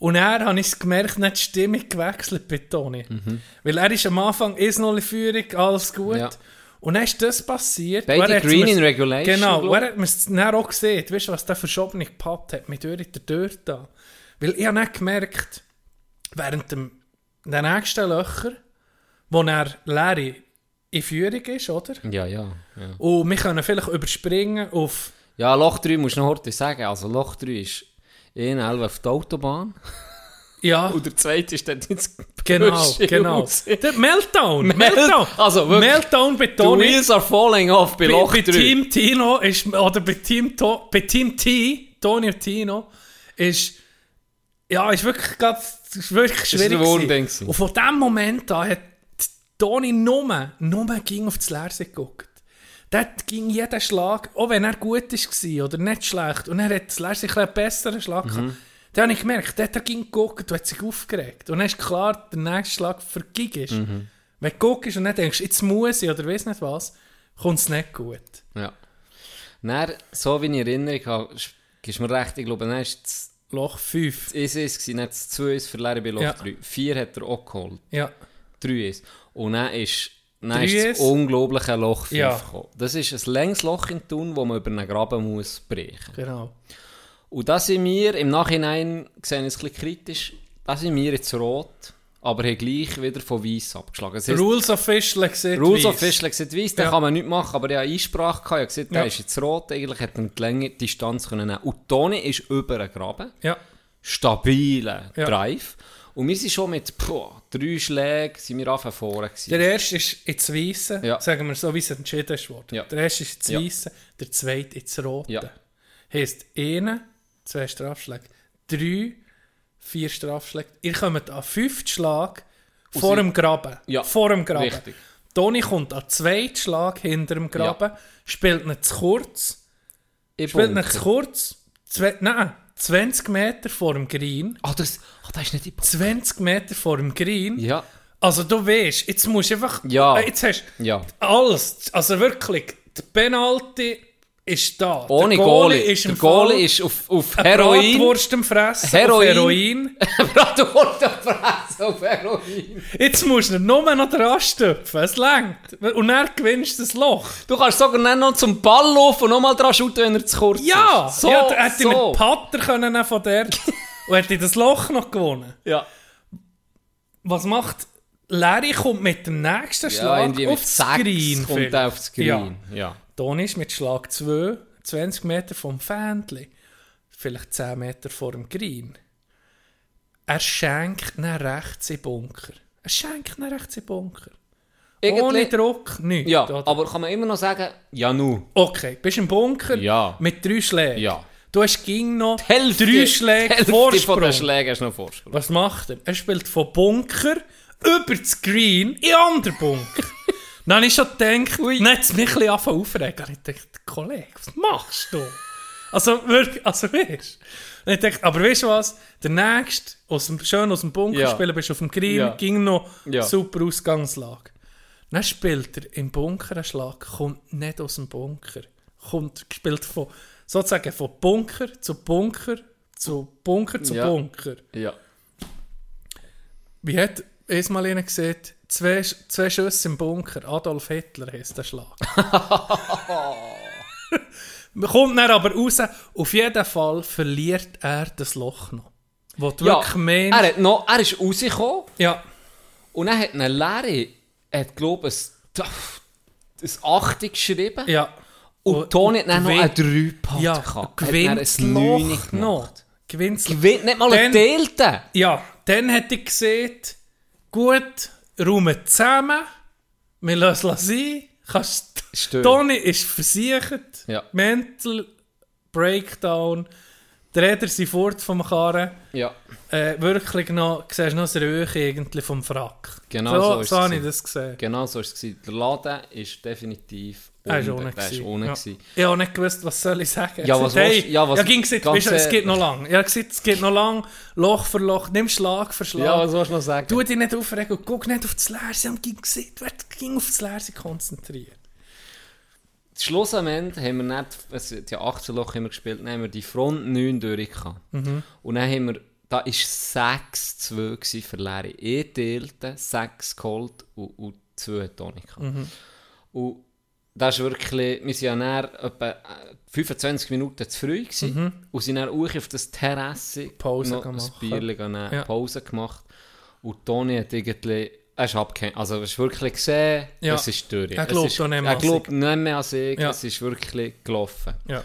D: Und er habe ich es gemerkt, nicht die Stimmung gewechselt bei Toni. Weil er ist am Anfang 1-0 in Führung, alles gut.
B: Mhm. Ja.
D: Und dann ist das passiert.
B: Beide Green in Regulation,
D: Genau, und er hat mir es dann auch gesehen. Weißt du, was der verschobene Putt hat mit durch der Tür da. Weil ich habe nicht gemerkt, während dem, den nächsten Löcher, wo er Larry in Führung ist, oder?
B: Ja, ja. Ja,
D: Und wir können vielleicht überspringen auf...
B: ja Loch 3 musst du noch heute sagen. Also Loch 3 ist 1,11 auf der Autobahn.
D: Ja,
B: Und der zweite ist dann ins
D: genau, genau.
B: raus.
D: Der Meltdown,
B: Mel-
D: Meltdown.
B: also wirklich,
D: Meltdown bei
B: The
D: Toni.
B: wheels are falling off bei
D: Bei,
B: Loch
D: bei
B: 3.
D: Team Tino ist, oder bei Team, to, bei Team T, Toni und Tino, ist, ja, ist wirklich, grad, ist wirklich schwierig. Gewesen. Und von dem Moment an hat Toni nur, nur ging auf das Leerse geguckt. Dort ging jeder Schlag, auch wenn er gut war oder nicht schlecht, und er hat das ein einen besseren Schlag gehabt.
B: Mhm.
D: Dann habe ich gemerkt, dort hat ging geguckt und hat sich aufgeregt. Und dann ist klar, der nächste Schlag für Gig ist.
B: Mhm.
D: Wenn du guckst und dann denkst, jetzt muss ich oder weiss nicht was, kommt es nicht gut.
B: Ja. Dann, so wie ich in Erinnerung habe, gibst mir recht, ich glaube, dann war es
D: Loch 5.
B: das 1 gewesen, dann das 2 ist für Larry bei Loch
D: Ja.
B: 3. 4 hat er auch geholt.
D: Ja.
B: 3 ist. Und dann ist,
D: Drei
B: ist das unglaubliche Loch 5
D: Ja.
B: gekommen. Das ist ein längs Loch in Thun, das man über einen Graben muss brechen
D: Genau.
B: Und da sind wir, im Nachhinein gesehen, es ein bisschen kritisch, da sind wir jetzt rot, aber haben gleich wieder von weiß abgeschlagen. Das heisst,
D: Rules Official gesagt.
B: Rules
D: weiss.
B: Official gesagt weiß, den
D: Ja.
B: kann man nicht machen, aber ich habe Einsprache gehabt, ich habe gesagt, der
D: Ja.
B: ist jetzt rot, eigentlich hätte er die Länge, die Distanz können nehmen. Und Toni ist über einen Graben,
D: Ja.
B: stabiler
D: Ja.
B: Drive. Und wir sind schon mit boah, drei Schlägen sind wir anfangen vorne gewesen.
D: Der erste ist ins Weiße,
B: Ja.
D: sagen wir so, wie es entschieden ist worden.
B: Ja.
D: Der erste ist ins
B: Ja.
D: Weiße, der zweite ins Rote.
B: Ja.
D: Heisst, eine, zwei Strafschläge, drei, vier Strafschläge. Ihr kommt an fünften Schlag vor dem Graben.
B: Ja,
D: Vor dem Graben.
B: richtig.
D: Toni kommt an zweiten Schlag hinter dem Graben, spielt nicht zu kurz,
B: Ich
D: spielt nicht zu kurz, zwei, nein, 20 Meter vor dem Green.
B: Ah, das, ah, das ist nicht die
D: 20 Meter vor dem Green.
B: Ja,
D: Also du weißt, jetzt musst du einfach...
B: Ja.
D: Äh, Jetzt hast du
B: ja.
D: alles. Also wirklich, der Penalty ist da.
B: Ohne
D: der
B: Goalie.
D: ist
B: der Goalie
D: Fall
B: ist auf, auf Heroin.
D: Bratwurst am Fressen.
B: Heroin.
D: Auf Heroin. (laughs)
B: Bratwurst am Fressen auf Heroin.
D: Jetzt musst du nur noch dran stöpfen. Es längt. Und dann gewinnst das Loch.
B: Du kannst sogar noch zum Ball laufen und nochmal dran shooten, wenn er zu kurz
D: Ja!
B: ist. So,
D: ja, hätte ich
B: so.
D: mit Patter können von der (laughs) und hätte ich das Loch noch gewonnen.
B: Ja.
D: Was macht... Larry kommt mit dem nächsten
B: Ja,
D: Schlag
B: mit
D: aufs
B: sechs
D: Green.
B: kommt er aufs Green. Ja.
D: Toni ist mit Schlag 2, 20 Meter vom Fähnchen, vielleicht 10 Meter vor dem Green. Er schenkt ihn rechts in Bunker. Er schenkt ihn rechts in Bunker. Ohne
B: Irgendwie-
D: Druck, nichts.
B: Ja,
D: oder?
B: aber kann man immer noch sagen, ja nu.
D: Okay, bist im Bunker
B: Ja.
D: mit drei Schlägen.
B: Ja.
D: Du hast ging noch
B: Hälfte,
D: drei Schläge
B: Hälfte
D: Vorsprung.
B: von den Schlägen hast du noch Vorsprung.
D: Was macht er? Er spielt von Bunker über das Green in anderen Bunker. (laughs) Dann habe ich schon gedacht,
B: Ui.
D: dann hat es mich ein bisschen aufregen. Ich dachte, Kollege, was machst du? Also wirklich, also weißt du. Ich dachte, aber weißt du was? Der nächste, aus dem, schön aus dem Bunker
B: Ja.
D: spielen, bist auf dem Green,
B: Ja.
D: ging noch
B: Ja.
D: super Ausgangslage. Dann spielt er im Bunker einen Schlag, kommt nicht aus dem Bunker. Kommt, spielt von, sozusagen von Bunker zu Bunker zu Bunker zu. Bunker.
B: Ja.
D: Wie hat einmal einer gesehen, zwei, zwei Schüsse im Bunker, Adolf Hitler heisst der Schlag. Man (laughs) kommt dann aber raus, auf jeden Fall verliert er das Loch noch. Wo du
B: ja.
D: wirklich meinst,
B: Er, hat noch, er ist rausgekommen
D: ja,
B: und dann hat eine Larry, hat glaube ich, ein, ein 8 geschrieben.
D: ja.
B: Und Toni hat dann noch
D: gewinnt-
B: einen 3
D: ja,
B: gehabt.
D: gewinnt
B: Hat
D: das
B: dann ein 9
D: Loch noch. gewinnt
B: Gewinnt nicht mal einen Teilten.
D: Ja, dann hätte ich gesehen, gut, räumen zusammen, wir lassen es sein. Kannst. Toni ist versichert,
B: Ja.
D: Mental Breakdown, die Räder sind fort vom Karren.
B: Ja,
D: Äh, wirklich noch, siehst noch das Röhrchen irgendwie vom Frack.
B: Genau so
D: so, so habe ich das gesehen.
B: genau so war es. Der Laden ist definitiv
D: Er ohne.
B: Ist ohne.
D: Ja. Ich habe nicht gewusst, was soll ich sagen.
B: Ja, was
D: gesagt,
B: willst- ja, was-
D: ja, ging gesagt, weißt, du, es geht noch lang. Ja, gesagt, es geht noch lang, Loch für Loch, nimm Schlag für Schlag.
B: Ja, was willst du noch sagen?
D: Tu dich nicht aufregen und guck nicht auf das Leerse. Und ging gesehen, werd ging auf das Leerse konzentriert.
B: Schluss am Ende haben wir nicht, es, die 18 Loch haben wir gespielt, dann haben wir die Front 9 durch.
D: Mhm.
B: Und dann haben wir, da war 6-2 gewesen für Leere. Ich teilte, 6 geholt und, und 2 Tonika.
D: Mhm.
B: Und das ist wirklich, wir waren ja dann etwa äh, 25 Minuten zu früh gewesen, und sind dann auch auf das Terrasse
D: Mhm. Pause
B: noch
D: gemacht.
B: ein Bierchen genommen,
D: Ja.
B: Pause gemacht. Und Toni hat irgendwie, er ist abgehängt, also er ist wirklich gesehen,
D: Ja.
B: es ist durch.
D: Er glaubt auch nicht mehr
B: Er glaubt nicht mehr an sich,
D: Ja.
B: es ist wirklich gelaufen.
D: Ja.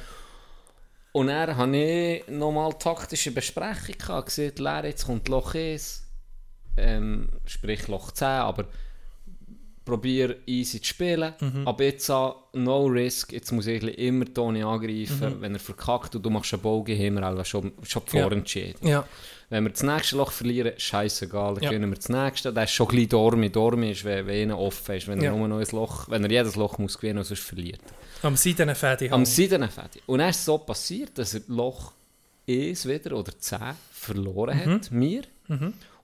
B: Und dann habe ich nochmal taktische Besprechung gehabt, gesehen, Lehre, jetzt kommt Loch 1, ähm, sprich Loch 10, aber probiere easy zu spielen.
D: Mhm.
B: Aber jetzt an No Risk, jetzt muss ich immer Toni
D: Mhm.
B: angreifen. Wenn er verkackt und du machst einen Bogen, haben wir auch schon, schon
D: Ja.
B: vorentschieden.
D: Ja.
B: Wenn wir das nächste Loch verlieren, scheißegal, dann
D: Ja.
B: gewinnen wir das nächste. Das ist schon bisschen Dormi. Dormi ist, wenn, wenn einer offen ist, wenn
D: Ja.
B: er nur noch ein Loch, wenn er jedes Loch muss gewinnen, sonst verliert er.
D: Am Seidenfädi.
B: Am Seidenfädi. Und dann ist es so passiert, dass er Loch 1 wieder oder 10 verloren hat, mir.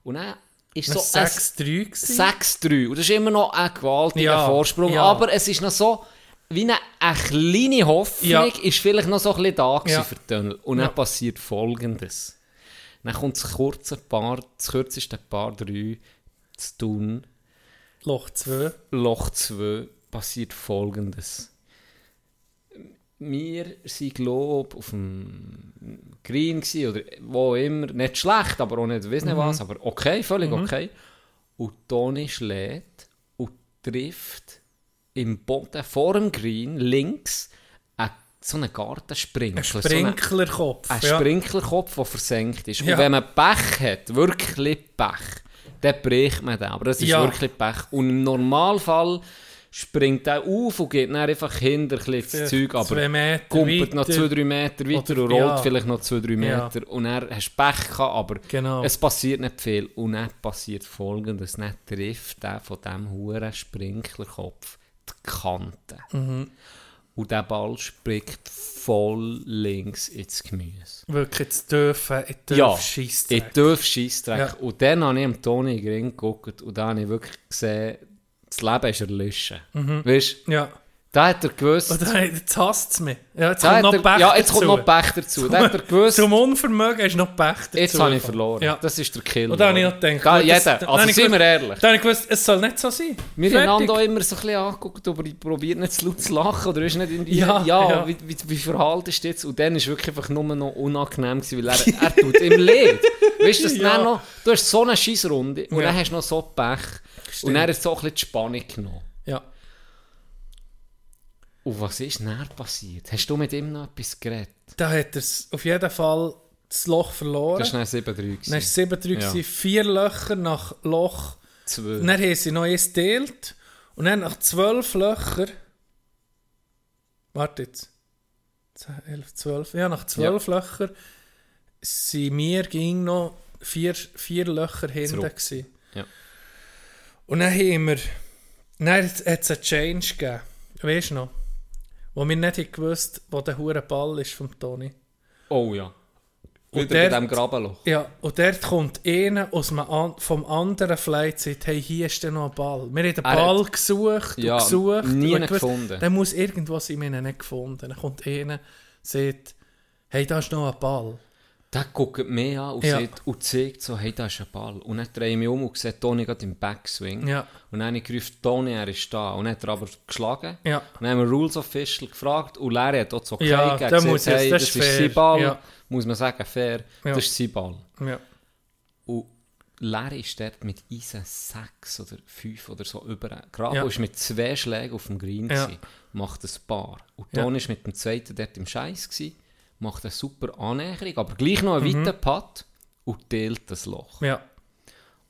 B: Und dann ist so
D: Das
B: ein
D: 6-3 gewesen.
B: 6-3. Und das ist immer noch ein gewaltiger
D: Ja,
B: Vorsprung.
D: ja.
B: Aber es ist noch so, wie eine, eine kleine Hoffnung,
D: Ja.
B: ist vielleicht noch so ein bisschen da
D: Ja.
B: für Tunnel. Und dann passiert Folgendes. Dann kommt das kurze Paar, das kürzeste Paar 3 zu tun.
D: Loch 2.
B: Loch 2 passiert folgendes. Wir sind, glaube auf dem Green gewesen, oder wo immer. Nicht schlecht, aber auch nicht wissen was. Aber okay, völlig okay. Und Toni schlägt und trifft im Boden vor dem Green links einen, so einen Gartensprinkler.
D: Ein
B: so einen-
D: Sprinklerkopf.
B: ein
D: ja.
B: Sprinklerkopf, der versenkt ist.
D: Ja.
B: Und wenn man Pech hat, wirklich Pech, dann bricht man den. Aber das ist
D: Ja.
B: wirklich Pech. Und im Normalfall springt er auf und geht dann einfach hinter ein bisschen das Zeug, aber kumpelt noch
D: weiter.
B: 2-3 Meter weiter
D: Oder-
B: und rollt
D: ja.
B: vielleicht noch 2-3
D: Ja.
B: Meter. Und dann hast Pech gehabt, aber
D: Genau.
B: es passiert nicht viel. Und dann passiert folgendes, dann trifft der von diesem huren Sprinklerkopf die Kante.
D: Mhm.
B: Und der Ball springt voll links ins Gemüse.
D: Wirklich zu dürfen. Ich darf
B: Ja,
D: Scheissdreck.
B: ich darf Scheissdreck.
D: Ja.
B: Und dann habe ich am Toni in den Ring geguckt und dann habe ich wirklich gesehen, das Leben ist erlöschen. Weißt du,
D: Ja.
B: da hat er gewusst,
D: dann, (laughs) jetzt hasst es mich. Ja, jetzt kommt noch
B: er,
D: Pech
B: ja, jetzt
D: dazu.
B: kommt noch Pech dazu. Da hat er (laughs) gewusst,
D: Zum Unvermögen ist noch Pech dazu.
B: jetzt habe ich verloren.
D: Ja.
B: Das ist der Killer.
D: Und dann habe ich noch gedacht,
B: Da, jeder.
D: das-
B: also
D: ich
B: sind wir ehrlich.
D: Dann habe ich gewusst, es soll nicht so sein.
B: Wir
D: Fertig.
B: haben einander auch immer so ein bisschen angeguckt, aber ich probiere nicht zu laut zu lachen oder ist nicht irgendwie,
D: Ja,
B: ja,
D: ja.
B: Wie, wie, wie verhaltest du jetzt? Und dann war es wirklich einfach nur noch unangenehm, gewesen, weil er, (laughs) er tut im Leid. Weißt du,
D: Ja.
B: noch, du hast so eine Scheissrunde und
D: Ja.
B: dann hast du noch so Pech und dann ist so ein bisschen die Spannung genommen.
D: Ja.
B: Und was ist dann passiert? Hast du mit ihm noch etwas geredet?
D: Da hat er auf jeden Fall das Loch verloren.
B: Das war dann 7-3.
D: Dann war
B: gewesen.
D: es 7-3,
B: Ja.
D: vier Löcher nach Loch.
B: Zwei.
D: Dann haben sie noch eins geteilt. Und dann nach zwölf Löcher. Warte jetzt. 10, 11, 12. Ja, nach zwölf Löcher sind wir ging noch vier, vier Löcher hinten.
B: Ja.
D: Und dann haben wir. Dann hat es einen Change gegeben. Weißt du noch? Wo wir nicht gewusst wo der hure Ball ist vom Toni.
B: Oh ja. Wieder
D: der-
B: bei diesem Grabenloch.
D: Ja, und dort kommt einer aus an, vom anderen Flight und sagt, hey, hier ist noch ein Ball. Wir haben den Ball
B: hat-
D: gesucht
B: Ja,
D: und gesucht.
B: nie
D: und
B: gefunden.
D: Der muss wir haben ihn nicht gefunden. Dann kommt einer, sagt, hey, da ist noch ein Ball.
B: Der guckt mich an und,
D: Ja.
B: sagt, und zeigt so, hey, da ist ein Ball. Und dann drehe ich mich um und sehe Toni gerade im Backswing.
D: Ja.
B: Und dann habe ich gerufen, Toni, er ist da. Und dann hat er aber geschlagen.
D: Ja.
B: Und dann haben wir Rules Official gefragt und Larry hat auch das okay
D: Ja,
B: gesagt, hey,
D: das
B: das,
D: ist
B: ist sein Ball.
D: Ja.
B: Muss man sagen, fair.
D: Ja.
B: Das ist sein Ball.
D: Ja.
B: Und Larry ist dort mit Eisen 6 oder 5 oder so über. Grabo
D: Ja.
B: ist mit zwei Schlägen auf dem Green,
D: Ja.
B: gewesen, macht ein Paar. Und
D: Ja.
B: Toni ist mit dem zweiten dort im Scheiß, gewesen, macht eine super Annäherung, aber gleich noch einen weiten Putt und teilt das Loch.
D: Ja.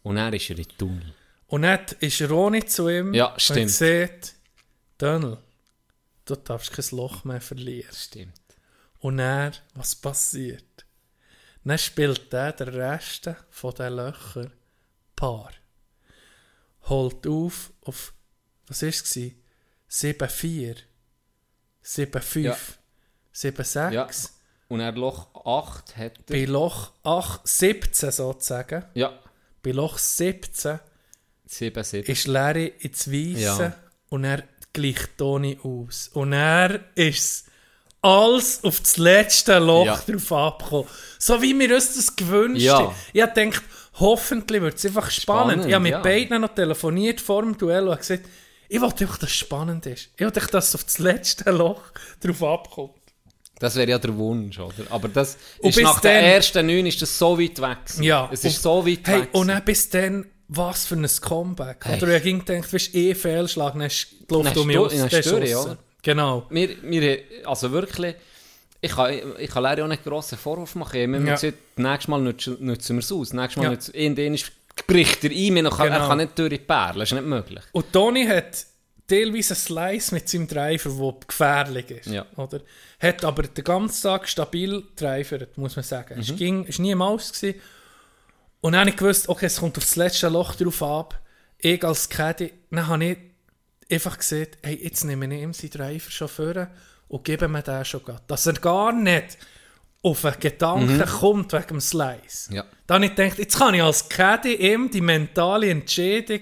B: Und dann ist er in den Tunnel.
D: Und dann ist Roni zu ihm
B: Ja,
D: und
B: stimmt.
D: sagt, Dönel, du darfst kein Loch mehr verlieren.
B: Stimmt.
D: Und dann, was passiert? Dann spielt der den Rest von den Löchern Paar. Holt auf auf, was war es? 7-4, 7-5,
B: Ja.
D: 7-6.
B: Ja. Und er Loch 8 hat er.
D: Bei Loch 8, 17 sozusagen,
B: Ja,
D: bei Loch 17
B: 7, 7.
D: ist Larry ins Weisse
B: Ja.
D: und er gleicht Toni aus. Und er ist alles auf das letzte Loch
B: Ja.
D: drauf abgekommen. So wie wir uns das gewünscht
B: Ja.
D: haben. Ich habe gedacht, hoffentlich wird es einfach spannend.
B: Spannend,
D: ich habe mit
B: ja.
D: beiden noch telefoniert vor dem Duell und gesagt, ich wollte einfach, dass es spannend ist. Ich wollte, dass es auf das letzte Loch drauf abkommt.
B: Das wäre ja der Wunsch, oder? Aber das ist nach den
D: dann-
B: ersten 9 ist das so weit weg.
D: Ja.
B: Es ist
D: und-
B: so weit
D: hey,
B: weg.
D: Und dann bis dann, was für ein Comeback.
B: Hey.
D: Oder ich ging gedacht, du, eh Fehlschlag, dann ist die Luft um mich aus.
B: dann
D: aussen.
B: oder?
D: Genau.
B: wir, wir, also wirklich, ich kann, ich kann leider auch nicht grossen Vorwurf machen. Immer
D: Ja.
B: gesagt, nächstes Mal nutzen, nutzen wir es aus. Nächstes Mal
D: Ja.
B: nutzen, irgendwann ist- bricht er ein, er kann, er
D: Genau.
B: kann nicht durch die Perle, das ist nicht möglich.
D: Und Toni hat teilweise einen Slice mit seinem Driver, der gefährlich ist.
B: Ja.
D: Oder? Hat aber den ganzen Tag stabil drivert, muss man sagen.
B: Mhm.
D: Es ging, es war nie im Aus. Gewesen. Und dann habe ich gewusst, okay, es kommt auf das letzte Loch drauf ab. Ich als Caddy, dann habe ich einfach gesagt, hey, jetzt nehme ich ihm seinen Driver schon vor und gebe mir den schon grad. Dass er gar nicht auf einen Gedanken kommt wegen dem Slice.
B: Mhm. Ja.
D: Dann habe ich gedacht, jetzt kann ich als Caddy ihm die mentale Entscheidung,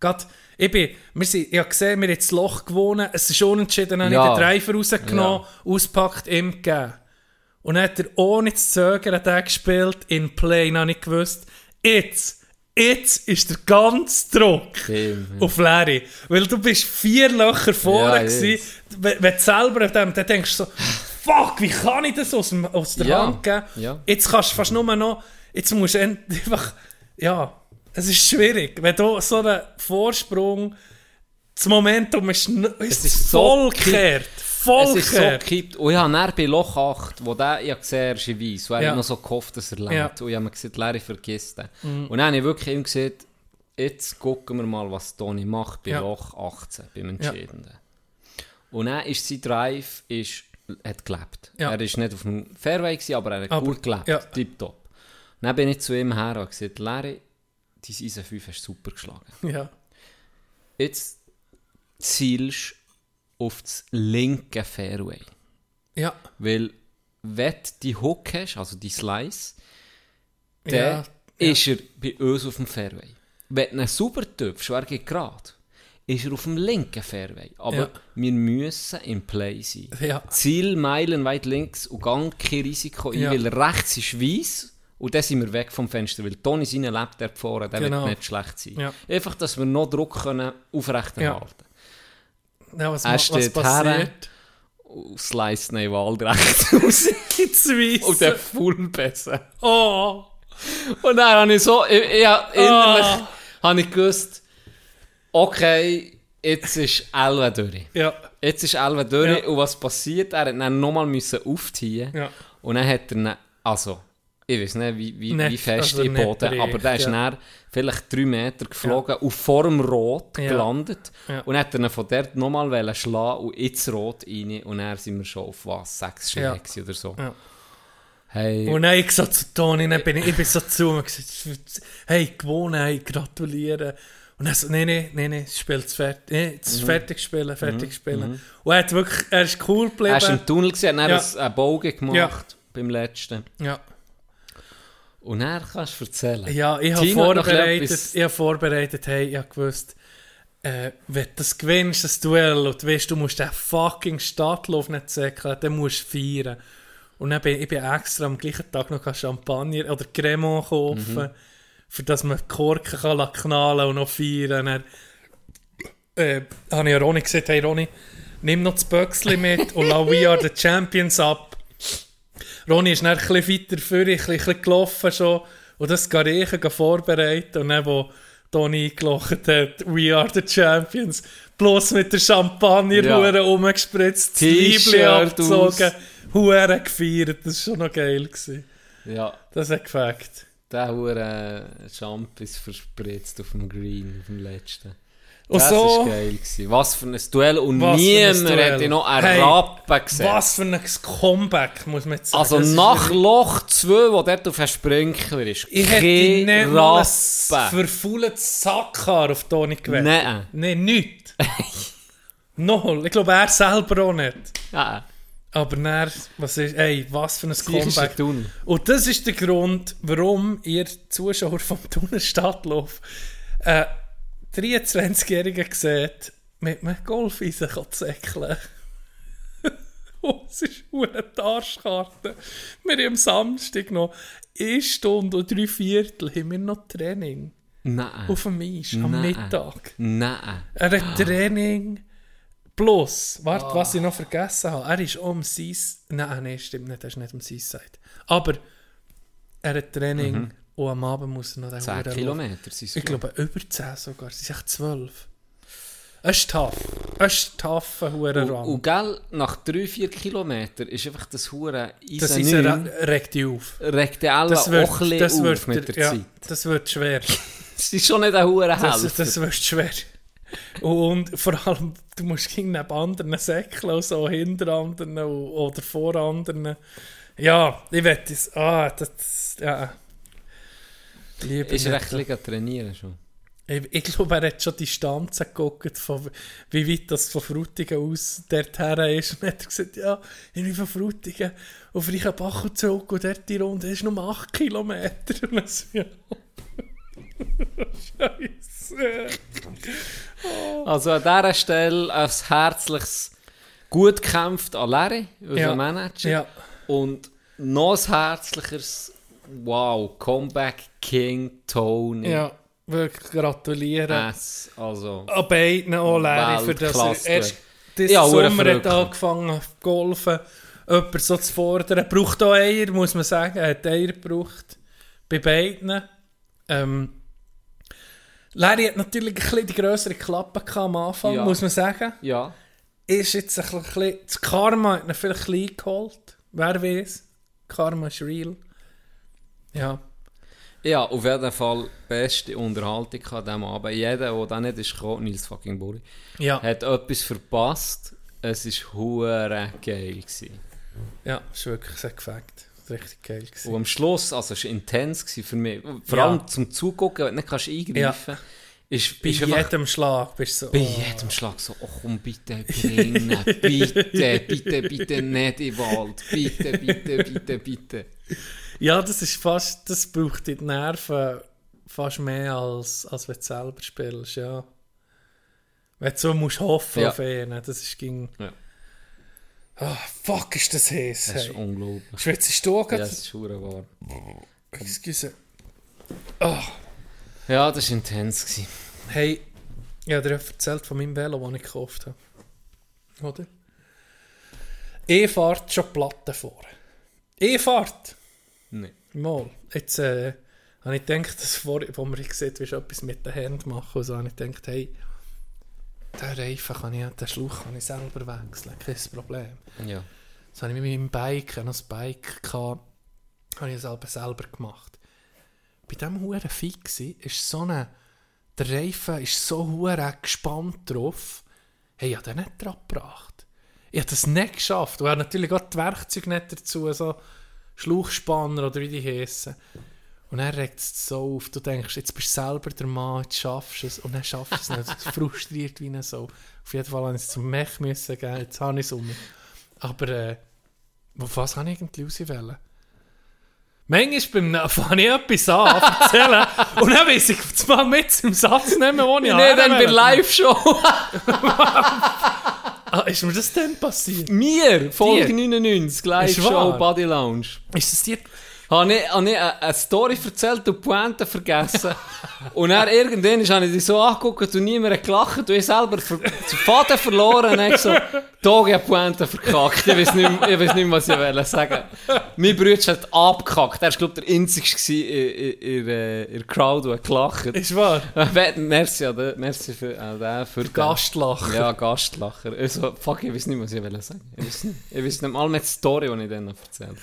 D: grad, ich, bin, wir sind, ich habe gesehen, wir haben das Loch gewonnen, es ist unentschieden, dann
B: Ja.
D: habe ich den Driver rausgenommen, ausgepackt, ihm gegeben. Und dann hat er ohne zu zögern den gespielt, in Play, dann habe ich gewusst, jetzt, jetzt ist der ganze Druck
B: Stimmt,
D: auf Larry. Weil du bist vier Löcher vorne
B: Ja,
D: gewesen. Wenn, wenn du selber auf dem, dann denkst du so, fuck, wie kann ich das aus, aus der
B: Ja,
D: Hand geben?
B: ja.
D: Jetzt kannst du fast nur noch, jetzt musst du (laughs) einfach, ja, es ist schwierig. Wenn du so einen Vorsprung, das Momentum ist, ist,
B: ist so
D: voll
B: kipp-
D: gekehrt. Voll
B: Es ist so gekippt. Und ich habe dann bei Loch 8, wo der, ich habe gesehen, er ist in weiss, und er
D: Ja.
B: noch so gehofft, dass er lernt.
D: Ja.
B: Und ich habe mir gesagt, Larry, vergiss den. Und dann habe ich wirklich ihm gesagt, jetzt gucken wir mal, was Toni macht bei
D: Ja.
B: Loch 18, beim Entscheidenden. Und dann ist sein Drive, ist, hat gelebt.
D: Ja.
B: Er ist nicht auf dem Fairway gewesen, aber er hat
D: Aber-
B: gut gelebt.
D: ja.
B: Tipptopp. Dann bin ich zu ihm her und habe gesagt, Larry, dein Eisen 5 hast du super geschlagen. (laughs)
D: Ja.
B: Jetzt zielst du auf das linke Fairway.
D: Ja.
B: Weil, wenn du die Hook hast, also die Slice, dann
D: Ja.
B: ist er bei uns auf dem Fairway. Wenn du ihn sauber tüpfst, er geht gerade, ist er auf dem linken Fairway. Aber
D: Ja.
B: wir müssen im Play sein.
D: Ja.
B: Ziel meilenweit links und gang kein Risiko ein,
D: Ja.
B: weil rechts ist weiss und dann sind wir weg vom Fenster, weil Toni seine lebt der vorne, der
D: Genau.
B: wird nicht schlecht sein.
D: Ja.
B: Einfach, dass wir noch Druck können aufrechterhalten
D: Ja, was,
B: Er
D: ma- was
B: steht
D: passiert?
B: Und slice den Wald rechts (laughs) raus und der Full besser.
D: Oh.
B: Und dann habe ich so, ich, ich, innerlich habe ich gewusst, okay, jetzt ist Elva durch.
D: Ja.
B: Jetzt ist Elva durch
D: Ja.
B: und was passiert? Er hat dann nochmal müssen aufziehen
D: Ja.
B: und dann hat er, also, ich weiß nicht, wie, wie,
D: Nicht-
B: wie fest
D: also
B: im
D: nicht
B: Boden,
D: richtig,
B: aber der ist
D: ja.
B: dann vielleicht drei Meter geflogen und vor dem Rot
D: Ja.
B: gelandet
D: Ja.
B: und hat dann von dort nochmal schlagen und ins Rot rein und dann sind wir schon auf was, sechs Schläge
D: Ja.
B: oder so.
D: Ja.
B: Hey,
D: Und dann ich so zu Toni, dann bin ich, ich bin so zu und gesagt, hey, gewonnen, hey, gratulieren. Und er so, nee, nee, nee, nee, das Spiel ist fertig, nee, ist fertig spielen, fertig spielen. Und er hat wirklich, er ist cool geblieben.
B: er ist im Tunnel gesehen, hat dann
D: Ja.
B: einen Bogen gemacht beim letzten.
D: ja.
B: Und dann kannst du erzählen.
D: Ja, ich habe vorbereitet, ich habe vorbereitet, hey, ich habe gewusst, äh, wenn du das gewinnst, das Duell, und du weißt, du musst den fucking Stadtlauf nicht säckeln, dann musst du feiern. Und dann bin ich bin extra am gleichen Tag noch Champagner oder Cremant kaufen,
B: Mhm.
D: für dass man die Korken kann knallen und noch feiern. Dann äh, habe ich Ronny gesagt, hey Ronny, nimm noch das Böckchen mit und lass We Are The Champions ab. Ronny ist dann ein bisschen weiter vor, ein bisschen, gelaufen schon und das Garegen vorbereiten und dann, wo, Toni eingelocht hat, We are the Champions. Bloß mit der Champagner
B: Ja.
D: rumgespritzt, Liebling
B: T-Shirt
D: abgezogen, hure gefeiert. Das war schon noch geil. Gewesen.
B: Ja,
D: Das hat gefällt.
B: der hure Jump ist verspritzt auf dem Green, auf dem letzten.
D: Und
B: das
D: so,
B: war geil. Gewesen. Was für ein Duell und niemand hätte noch einen
D: Hey,
B: Rappen gesehen.
D: was für ein Comeback, muss man jetzt sagen.
B: Also
D: Das ist
B: nach Loch 2, wo dort auf einen Sprinkler ist,
D: Ich hätte
B: kein
D: nicht mal ein
B: Rappen.
D: verfaultes Sackhaar auf Toni gewettet.
B: Nein.
D: Nein, nichts. (laughs) Null. Ich glaube, er selber auch nicht.
B: Ja,
D: Aber dann, was ist, ey, was für ein
B: ist
D: Comeback. Und das ist der Grund, warum ihr Zuschauer vom Thuner Stadtlauf äh, 23-Jährigen seht, mit einem Golfeisen kann zäckeln. (laughs) oh, es ist eine Arschkarte. Wir haben am Samstag noch eine Stunde und drei Viertel haben wir noch Training.
B: Nein.
D: Auf dem Eis, am
B: Nein.
D: Mittag.
B: Nein.
D: Er hat Training plus, warte, was ich noch vergessen habe, er ist um Seas, nein, nein, stimmt nicht, er ist nicht um Seaside. Aber er hat Training und am Abend muss er noch den
B: 10
D: Huren laufen.
B: Kilometer sind es.
D: Ich glaube über 10 sogar, es sind echt 12. Es ist tough. Es ist ein tougher
B: Und, und gell, nach 3-4 Kilometern ist einfach das Hure
D: Das
B: Eisen
D: ist
B: 9
D: regt dich auf.
B: regt Elva
D: Das
B: auch ein
D: das
B: bisschen
D: wird,
B: auf mit der
D: ja,
B: Zeit.
D: das wird schwer. (laughs)
B: Es ist schon nicht ein Hure
D: Das, das wird schwer. Und vor allem, du musst gegen neben anderen säckeln, so hinter anderen oder vor anderen. Ja, ich wette es. Ah, das. Ja. Lieber
B: ist recht liegen trainieren schon.
D: Ich, ich glaube, er hat schon Distanzen geguckt, von, wie weit das von Frutigen aus dorthin ist. Und hat er gesagt, ja, ich bin von Frutigen auf Reichenbach und zurück und dort die Runde ist nur 8 Kilometer. (laughs) Und dann so, ja. (laughs) Scheiße.
B: Also an dieser Stelle ein herzliches, gut gekämpft an Larry, unser
D: Ja.
B: Manager.
D: Ja.
B: Und noch ein herzliches, wow, Comeback King Tony.
D: Ja, wirklich gratulieren.
B: S. Also,
D: An beiden auch, Larry, für das er erst diesen
B: Ja,
D: Sommer hat angefangen zu golfen, jemanden so zu fordern. Braucht auch Eier, muss man sagen. Er hat Eier gebraucht. Bei beiden. Ähm, Larry hat natürlich ein bisschen die grössere Klappe am Anfang,
B: Ja.
D: muss man sagen.
B: ja.
D: Ist jetzt ein bisschen, das Karma hat ihn vielleicht klein geholt. Wer weiß. Karma ist real. Ja.
B: Ja, auf jeden Fall beste Unterhaltung an diesem Abend. Jeder, der da nicht ist gekommen, Nils fucking Buri,
D: Ja.
B: hat etwas verpasst. Es war hure geil. Gewesen.
D: Ja, ist wirklich sehr gefällt. Richtig geil gewesen.
B: Und am Schluss, also es war intens für mich. Vor
D: Ja.
B: allem zum Zugucken, wenn du nicht kannst eingreifen kannst. Ist,
D: Bei
B: ist einfach
D: jedem Schlag bist du so...
B: bei
D: oh.
B: jedem Schlag so, oh komm bitte, bringen, bitte, bitte, bitte nicht den Wald, bitte, bitte, bitte, bitte.
D: Ja, das ist fast, das braucht die Nerven fast mehr als, als wenn du selber spielst, ja. Wenn du so musst hoffen
B: Ja.
D: auf ihn, das ist ging...
B: Ja.
D: Ah, fuck, ist das heiß,
B: Das ist
D: hey.
B: unglaublich.
D: Schwitzt du
B: Ja,
D: gerade?
B: es ist hure warm.
D: Excuse. Ah,
B: Ja, das war intens. Gewesen.
D: hey, ich habe dir ja erzählt von meinem Velo, das ich gekauft habe. Oder? E-Fahrt schon Platten vor. E-Fahrt!
B: Nee.
D: Mal. Jetzt äh, habe ich gedacht, dass vor, wo man sieht, wie etwas mit den Händen machen, so habe ich gedacht, hey, den Reifen kann ich, den Schlauch kann ich selber wechseln, kein Problem.
B: Ja.
D: Das habe ich mit meinem Bike, ich noch ein Bike, gehabt, habe ich selber, selber gemacht. Bei diesem huren Fix ist so eine, der Reifen ist so huren gespannt drauf, hey, ich habe den nicht dran gebracht. Ich habe das nicht geschafft. Und er hat natürlich auch die Werkzeuge nicht dazu, so Schlauchspanner oder wie die heissen. Und er regt es so auf, du denkst, jetzt bist du selber der Mann, jetzt schaffst du es. Und dann schaffst du es nicht. Frustriert wie eine so. Auf jeden Fall musste ich es zum Mech müssen gehen, jetzt habe ich es um. Aber, äh, auf was habe ich irgendwie rauswählen? Manchmal (laughs) fange ich etwas an, erzählen, (laughs) und dann weiss ich mal mit im Satz nehmen, wo ich
B: Nee, dann bei. Live-Show. (laughs)
D: Ah, ist mir das denn passiert?
B: Mir, Folge
D: Dir?
B: 99,
D: Ist
B: Live-Show,
D: wahr?
B: Body Lounge.
D: Ist das dir...
B: habe ich, habe ich eine, eine Story erzählt und Pointe vergessen. und dann irgendwann habe ich die so angeguckt und niemand hat gelacht und ich selber ver den Faden verloren und ich so, Tag, ich habe die Pointe verkackt. Ich weiß nicht, mehr- ich weiß nicht mehr, was ich wollte sagen. Mein Bruder hat abgekackt. Er war, glaube ich, der Einzige in, in, in, äh, in der Crowd, der gelacht hat.
D: Ist wahr?
B: Äh, Merci, an den- merci für, an den, für den-
D: Gastlacher.
B: Ja, Gastlacher. Also, fuck, ich weiß nicht, was ich wollte sagen. Ich weiß nicht, ich weiß nicht mal mehr die Story, die ich dann erzählt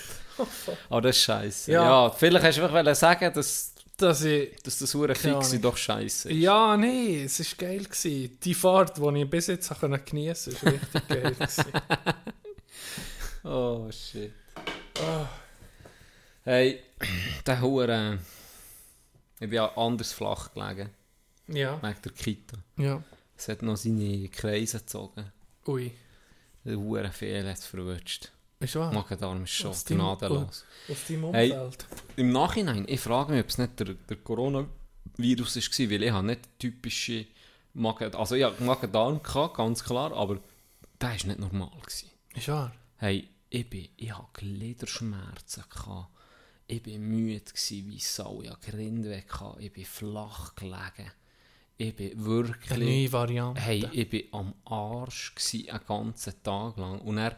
B: Aber (laughs) das ist scheiße.
D: Ja.
B: Ja. vielleicht hast du einfach wollen sagen, dass,
D: Dass ich...
B: dass das hure fix doch scheiße ist.
D: Ja, nee, es war geil. Gewesen. Die Fahrt, die ich bis jetzt geniessen konnte, war richtig geil. Gewesen. (laughs) (laughs)
B: Oh, shit. Hey, der Hure. Ich bin ja anders flach gelegen,
D: Ja,
B: wegen der Kita.
D: ja.
B: Es hat noch seine Kreise gezogen.
D: Ui.
B: Der Hure viel hat es verwutscht.
D: Ist wahr?
B: Magen-Darm ist schon
D: Aus
B: gnadenlos.
D: Aus deinem
B: Hey.
D: Umfeld.
B: Im Nachhinein, ich frage mich, ob es nicht der, der Coronavirus war, weil ich habe nicht typische Magen... Also ich hatte Magen-Darm, ganz klar, aber der war nicht normal. Gewesen.
D: Ist wahr?
B: Hey, ich, bin, ich hatte Gliederschmerzen, gehabt. ich war müde gewesen wie Sau, ich hatte Grinde weg, gehabt. ich bin flach gelegen. Ich bin
D: Eine
B: wirklich...
D: neue Variante.
B: Hey, ich war am Arsch gsi, einen ganzen Tag lang. Und er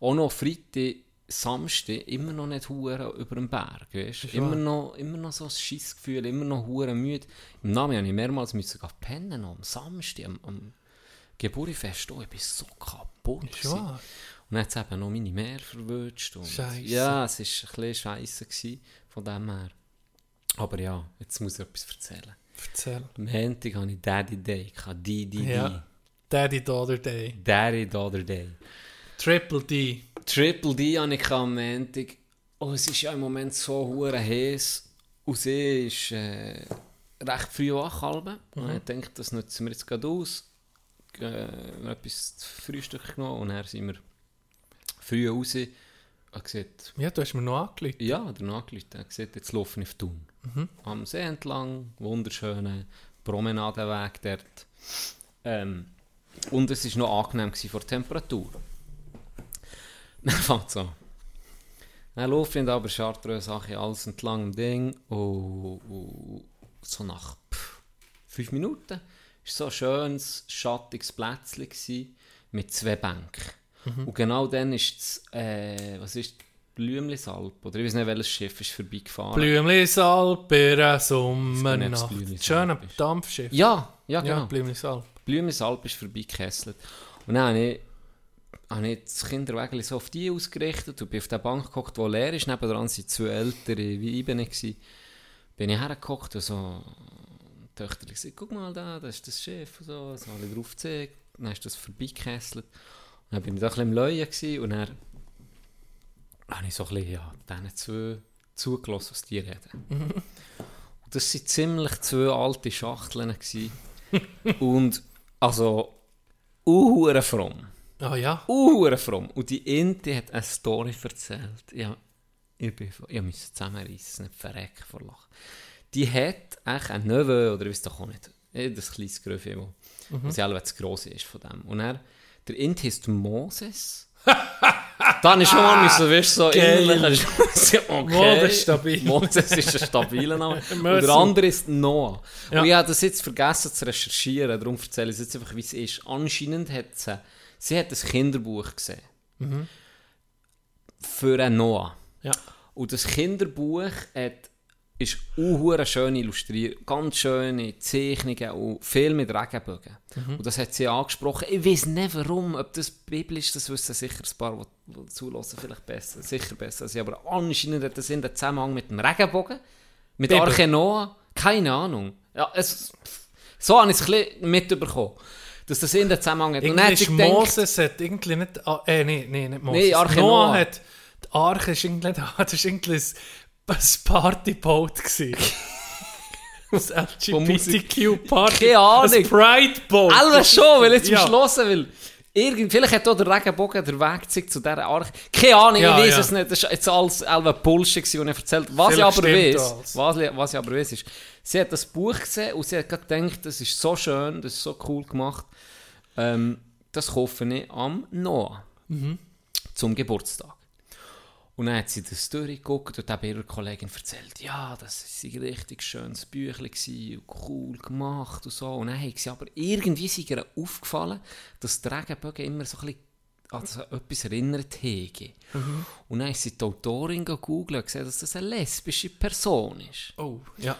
B: auch noch Freitag, Samstag immer noch nicht hure über den Berg, weißt? Immer
D: wahr.
B: noch, immer noch so ein Scheissgefühl, immer noch hure müde. Im Namen musste ich mehrmals müssen pennen, am Samstag, am, am Geburtstagsfest. Oh, ich bin so kaputt.
D: Ist wahr?
B: Und dann hat es eben noch meine Mehr verwünscht. Und
D: Scheisse.
B: Ja, es war ein bisschen scheisse gsi, von dem her. Aber ja, jetzt muss ich etwas erzählen.
D: Erzähl.
B: Am Montag hatte ich Daddy Day, gehabt. DDD.
D: Ja. Daddy Daughter Day.
B: Daddy other day.
D: Triple D.
B: Triple D hatte ich am Montag. Oh, es ist ja im Moment so hure heiß. Und sie ist äh, recht früh wach. halbe. Und ich denke, das nutzen wir jetzt gerade aus. Äh, etwas zu Frühstück genommen und dann sind wir früh raus. Er gesagt,
D: Ja, du hast mir noch angerufen.
B: ja, der Nachgerufen, er hat gesagt, jetzt laufen ich auf Thun. Am See entlang, wunderschöner Promenadenweg dort. Ähm, und es war noch angenehm vor der Temperatur. (laughs) Dann fängt es an. Dann laufe ich aber Chartreuse Sache alles entlang dem Ding und, und so nach pff, fünf Minuten war so ein schönes, schattiges Plätzchen gewesen, mit zwei Bänken. Und genau dann ist das, äh, was ist Blümlisalp, oder ich weiß nicht, welches Schiff ist vorbeigefahren.
D: Blümlisalp,
B: weiß nicht,
D: Sommernacht. Schöner
B: ist.
D: Dampfschiff.
B: ja, ja,
D: ja
B: genau.
D: Blümlisalp.
B: Blümlisalp ist vorbeigekesselt. Und dann habe ich, habe ich das Kinderwägel so auf die ausgerichtet und bin auf der Bank geguckt, die leer ist. Nebenan waren zwei ältere wie ich bin. ich hergeguckt und so, die Töchter gesagt, guck mal da, das ist das Schiff und so, so habe ich drauf gezeigt. Dann ist das vorbeigekesselt. Und dann bin ich da ein bisschen im Leuen gewesen und dann habe ich so ein bisschen, ja, diesen zwei zugelassen, was die reden. (laughs) Und das waren ziemlich zwei alte Schachteln. gewesen. und, also, uhuere fromm.
D: Ah ja.
B: Uhuere fromm. Und die Inti hat eine Story erzählt. Ja, ich, bin, ich musste zusammenreissen, nicht verrecken vor Lachen. Die hat eigentlich einen Neveu, oder ich weiß doch auch nicht, eh, das kleines Gröfe, wo mhm. selber zu gross ist von dem. Und er, der Inti heisst Moses. (laughs) Dann ist schon mal müssen, weißt du, so innerlich okay.
D: Moses stabil.
B: Moses ist ein stabiler Name. (laughs) Und der andere ist Noah.
D: Ja.
B: Und ich habe das jetzt vergessen zu recherchieren, darum erzähle ich es jetzt einfach, wie es ist. Anscheinend hat sie, sie hat ein Kinderbuch gesehen. Für einen Noah.
D: Ja.
B: Und das Kinderbuch hat, ist auch schön illustriert, ganz schöne Zeichnungen und viel mit Regenbögen. Und das hat sie angesprochen. Ich weiß nicht warum, ob das biblisch ist, das wissen sicher ein paar, die, zulassen, vielleicht besser, sicher besser als ich, aber anscheinend hat das in den Zusammenhang mit dem Regenbogen, mit. Arche Noah, keine Ahnung. Ja, es, so habe ich es ein bisschen mitbekommen, dass das in den Zusammenhang hat.
D: Irgendwie ist
B: gedacht-
D: Moses hat irgendwie nicht... ah, Äh, nee, nee, nicht Moses.
B: Nee, Arche
D: Noah
B: Noah.
D: hat... Die Arche ist irgendwie nicht... Das ist irgendwie ein, ein Partyboat gewesen. (laughs) Das LGBTQ-Party.
B: Keine Ahnung.
D: Ein Pride-Boat.
B: Alle schon, weil jetzt
D: Ja.
B: beschlossen will. Irgend, vielleicht hat auch der Regenbogen der Weg gezeigt zu dieser Arche. Keine Ahnung,
D: Ja,
B: ich weiß
D: ja.
B: es nicht. Das ist jetzt alles selber Bullshit, was er erzählt Was ich
D: alles.
B: was, ich- was ich aber weiß, ist, sie hat das Buch gesehen und sie hat gedacht, das ist so schön, das ist so cool gemacht. Ähm, das kaufe ich am Noah.
D: Mhm.
B: Zum Geburtstag. Und dann hat sie das durchgeguckt und hat ihrer Kollegin erzählt, ja, das war ein richtig schönes Büchlein und cool gemacht und so. Und dann hat sie aber irgendwie ist ihr aufgefallen, dass die Regenbögen immer so ein bisschen an etwas erinnert haben. Und dann ist sie die Autorin gegoogelt und gesehen, dass das eine lesbische Person ist.
D: Oh, ja.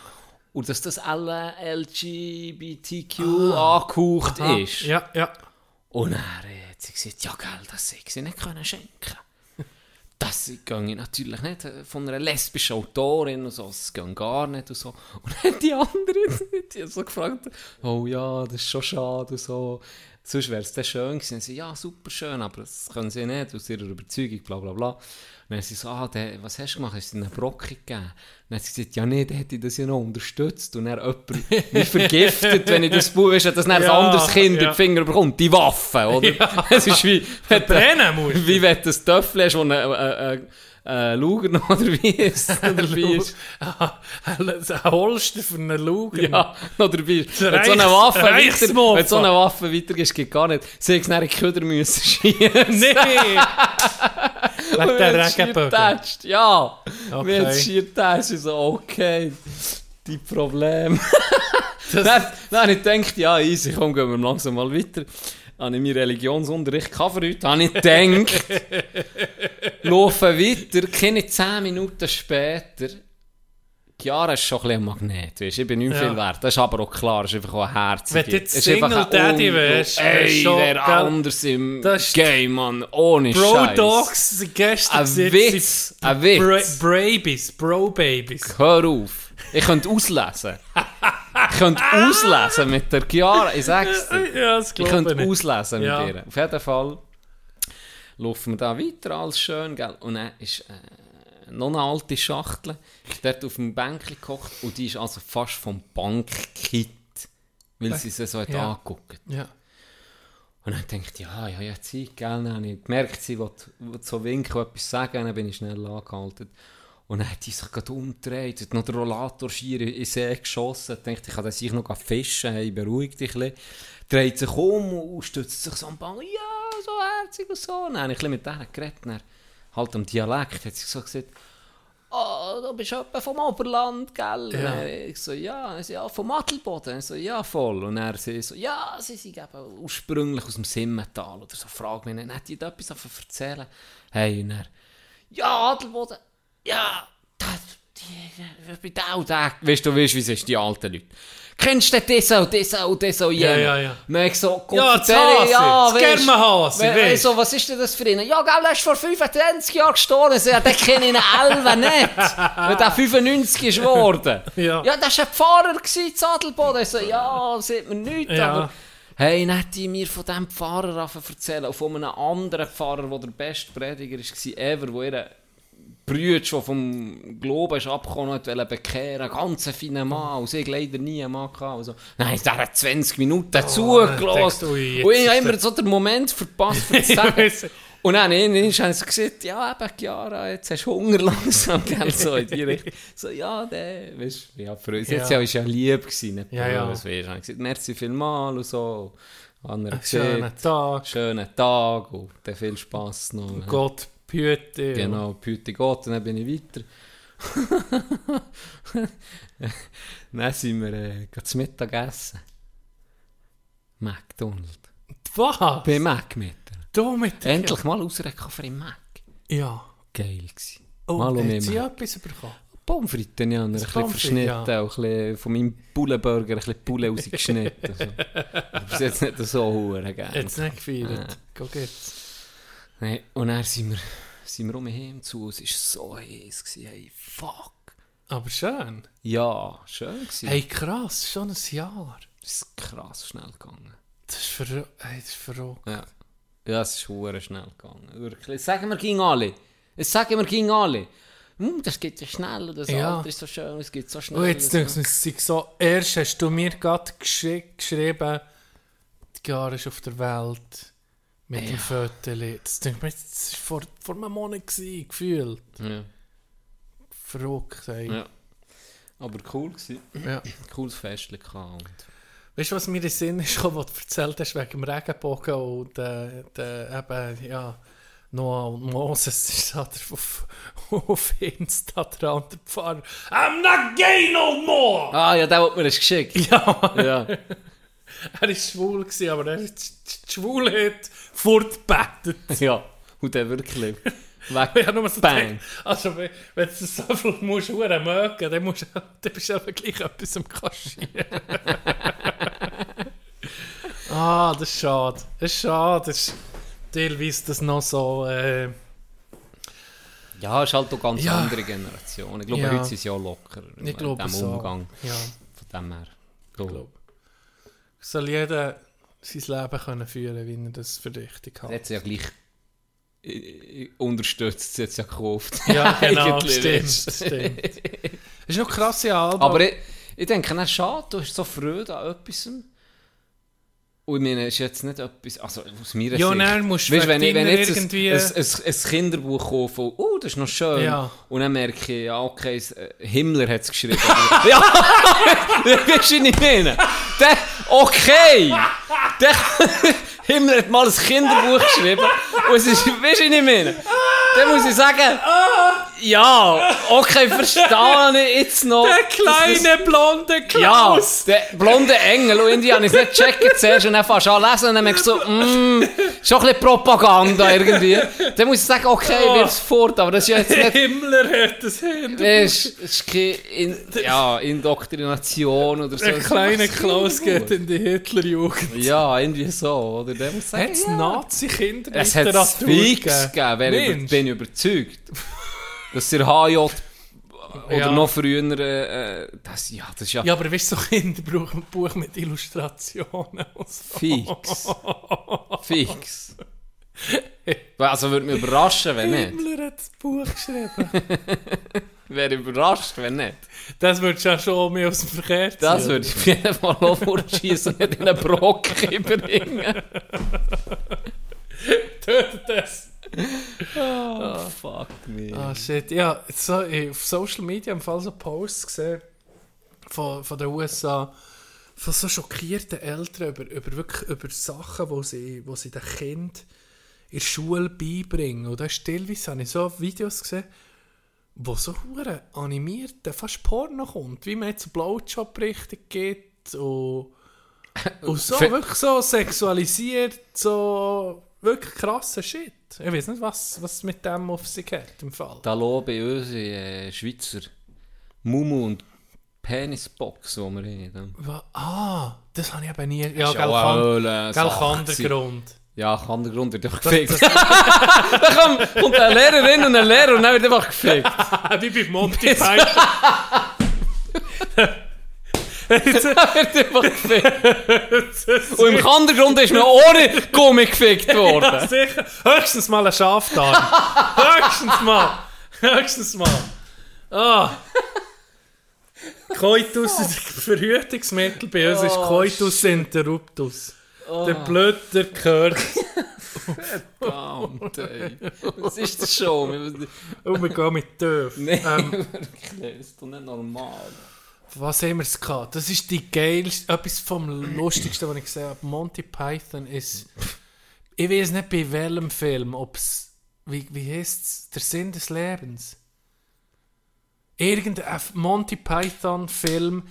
B: Und dass das alle LGBTQ angehaucht
D: Aha.
B: ist.
D: Ja, ja.
B: Und dann hat sie gesagt, ja gell, das hätte sie nicht können schenken Das gehe ich natürlich nicht äh, von einer lesbischen Autorin und so, das geht gar nicht und so. Und dann (laughs) die andere die hat so gefragt, oh ja, das ist schon schade und so. Sonst wäre es dann schön gewesen. Sie, ja, super schön, aber das können sie nicht, aus ihrer Überzeugung, bla bla bla. Und dann hat sie so, ah, der, was hast du gemacht? Hast du ihnen einen Brocken gegeben? Und dann hat sie gesagt, ja, nee, der hätte ich das ja noch unterstützt. Und dann jemand (laughs) mich vergiftet, wenn ich das Buch, weißt du, dass dann
D: Ja,
B: ein anderes Kind in
D: ja.
B: die Finger bekommt, die Waffe, oder? Es (laughs) ist wie, wenn du- wie wenn du das Töffel hast, wo ein äh, äh, äh, Luger noch (laughs) oder wie ist, noch dabei ist. (laughs)
D: Ein Holster für einen Luger.
B: Ja, noch dabei ist. Wenn so eine Waffe weiter, wenn so eine Waffe weitergibst, geht gar nicht. Sie hätten dann in Köder müssen schießen.
D: Nee! (laughs) Wegen der Regenbögen.
B: Ja,
D: Okay.
B: wir haben schier getatscht. Ich so, okay, die Probleme. dann, dann habe ich gedacht, ja, easy, komm, gehen wir langsam mal weiter. Habe ich meinen Religionsunterricht heute, habe ich gedacht, (laughs) laufen weiter, keine 10 Minuten später, Chiara ist schon ein bisschen Magnet, weißt? ich bin nicht
D: Ja.
B: viel wert, das ist aber auch klar, das ist einfach auch ein Herz.
D: Wenn du jetzt Single Daddy wärst,
B: ey,
D: gell?
B: anders im Game, Mann, ohne
D: Bro
B: Scheiß.
D: Dogs sind gestern
B: Ein Witz, ein Witz.
D: Bra Babies.
B: Hör auf. Ich könnte auslesen. (laughs) Ich könnte auslesen mit der Chiara. Ich sag's dir.
D: Ja,
B: Ich könnte
D: ich. nicht.
B: auslesen mit
D: Ja.
B: ihr. Auf jeden Fall laufen wir da weiter, alles schön, gell? Und dann ist äh, noch eine alte Schachtel, dort auf dem Bänkchen gekocht und die ist also fast vom Bankkit, weil sie sie so hat
D: Ja.
B: angeguckt.
D: Ja.
B: Und dann denke ich, ja, ja, ja, Zeit, gell? Dann habe ich gemerkt, sie will, will so winken etwas sagen, dann bin ich schnell angehalten. Und dann hat die sich gerade umgedreht, hat noch den Rollator schier in den See geschossen, Ich dachte, ich kann das sich noch fischen, hey, beruhig dich ein bisschen. Dreht sich um und stützt sich so am Bank, ja, so herzig und so. Dann habe ich ein bisschen mit denen geredet, dann, halt am Dialekt, hat sie so gesagt, oh, du bist jemand vom Oberland, gell?
D: Ja.
B: Und Ich so, ja, sie, ja, vom Adelboden. Ich so, ja, voll. Und er sie so, ja, sie sind eben ursprünglich aus dem Simmental oder so. Frag mich nicht, hat die da etwas davon erzählen? Hey, und er, ja, Adelboden, ja, das, die, ich bin da und da. Weißt du, weißt, wie es ist, die alten Leute. Kennst du das auch, das auch, das auch,
D: Ja, ja, ja.
B: Und ich so,
D: Ja, das Hase, das
B: weisst-
D: Germenhase,
B: we-
D: weisst.
B: so, was ist denn das für ihn? Ja, gell, er ist vor 25 Jahren gestorben. So, Ja, den kenne ich ihn Elva nicht. (laughs) Weil der 95 ist geworden.
D: Ja.
B: ja, das war ein Pfarrer gewesen, in Adelboden. Ich so, ja, sieht man nichts,
D: Ja.
B: aber... Hey, hat die mir von diesem Pfarrer erzählen, und von einem anderen Pfarrer, der der beste Prediger war ever, der ihre Brüder schon vom Glauben ist abgekommen und wollte bekehren. Ganz ein feiner Mann. Und hat leider nie einen Mann gehabt. Und so. Nein, der hat 20 Minuten
D: denkst
B: zugelassen. und ich habe immer so den Moment verpasst, für (laughs) zu sagen. Und dann irgendwann haben sie gesagt, ja, eben, Chiara, jetzt hast du Hunger langsam, gell, so in die Richtung. (laughs) So, ja, der, weißt du, ja, für uns, jetzt
D: Ja.
B: ist ja lieb gewesen, nicht
D: Ja, ja.
B: böse, weisst du. Haben gesagt, merci vielmals und so.
D: Schönen Tag.
B: schönen Tag und dann viel Spass noch.
D: Gott behüte.
B: Genau, Püte Gott, und dann bin ich weiter. (laughs) dann sind wir äh, gerade zu Mittag essen. McDonald's.
D: Was?
B: Bei Mac mit.
D: Du mit
B: Endlich mal ausrecken für den Mac.
D: Ja.
B: Geil gewesen.
D: Oh,
B: mal um
D: sie etwas bekommen?
B: Pommes frites, ja, ein bisschen verschnitten,
D: ja.
B: auch ein bisschen von meinem Bullenburger ein bisschen Pulle rausgeschnitten. so. (laughs) Ich bin jetzt nicht so hure gerne.
D: Jetzt nicht gefeiert. Go geht's.
B: Nee, und dann sind wir, sind wir um heim zu, es war so heiß, gewesen, hey, fuck.
D: Aber schön.
B: Ja, schön gewesen.
D: Hey, krass, schon ein Jahr.
B: Es ist krass schnell gegangen.
D: Das ist verrückt. Hey, das ist verrückt.
B: Ja, ja es ist hure schnell gegangen. Wirklich. Sagen wir gegen alle. Es sagen wir gegen alle. Hm, das geht ja schnell, das
D: Ja.
B: Alter ist so schön, es geht so schnell.
D: Und jetzt
B: so.
D: denkst du, es sei so, erst hast du mir gerade geschri geschrieben, die Jahre ist auf der Welt mit dem Foto. Das denke ich mir, das war vor, vor einem Monat, gewesen, gefühlt.
B: Ja.
D: Verrückt, ey.
B: ja. Aber cool gewesen.
D: Ja.
B: Cooles Festchen gehabt.
D: Weißt du, was mir in den Sinn ist, (laughs) was du erzählt hast wegen dem Regenbogen und äh, der, eben, ja, Noah und Moses (laughs) ist da der- auf, auf Insta der andere Pfarrer. I'm not gay no more!
B: Ah, ja, der hat mir das geschickt.
D: Ja,
B: Ja. (laughs) (laughs)
D: er war schwul, gewesen, aber er ist die Schwulheit fortbettet. (laughs)
B: ja. Und der wirklich. (laughs) Weg.
D: Habe nur so
B: Bang.
D: also wenn, du so viel musst mögen, dann, musst, dann bist du aber gleich etwas am Kaschieren. ah, das ist schade. Das ist schade. Das ist teilweise das noch so... Äh,
B: Ja, ist halt auch ganz
D: Ja.
B: andere Generation. Ich glaube,
D: Ja.
B: heute sind sie ja locker in
D: ich glaube
B: diesem
D: so.
B: Umgang.
D: Ja,
B: Von dem her.
D: ich glaube. Soll jeder sein Leben können führen, wie er das für richtig
B: Er
D: hat.
B: sie ja gleich äh, äh, unterstützt, es ja gekauft. (laughs)
D: Ja, (laughs) genau,
B: Eigentlich
D: stimmt,
B: ist-
D: stimmt. Das ist noch krass, ja, Alba.
B: Aber ich, ich denke, na, schade, du hast so Freude an etwas. Und ich meine, ist jetzt nicht etwas, also aus meiner
D: Ja,
B: Sicht.
D: dann musst du
B: Weißt, wenn, ich, wenn jetzt
D: irgendwie-
B: ein, ein, ein, Kinderbuch kaufe, und, oh, das ist noch schön.
D: Ja.
B: Und dann merke ich, ja, okay, äh, Himmler hat es geschrieben. (laughs) ja, du, wie ich meine? Der, okay! Der, (laughs) Himmler hat mal ein Kinderbuch geschrieben. Und es ist, weißt du, ich meine? Dann muss ich sagen, ja, okay, verstehe ich jetzt noch.
D: der
B: dass das-
D: kleine blonde
B: ja,
D: Klaus!
B: der blonde Engel. Und irgendwie habe ich es nicht gecheckt zuerst und dann fast an lesen und dann merke ich so, mm, schon ein bisschen Propaganda irgendwie. Dann muss ich sagen, okay,
D: Oh.
B: wird es fort, aber das ist ja jetzt nicht...
D: Himmler hat das Handy.
B: Es ist, ist keine in, ja, Indoktrination oder so.
D: Der
B: ist
D: kleine Klaus geht in die Hitlerjugend.
B: Ja, irgendwie so. Oder der muss sagen,
D: es
B: ja.
D: Nazi-Kinder
B: Es hat fix gegeben, bin ich überzeugt. Dass der HJ oder
D: Ja.
B: noch früher, äh, äh, das, ja, das ist ja,
D: Ja, aber weißt du, so Kinderbuch ein Buch mit Illustrationen und so.
B: fix. fix. (laughs) Also würde mich überraschen, wenn nicht.
D: Himmler hat das Buch geschrieben. (laughs)
B: Wäre überrascht, wenn nicht.
D: Das würdest du ja schon mehr aus dem Verkehr ziehen.
B: Das würde ich auf jeden Fall auch vorschießen und nicht in einen Brocken (laughs) bringen.
D: Tötet das.
B: Oh, fuck me.
D: Ah, shit. Ja, so, auf Social Media im Fall so Posts gesehen von, von den USA von so schockierten Eltern über, über, wirklich, über Sachen, wo sie, wo sie den Kind in der Schule beibringen. Und teilweise habe ich so Videos gesehen, wo so hure animiert, fast Porno kommt, wie man jetzt Blowjob-Berichte gibt und, und so, wirklich so sexualisiert, so wirklich krasser Shit. Ich weiß nicht, was, was mit dem auf sich hat im Fall.
B: Da lobe unsere äh, Schweizer Mumu und Penisbox, die wir haben.
D: Wa- Ah, das habe ich eben nie. Ja, gell,
B: äh,
D: gell,
B: Sache
D: kann der
B: gewesen.
D: Grund.
B: Ja, kann der Grund wird einfach gefickt. (laughs) da kommt, kommt eine Lehrerin und ein Lehrer und dann wird einfach gefickt. (laughs)
D: Wie bei Monty Python. (laughs)
B: Wird einfach gefickt. Und im Kandergrund ist man ohne Gummi gefickt
D: ja,
B: worden.
D: sicher. Höchstens mal ein Schaf da. Höchstens mal. Höchstens mal. Ah. Coitus, das Verhütungsmittel bei uns ist Coitus interruptus. Der Blöder gehört.
B: Verdammt, ey. Was ist das schon?
D: Und wir gehen mit Töf.
B: Nein,
D: Ähm,
B: wirklich, das ist doch nicht normal.
D: Was haben wir es gehabt? Das ist die geilste, etwas vom lustigsten, was ich gesehen habe. Monty Python ist, ich weiß nicht bei welchem Film, ob es, wie, wie heißt es, der Sinn des Lebens. Irgendein Monty Python Film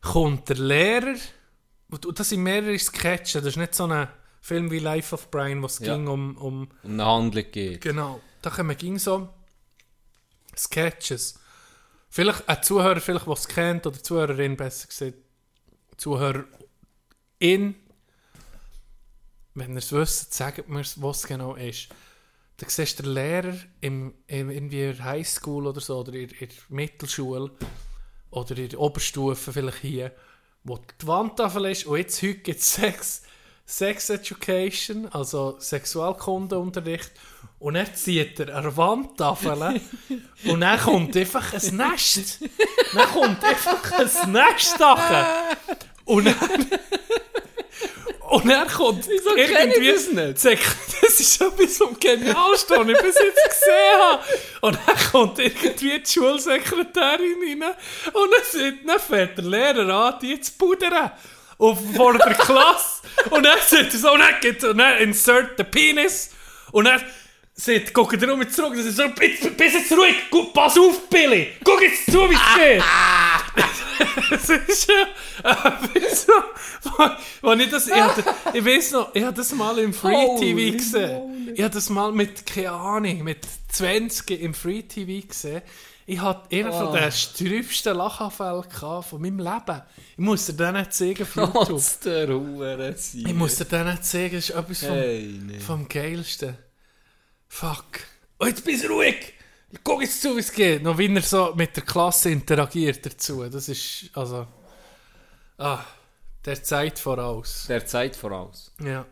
D: kommt der Lehrer, und das sind mehrere Sketche, das ist nicht so ein Film wie Life of Brian, wo es
B: Ja.
D: ging um, um
B: Um eine Handlung geht.
D: Genau. Da kommen ging so Sketches. Vielleicht ein Zuhörer, vielleicht, der es kennt, oder Zuhörerin besser gesagt, Zuhörerin. Wenn ihr es wisst, sagt mir, was genau ist. Da siehst du den Lehrer im, im, irgendwie in Highschool oder so, oder in, in der Mittelschule, oder in der Oberstufe vielleicht hier, wo die Wandtafel ist, und jetzt heute gibt es Sex, Sex Education, also Sexualkundeunterricht, und dann zieht er eine Wandtafel (laughs) und dann kommt einfach ein Nest. Dann kommt einfach ein Nest. Und dann, und dann kommt
B: Wieso ich das nicht?
D: Das ist etwas vom Genialsten, was ich bis jetzt gesehen habe. Und dann kommt irgendwie die Schulsekretärin rein und dann, sieht, dann fährt der Lehrer an, die zu pudern. Und vor der Klasse. Und dann sagt er so, und dann, geht, und dann insert the penis. Und dann Sagt, guck dir um zurück, das ist so, bis, bis jetzt ruhig, Guck, pass auf, Billy, guck jetzt zu, wie es (laughs) geht. (laughs) das ist ja, äh, wo ich das, ich, hatte, ich weiß noch, ich habe das mal im Free TV gesehen. Ich habe das mal mit, keine Ahnung, mit 20 im Free TV gesehen. Ich hatte einen von den strübsten Lachanfällen von meinem Leben. Ich muss dir den nicht zeigen auf YouTube.
B: Der Ruhe
D: Ich muss dir den nicht zeigen, das ist etwas vom,
B: Hey, nee.
D: vom Geilsten. Fuck. Oh, jetzt bist du ruhig! Guck jetzt zu, wie es geht. Noch wie er so mit der Klasse interagiert dazu. Das ist, also... Ah, der Zeit voraus.
B: Der Zeit voraus.
D: Ja.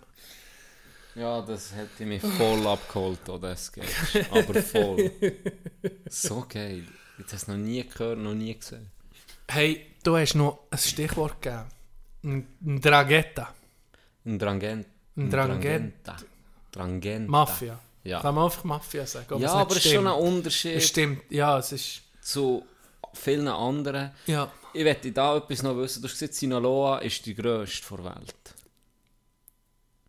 B: Ja, das hätte mich voll abgeholt, oder das Sketch. Aber voll. (laughs) So geil. Ich habe es noch nie gehört, noch nie gesehen.
D: Hey, du hast noch ein Stichwort gegeben. Ein Dragetta.
B: Ein Drangent.
D: Ein Drangent.
B: Drangenta. Drangenta.
D: Mafia.
B: Ja.
D: Kann man einfach Mafia sagen. ob
B: Ja, aber es ist schon ein. Unterschied
D: Es stimmt, ja, es ist...
B: zu vielen anderen.
D: Ja.
B: Ich möchte da etwas noch wissen. Du hast gesagt, Sinaloa ist die grösste der Welt.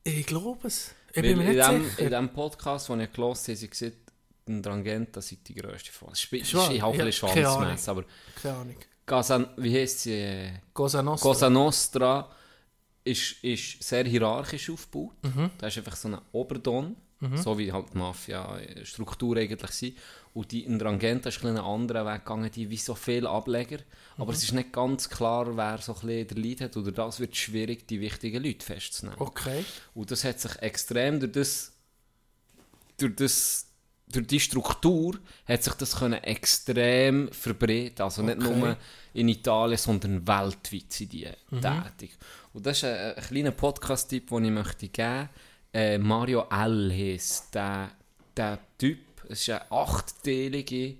D: Ich glaube es. Ich bin mir
B: in, dem,
D: sicher.
B: in dem Podcast, den ich gelesen habe, sie gesagt, ein Drangenta sei die grösste Ist
D: ist, wahr?
B: ist auch ein bisschen Schwanzmess, aber
D: Keine Ahnung.
B: Gasan, wie heisst sie?
D: Cosa Nostra.
B: Cosa Nostra ist, ist sehr hierarchisch aufgebaut.
D: Mhm.
B: Da ist einfach so ein Oberdon, so wie halt die Mafia-Struktur eigentlich sind. Und die Ndrangheta ist ein anderen Weg gegangen, die wie so viele Ableger.
D: Mhm.
B: Aber es ist nicht ganz klar, wer so ein den Lead hat. Oder das wird schwierig, die wichtigen Leute festzunehmen.
D: Okay.
B: Und das hat sich extrem durch das, durch das durch die Struktur hat sich das können extrem verbreiten. Also nicht
D: Okay.
B: nur in Italien, sondern weltweit sind die tätig. Und das ist ein, ein kleiner Podcast-Tipp, den ich möchte geben äh, Mario L. heisst der, der Typ. Es ist eine achteilige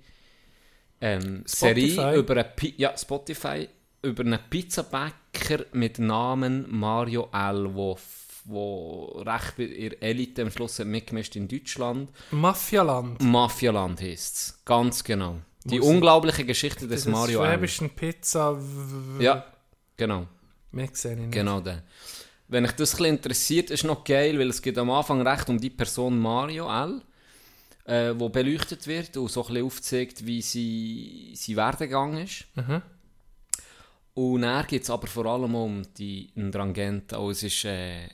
B: ähm? Serie über einen, Pi ja, Spotify über einen Pizzabäcker mit Namen Mario L., wo, wo recht ihr Elite am Schluss hat mitgemischt in Deutschland.
D: Mafialand.
B: Mafialand heisst es. Ganz genau. Die
D: Muss ich-
B: unglaubliche Geschichte des Mario L.
D: schwäbischen Pizza.
B: Ja, genau.
D: Mehr sehe ich nicht.
B: Genau der. Wenn euch das ein interessiert, ist noch geil, weil es geht am Anfang recht um die Person Mario L., äh, wo beleuchtet wird und so ein bisschen aufzeigt, wie sie, sie Werdegang ist.
D: Mhm.
B: Und dann geht es aber vor allem um die Ndrangheta. Und es ist äh,
D: Es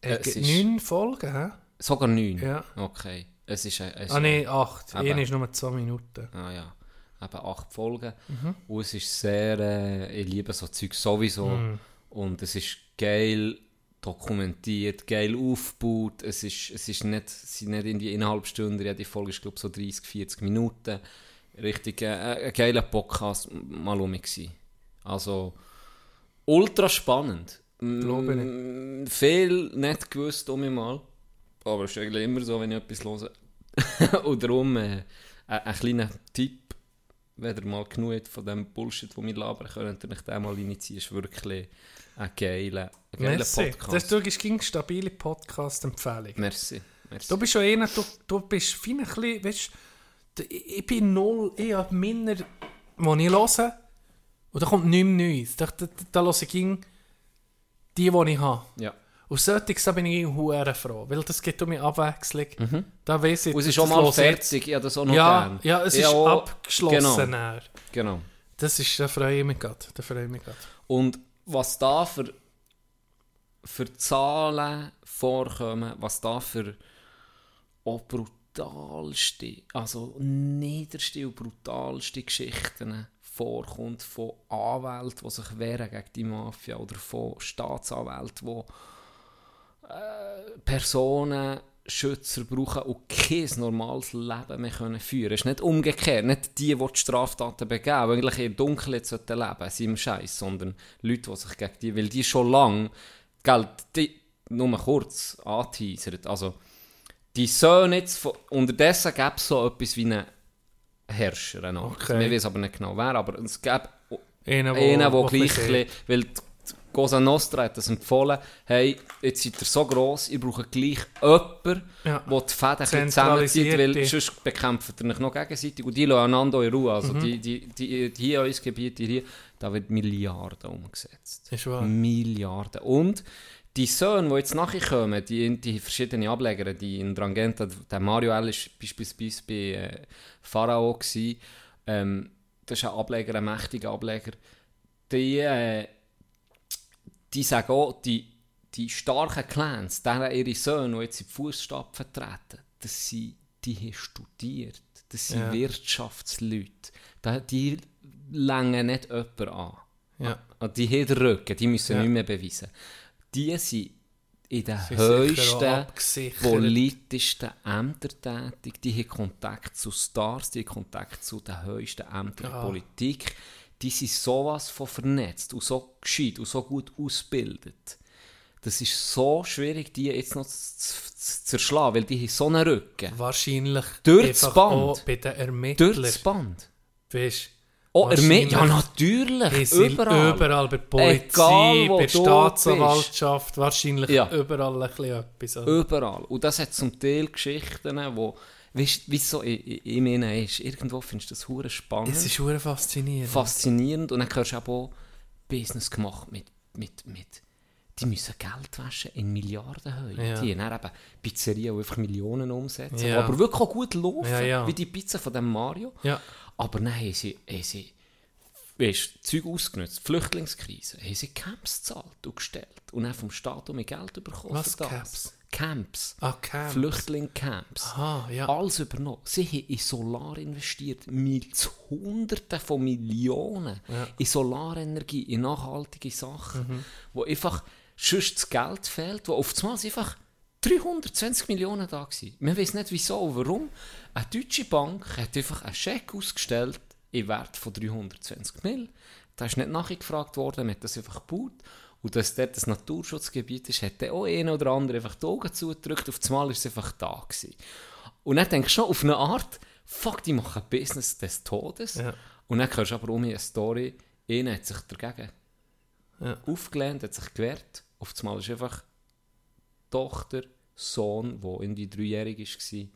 B: es
D: gibt
B: ist-
D: neun Folgen, hä?
B: sogar neun.
D: Ja.
B: Okay. Es ist, äh, es
D: Ah, nee, acht.
B: Aber-
D: Eine ist nur zwei Minuten.
B: Ah ja, eben acht Folgen.
D: Mhm.
B: Und es ist sehr, äh, ich liebe so Zeug sowieso.
D: Mhm.
B: Und es ist geil dokumentiert, geil aufgebaut. Es ist, es ist nicht, es sind nicht in die eineinhalb Stunden, jede Folge ist glaube so 30, 40 Minuten. Richtig äh, ein geiler Podcast mal um mich. Also ultra spannend.
D: Glaube ich
B: Viel nicht gewusst um mich mal. Aber es ist eigentlich immer so, wenn ich etwas höre. (laughs) Und darum äh, ein, ein kleiner Tipp, wenn ihr mal genug habt von dem Bullshit, den wir labern, könnt ihr euch den mal initiieren. ist wirklich ein geiler, ein geiler
D: Merci.
B: Podcast.
D: Das, du gibst eine stabile Podcast-Empfehlung.
B: Merci. Merci.
D: Du bist schon einer, du, du bist fein ein bisschen, weißt du, ich bin null, ich habe meiner, die ich höre, und da kommt nichts Neues. Da, da, da höre ich die, die ich habe.
B: Ja.
D: Und solches, da bin ich hure froh, weil das gibt um mich Abwechslung. Da weiss ich,
B: Und es ist schon mal fertig, ich habe das auch noch
D: Ja,
B: gern.
D: ja, es
B: Ich
D: ist
B: auch-
D: abgeschlossen.
B: Genau, genau.
D: Das ist, da freue ich mich gerade. Da freue ich mich gerade.
B: Und was da für, für Zahlen vorkommen, was da für auch brutalste, also niederste und brutalste Geschichten vorkommt von Anwälten, die sich wehren gegen die Mafia oder von Staatsanwälten, die äh, Personen Schützer brauchen und kein normales Leben mehr können führen. Es ist nicht umgekehrt, nicht die, die die Straftaten begehen, die eigentlich der Dunkelheit sollten leben, sind im Scheiß, sondern Leute, die sich gegen die, weil die schon lange, Geld, die nur mal kurz anteasern, also die Söhne jetzt, von, unterdessen gäbe es so etwas wie einen Herrscher, noch.
D: Okay.
B: wir wissen aber nicht genau wer, aber es gäbe
D: einer,
B: der gleich, weil die Cosa Nostra hat das empfohlen, hey, jetzt seid ihr so gross, ihr braucht gleich jemanden,
D: Ja.
B: der die Fäden zusammenzieht, weil sonst bekämpft ihr euch noch gegenseitig und die lassen einander in Ruhe.
D: Mhm.
B: Also die, die, die, die hier in unserem Gebiet, die hier, da wird Milliarden umgesetzt.
D: Ist wahr.
B: Milliarden. Und die Söhne, die jetzt nachher kommen, die, die verschiedenen Ableger, die in Drangenta, der Mario L. war beispielsweise bei äh, Pharao, gewesen, ähm, das ist ein Ableger, ein mächtiger Ableger, die, äh, die sagen auch, die, die starken Clans, deren ihre Söhne, die jetzt in die Fußstapfen treten, das sind, die haben studiert, das sind
D: Ja.
B: Wirtschaftsleute, die längen nicht jemanden an.
D: Ja.
B: Ah, Die haben den Rücken, die müssen
D: Ja.
B: nicht mehr beweisen. Die sind in den
D: Sie
B: höchsten, politischsten Ämtern tätig. Die haben Kontakt zu Stars, die haben Kontakt zu den höchsten Ämtern der
D: Ja.
B: Politik. Die sind sowas von vernetzt und so gescheit und so gut ausgebildet. Das ist so schwierig, die jetzt noch zu, zu, zerschlagen, weil die haben so einen Rücken.
D: Wahrscheinlich
B: Durch das Band.
D: bei den Ermittlern.
B: Durch das Band.
D: Weißt,
B: Oh, ja natürlich,
D: die
B: überall.
D: überall. bei der Polizei,
B: Egal,
D: bei der Staatsanwaltschaft, wahrscheinlich
B: Ja.
D: überall ein bisschen etwas.
B: Überall. Und das hat zum Teil Geschichten, wo, weißt wie es so in, in, in mir ist. Irgendwo findest du das hure spannend,
D: Es ist schon faszinierend.
B: faszinierend. Und dann hörst du auch Business gemacht mit, mit, mit die müssen Geld waschen in Milliardenhöhe.
D: Ja.
B: Die haben eben Pizzerien, die einfach Millionen umsetzen,
D: Ja.
B: aber wirklich auch gut laufen,
D: Ja, ja.
B: wie die Pizza von dem Mario. Aber dann haben sie, haben sie weißt, Zeug ausgenutzt, Flüchtlingskrise, haben sie Camps gezahlt und gestellt und dann vom Staat um Geld bekommen.
D: Was. Camps?
B: Camps.
D: Ah, Camps.
B: Flüchtlingscamps.
D: Aha, ja.
B: Alles übernommen. Sie haben in Solar investiert. Mil Hunderte von Millionen in Solarenergie, in nachhaltige Sachen,
D: Mhm.
B: wo einfach sonst das Geld fehlt, wo oftmals einfach 320 Millionen da waren. Man weiß nicht wieso und warum. Eine deutsche Bank hat einfach einen Scheck ausgestellt im Wert von 320 Mill. Da ist nicht nachgefragt worden, man hat das einfach gebaut. Und dass dort das Naturschutzgebiet ist, hat dann auch einer oder andere einfach die Augen zugedrückt. Auf einmal ist es einfach da gewesen. Und dann denkst du schon auf eine Art, fuck, die machen Business des Todes.
D: Ja.
B: Und dann hörst du aber um eine Story, einer hat sich dagegen
D: Ja.
B: aufgelehnt, hat sich gewehrt. Auf einmal ist einfach Tochter, Sohn, der irgendwie dreijährig war,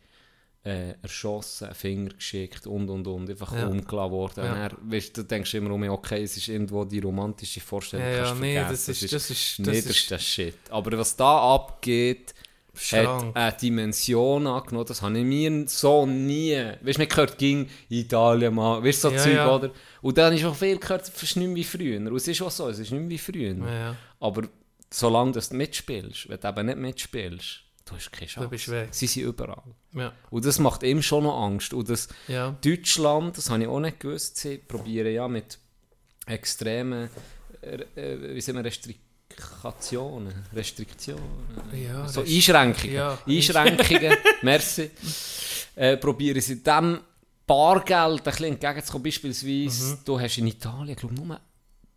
B: äh, erschossen, Finger geschickt und und und, einfach
D: Ja.
B: umgelassen worden.
D: Ja.
B: Dann, weißt, du denkst immer um, okay, es ist irgendwo die romantische Vorstellung,
D: Ja, ja, nee,
B: vergessen.
D: das ist- das ist- das
B: niederster Shit. Aber was da abgeht, hat
D: Schrank.
B: eine Dimension angenommen, das habe ich mir so nie. Weißt du, man hört ging Italien mal, weißt du, so
D: Ja,
B: Zeug,
D: ja.
B: oder? Und dann ist auch viel gehört, es ist nicht mehr wie früher. Und es ist auch so, es ist nicht mehr wie früher.
D: Ja.
B: Aber solange du mitspielst, wenn du eben nicht mitspielst, du hast keine Chance.
D: bist weg.
B: Sie sind überall.
D: Ja.
B: Und das macht ihm schon noch Angst. Und das
D: Ja.
B: Deutschland, das habe ich auch nicht gewusst, sie probieren ja mit extremen äh, wie sagen wir, Restriktionen, Restriktionen,
D: Ja,
B: so
D: Rest-
B: Einschränkungen,
D: Ja.
B: Einschränkungen, (laughs) merci, äh, probieren sie dem Bargeld ein bisschen entgegenzukommen. Beispielsweise,
D: Mhm.
B: du hast in Italien, glaube ich, nur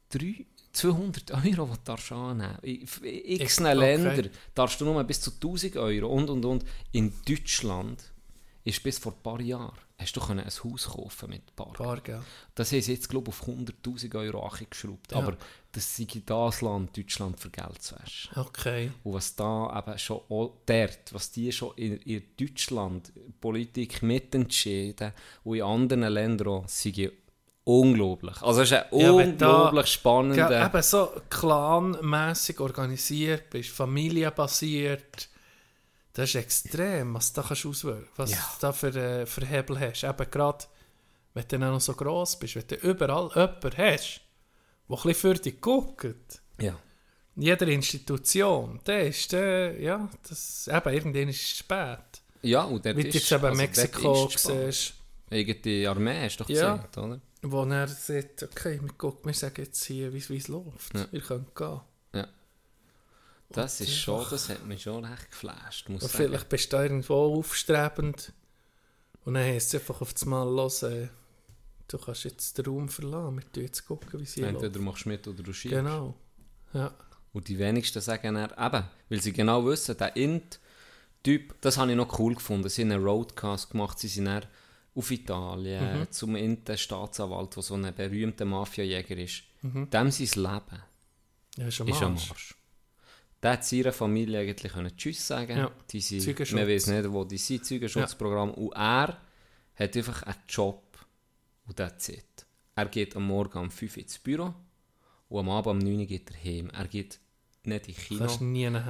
B: drei, 200 Euro, die du darfst annehmen In x
D: Ich-
B: Ländern
D: okay.
B: darfst du nur bis zu 1000 Euro und und und. In Deutschland ist bis vor ein paar Jahren, hast du können ein Haus kaufen mit Bargeld.
D: Bargeld.
B: Das sie jetzt, glaube ich, auf 100'000 Euro angeschraubt.
D: Ja.
B: Aber das sei das Land, Deutschland, für Geld zu.
D: Okay.
B: Und was da eben schon auch dort, was die schon in, in Deutschland Politik mitentschieden und in anderen Ländern auch, sei unglaublich. Also es ist ein
D: Ja,
B: unglaublich spannender...
D: Ja, eben so clanmässig organisiert bist, familienbasiert. Das ist extrem, was du da kannst auswählen was
B: Ja.
D: du da für, äh, für Hebel hast. Eben gerade, wenn du dann noch so gross bist, wenn du überall jemanden hast, der ein bisschen für dich guckt.
B: ja.
D: In jeder Institution, der ist der, ja, das, eben, irgendwann ist es spät.
B: ja, und dort
D: Wie du
B: ist,
D: jetzt eben
B: also
D: Mexiko siehst,
B: Eigene Armee hast du doch
D: Ja.
B: gesagt, oder?
D: Wo er sagt, okay, wir, gucken, wir sagen jetzt hier, wie es läuft.
B: Ja.
D: Ihr könnt gehen.
B: Ja. Das ist schon, das hat mich schon recht geflasht, muss
D: Und
B: sagen.
D: vielleicht bist du irgendwo aufstrebend und dann heisst es einfach auf das Mal hören, du kannst jetzt den Raum verlassen, wir tun jetzt gucken, wie es hier
B: Entweder
D: läuft.
B: machst du mit oder du schiebst.
D: Genau. Ja.
B: Und die wenigsten sagen dann, eben, weil sie genau wissen, der Int-Typ, das habe ich noch cool gefunden. Sie haben einen Roadcast gemacht, sie sind dann auf Italien
D: Mhm.
B: zum Int-Staatsanwalt, der so ein berühmter Mafiajäger ist.
D: Mhm.
B: Dem sein Leben
D: Ja, ist am
B: ist am
D: Arsch.
B: Der hat seiner Familie eigentlich können Tschüss sagen
D: Ja.
B: Die sind, man weiß nicht, wo die sind, Zeugenschutzprogramm. Und er hat einfach einen Job und that's it. Er geht am Morgen um 5 Uhr ins Büro und am Abend um 9 Uhr geht er heim. Er geht nicht ins Kino.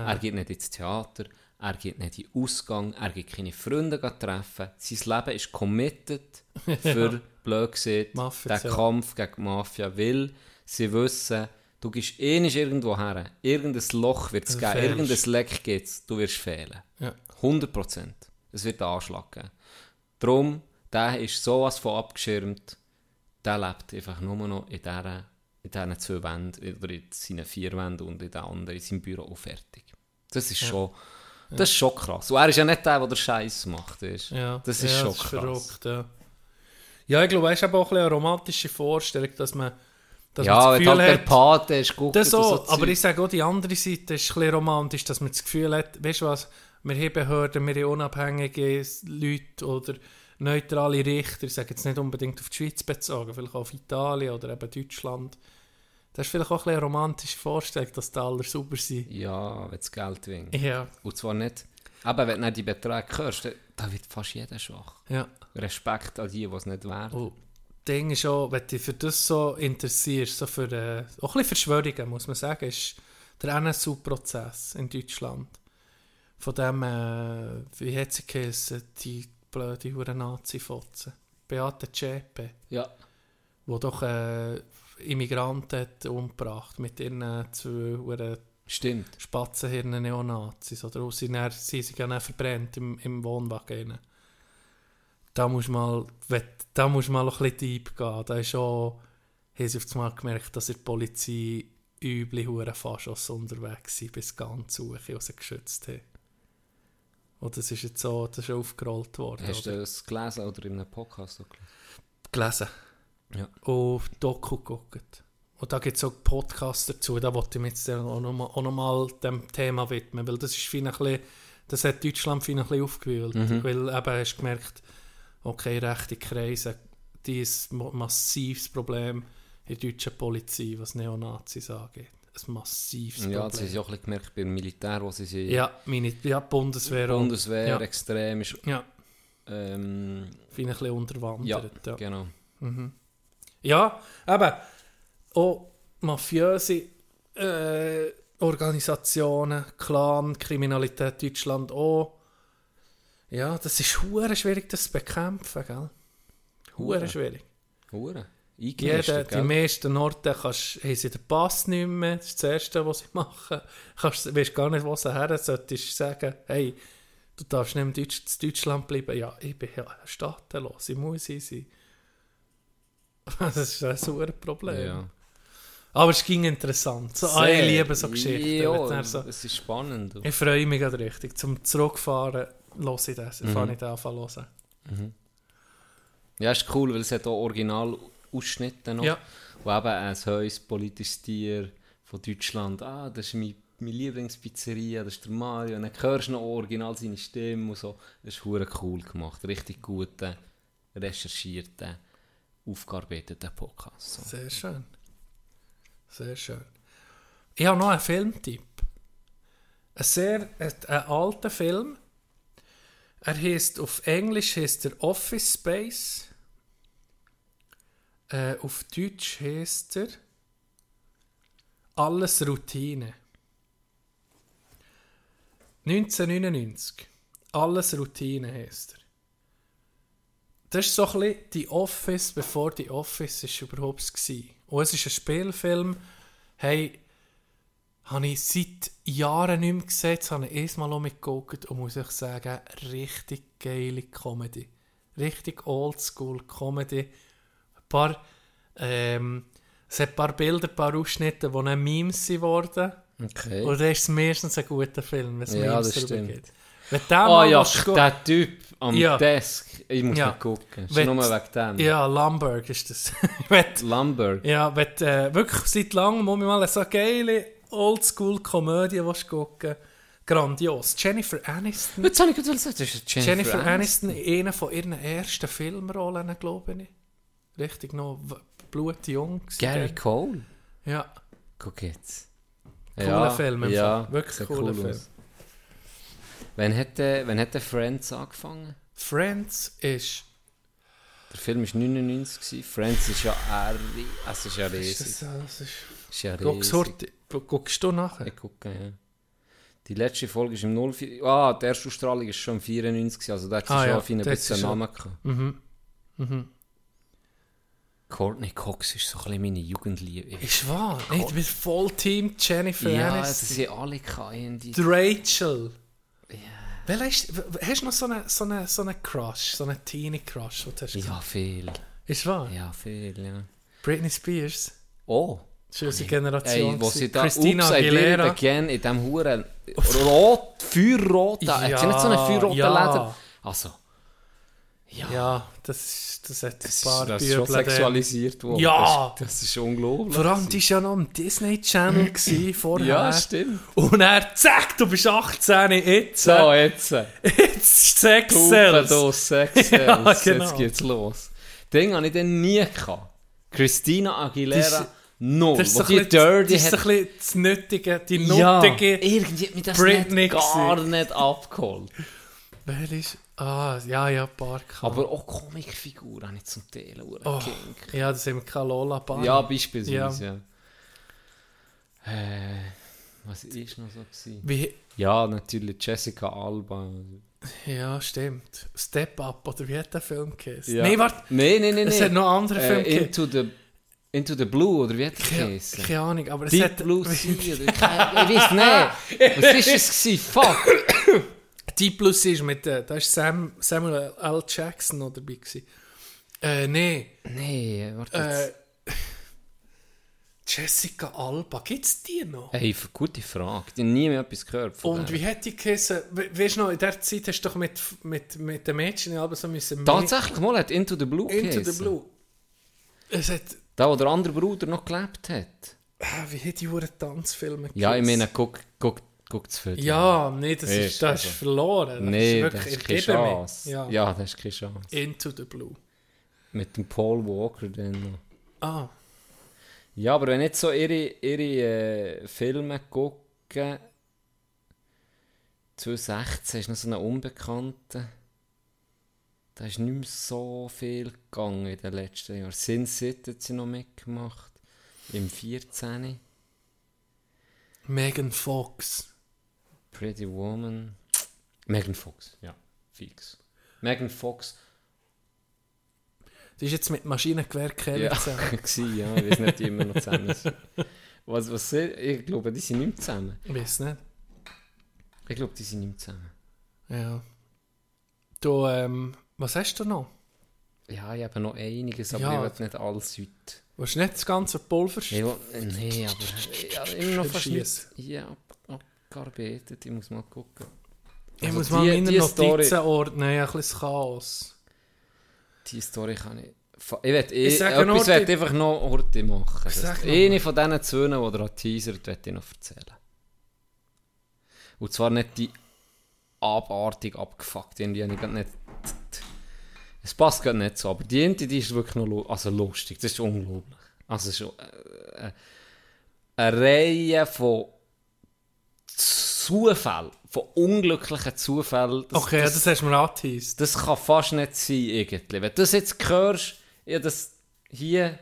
B: Er geht nicht ins Theater, er geht nicht in den Ausgang, er geht keine Freunde treffen. Sein Leben ist committed (laughs) für, blöd gesagt,
D: Mafia
B: den
D: zu-
B: Kampf gegen die Mafia, weil sie wissen, du gehst eh nicht irgendwo her, irgendein Loch wird es
D: Du
B: geben,
D: fehlst.
B: irgendein Leck gibt es, du wirst fehlen.
D: Ja.
B: 100%. Es wird einen Anschlag geben. Darum, der ist sowas von abgeschirmt, der lebt einfach nur noch in dieser in diesen zwei Wänden, oder in seinen vier Wänden und in den anderen, in seinem Büro auch fertig. Das ist schon, das ist schon krass. Und er ist ja nicht der, der den Scheiß macht. Ist.
D: Ja,
B: Das ist
D: ja,
B: schon
D: das ist
B: krass.
D: verrückt, ja. ja, ich glaube, es ist aber auch ein eine romantische Vorstellung, dass man, dass
B: ja,
D: man das
B: halt
D: Gefühl
B: der
D: hat,
B: Pate ist, guckt
D: das so, aber ich sage auch, die andere Seite ist ein bisschen romantisch, dass man das Gefühl hat, weißt du was, wir haben Behörden, wir haben unabhängige Leute oder neutrale Richter, ich sage jetzt nicht unbedingt auf die Schweiz bezogen, vielleicht auch auf Italien oder eben Deutschland. Das ist vielleicht auch ein bisschen eine romantische Vorstellung, dass die alle sauber sind.
B: Ja, wenn das Geld winkt.
D: Ja,
B: Und zwar nicht, aber wenn du nicht die Beträge hörst, dann- da wird fast jeder schwach.
D: ja.
B: Respekt an die, die es nicht werden.
D: Das Ding ist auch, wenn du dich für das so interessierst, so für, äh, auch ein bisschen Verschwörungen, muss man sagen, ist der NSU-Prozess in Deutschland. Von dem, äh, wie hat sie geheißen, die blöde hure Nazi-Fotze. Beate Zschäpe,
B: Ja.
D: die doch äh, Immigranten umgebracht mit ihren zwei
B: Stimmt.
D: Spatzenhirnen Neonazis. Oder sie, dann, sie sind ja verbrennt im, im Wohnwagen. Da muss mal, wenn- da muss mal ein bisschen deep gehen. Da ist auch, haben sie auf einmal gemerkt, dass in der Polizei üble Huren Faschos unterwegs sind, bis ganz Suche, sie geschützt haben. Und das ist jetzt so, das ist aufgerollt worden.
B: Hast
D: oder?
B: du das gelesen oder in einem Podcast gelesen?
D: gelesen?
B: Ja.
D: Und Doku geguckt. Und da gibt es auch Podcasts dazu, da wollte ich mich jetzt auch nochmal noch mal dem Thema widmen, weil das ist viel ein bisschen, das hat Deutschland viel ein bisschen aufgewühlt,
B: Mhm.
D: weil eben hast du gemerkt, okay, rechte Kreise, die ist ein massives Problem in der deutschen Polizei, was Neonazis angeht. Ein massives
B: Ja, das
D: Problem.
B: ist auch ein bisschen gemerkt beim Militär, wo sie sind.
D: ja, meine, ja, Bundeswehr auch.
B: Bundeswehr
D: Ja.
B: extrem ist.
D: Ja,
B: Ähm,
D: viel ein bisschen unterwandert.
B: ja,
D: ja.
B: genau.
D: Ja, eben, auch mafiöse äh, Organisationen, Clan, Kriminalität Deutschland auch. Ja, das ist hure schwierig, das zu bekämpfen, gell? Hure schwierig.
B: Hure.
D: Jeder, die meisten Orte kannst, haben sie den Pass nicht mehr. Das ist das Erste, was sie machen. Kannst, weißt gar nicht, wo sie her solltest sagen, hey, du darfst nicht in Deutsch, Deutschland bleiben. Ja, ich bin ja staatenlos, ich muss hier sein. (laughs) Das ist ein super Problem.
B: Ja.
D: Aber es ging interessant. So, ah, ich liebe so Geschichten.
B: Ja,
D: so,
B: es ist spannend. du.
D: ich freue mich gerade richtig. Zum Zurückfahren höre ich das. Ich
B: Mhm.
D: fange nicht an zu hören.
B: Ja, ist cool, weil es hat auch original Ausschnitte noch.
D: Ja.
B: Wo eben ein höchstes politisches Tier von Deutschland, ah, das ist mein, meine Lieblingspizzeria, das ist der Mario. Und dann hörst du noch original seine Stimme und so. Das ist hure cool gemacht. Richtig guter, recherchierter, aufgearbeiteter Podcast. So.
D: Sehr schön. Sehr schön. Ich habe noch einen Filmtipp. Ein sehr ein alter Film. Er heißt auf Englisch heißt er Office Space. Äh, auf Deutsch heißt er Alles Routine. 1999. Alles Routine heißt er. Das ist so ein bisschen die Office, bevor die Office ist überhaupt war. Und es ist ein Spielfilm. Hey, habe ich seit Jahren nicht mehr gesehen. Jetzt habe ich erst mal mitgeguckt und muss ich sagen, richtig geile Comedy. Richtig oldschool Comedy. Ein paar, ähm, es hat ein paar Bilder, ein paar Ausschnitte, die dann Memes sind worden.
B: Okay.
D: Und dann ist es meistens ein guter Film, wenn es
B: Ja,
D: Memes
B: das
D: darüber geht. Wenn der mal
B: ja, der Typ am
D: Ja.
B: Desk. Ich muss
D: Ja.
B: mal gucken. Ist nur wegen dem.
D: Ja, Lumberg ist das. (laughs)
B: Lamberg.
D: ja, wenn äh, wirklich seit langem muss ich mal so geile Oldschool-Komödie gucken Grandios. Jennifer Aniston.
B: Jetzt habe ich gerade gesagt, das ist Jennifer,
D: Jennifer Aniston in einer von ihren ersten Filmrollen, glaube ich. Richtig noch blutjung.
B: Gary. Cole.
D: Ja,
B: Guck jetzt.
D: Cooler Film im
B: Ja.
D: Wirklich cooler
B: cool
D: Film.
B: aus. Wann hat, wann hat Friends angefangen?
D: Friends ist...
B: Der Film war 99. gewesen. Friends ist ja auch ri- es ist ja
D: ist
B: riesig.
D: das, das ist
B: Ist ja riesig.
D: Guckst du nachher?
B: Ich gucke, ja. Die letzte Folge ist im 04. Ah, die erste Ausstrahlung ist schon im 94, also da hat sie
D: Ah,
B: schon
D: ja, hat
B: bisschen Namen gehabt.
D: Mhm. Mhm.
B: Courtney Cox ist so ein bisschen meine Jugendliebe.
D: Ist wahr? Nicht, du bist voll Team Jennifer
B: Ja,
D: Aniston.
B: das sind alle keine.
D: Die Rachel. Welcher ist, w- hast du noch so einen so eine, so eine Crush, so einen Teenie-Crush,
B: Ja, viel.
D: Ist wahr?
B: Ja, viel, ja.
D: Britney Spears.
B: Oh.
D: Unsere Generation.
B: Ey, wo sie da
D: Christina
B: It
D: Aguilera.
B: Again in diesem Huren rot, feuerrot, da. hat sie nicht so einen feuerroten
D: ja.
B: Leder? Also, ja,
D: Ja, das, ist, das hat ein
B: das,
D: paar
B: ist, das ist schon sexualisiert worden.
D: Ja.
B: Das, das ist unglaublich.
D: Vor allem, die war ja noch am Disney Channel (clears throat) vorher.
B: Ja, stimmt.
D: Und er, zack, du bist 18, jetzt.
B: So, jetzt.
D: Jetzt Sex
B: Puppe,
D: Cells.
B: da, Sex (laughs) Cells.
D: Ja, genau.
B: Jetzt geht's los. Den habe ich dann nie gehabt. Christina Aguilera,
D: Das-
B: null.
D: Das ist,
B: die
D: ein bisschen,
B: Dirty
D: das ist so
B: hat...
D: ein bisschen das Nötige, die
B: Ja,
D: nötige...
B: irgendwie hat mich das
D: Britney
B: nicht, gar nicht abgeholt.
D: Wer ist... Ah, ja, ja, paar gehabt.
B: Aber auch Comicfiguren habe ich zum Teil oh. King.
D: ja, das wir keine Lola Bar.
B: Ja, beispielsweise,
D: Ja.
B: ja. Äh, was ist noch so gewesen?
D: Wie,
B: Ja, natürlich Jessica Alba.
D: ja, stimmt. Step Up, oder wie hat der Film geheißen?
B: Ja.
D: Nein, warte,
B: Nein, nein, nein.
D: es
B: nee.
D: hat noch andere Filme
B: äh,
D: gegeben.
B: into, the, into the Blue, oder wie hat
D: Keine,
B: geheißen?
D: keine Ahnung, aber es
B: Deep
D: hat...
B: Blue Sea, (laughs) oder ich weiß nicht. Was ist es? Fuck! (laughs)
D: Deep Blue Sea ist mit... Äh, da war Sam, Samuel L. Jackson noch dabei. Gewesen. Äh, nee.
B: Nee, warte
D: Äh. (laughs) Jessica Alba, gibt's die noch?
B: Hey, gute Frage. Ich habe nie mehr etwas gehört von
D: Und
B: der.
D: wie hat die geheißen? We weißt du noch, in der Zeit hast du doch mit, mit, mit den Mädchen aber so müssen...
B: Tatsächlich mal hat Into the Blue
D: Into
B: geheißen.
D: the Blue. Es hat...
B: Da, wo der andere Bruder noch gelebt hat.
D: Ah, wie hat die Huren Tanzfilme
B: Ja, ich meine, guck, guck, guck das Film.
D: Ja, nee, das ist,
B: Ist
D: das ist
B: also-
D: verloren.
B: Nee,
D: das
B: das
D: ist
B: ist
D: wirklich
B: keine
D: ergeben mich.
B: Chance.
D: Ja.
B: Ja, das ist keine Chance.
D: Into the Blue.
B: Mit dem Paul Walker dann noch.
D: Ah,
B: Ja, aber wenn ich jetzt so ihre, ihre äh, Filme gucke, 2016 ist noch so eine Unbekannte. Da ist nicht mehr so viel gegangen in den letzten Jahren. Sin City hat sie noch mitgemacht. Im 14.
D: Megan Fox.
B: Pretty Woman. Megan Fox, ja, fix. Megan Fox,
D: Die ist jetzt mit Maschinengewehr Kelly
B: ja,
D: zusammen. (laughs)
B: gewesen, ja, ich weiß nicht, die immer noch zusammen sind. Was, was, sie- ich glaube, die sind nicht zusammen.
D: Ich weiß nicht.
B: Ich glaube, die sind nicht zusammen.
D: Ja. Du, ähm, was hast du noch?
B: Ja, ich habe noch einiges, aber
D: Ja.
B: ich will nicht alles heute.
D: Willst du nicht das ganze Pulver
B: will, nee, aber ich habe immer noch fast nicht ja, abgearbeitet. Ich muss mal gucken.
D: Ich
B: Also
D: muss mal
B: die-
D: meine
B: die
D: Notizen
B: Story-
D: ordnen. Ein bisschen Chaos.
B: Die Story kann ich... Ich will eh,
D: Ich
B: etwas
D: die-
B: einfach noch heute machen. Eine von diesen zwei, die er teasert, will ich noch erzählen. Und zwar nicht die abartig abgefuckt. Irgendwie habe ich nicht... Es passt gerade nicht so, aber die eine, die ist wirklich noch also lustig. Das ist unglaublich. Also es ist schon, äh, äh, eine Reihe von Zufällen, von unglücklichen Zufällen. Das-
D: Okay, das, hast du mir angeteased.
B: das kann fast nicht sein, irgendwie. Wenn du das jetzt hörst, ja, das hier,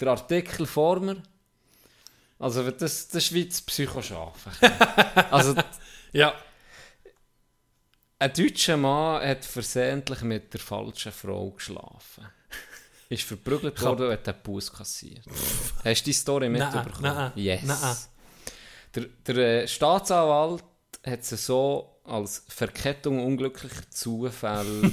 B: der Artikel vor mir, also das, das ist wie das Psychoschaffen. (laughs) also
D: Ja.
B: ein deutscher Mann hat versehentlich mit der falschen Frau geschlafen. Ist verprügelt worden und hat einen Bus kassiert. Hast du die Story mitbekommen?
D: nein,
B: Yes.
D: nein.
B: Der, der äh, Staatsanwalt hat sie so als Verkettung unglücklicher Zufälle (laughs)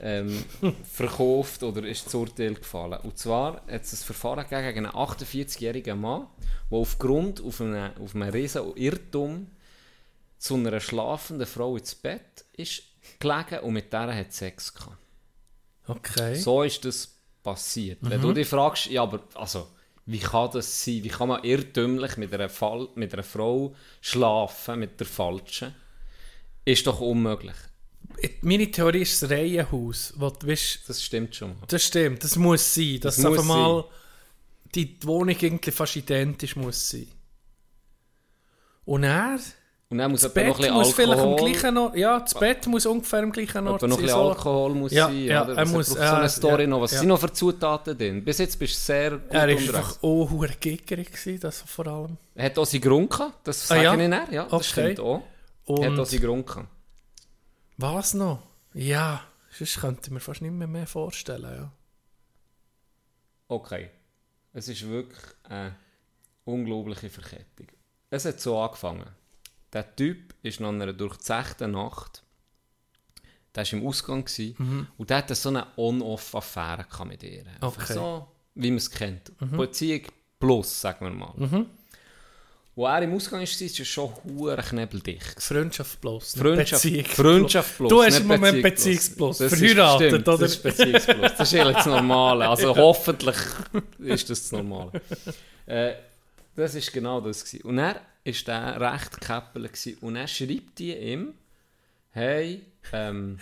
B: ähm, verkauft oder ist zu Urteil gefallen. Und zwar hat es ein Verfahren gegen einen 48-jährigen Mann, der aufgrund auf einem, auf einem riesen Irrtum zu einer schlafenden Frau ins Bett ist gelegen und mit der hat Sex gehabt.
D: Okay.
B: So ist das passiert. Wenn du dich fragst, ja, aber also, wie kann das sein? Wie kann man irrtümlich mit einer, Fall, mit einer Frau schlafen, mit der falschen? Ist doch unmöglich.
D: Meine Theorie ist das Reihenhaus. Wo du weißt,
B: Das stimmt schon mal.
D: das stimmt, das muss sein. Dass
B: Das
D: einfach mal die Wohnung irgendwie fast identisch muss sein. Und er,
B: Und dann muss
D: Das
B: etwa noch
D: Bett
B: ein
D: muss
B: bisschen
D: vielleicht am
B: Alkohol...
D: gleichen Ort. Ja, das Bett muss ungefähr am gleichen Ort
B: Etwa noch ein bisschen. Alkohol muss
D: Ja,
B: sein,
D: ja,
B: oder?
D: er muss-
B: braucht
D: ja,
B: so eine Story
D: ja,
B: noch. Was
D: ja.
B: sind noch für Zutaten drin? Bis jetzt bist du sehr gut
D: Er war einfach auch hure giggerig, gewesen, das vor allem.
B: Er hat auch seinen Grund gehabt, das
D: Ah,
B: sage
D: ja?
B: ich nicht. Ja, das
D: Okay.
B: stimmt auch. Er hat auch
D: Und
B: seinen Grund gehabt.
D: was noch? Ja, sonst könnte ich mir fast nicht mehr, mehr vorstellen, ja.
B: Okay. Es ist wirklich eine unglaubliche Verkettung. Es hat so angefangen. Der Typ ist nach einer durchzechten Nacht, der war im Ausgang gewesen, und der hatte so eine On-Off-Affäre mit ihr.
D: Okay.
B: So, wie man es kennt. Beziehung plus, sagen wir mal. Wo er im Ausgang war, war es schon hure knebeldicht.
D: Freundschaft nicht
B: Freundschaft,
D: Beziehung
B: Freundschaft plus.
D: Du hast im Moment
B: Beziehung
D: Beziehungsplus.
B: Ist-
D: Verheiratet,
B: stimmt,
D: oder?
B: Das ist Beziehungsplus. Das ist eigentlich das Normale. Also (laughs) hoffentlich ist das das Normale. Äh, das ist genau das. Gewesen. Und er war der recht käppelig. gewesen. Und er schreibt die ihm, hey, ähm,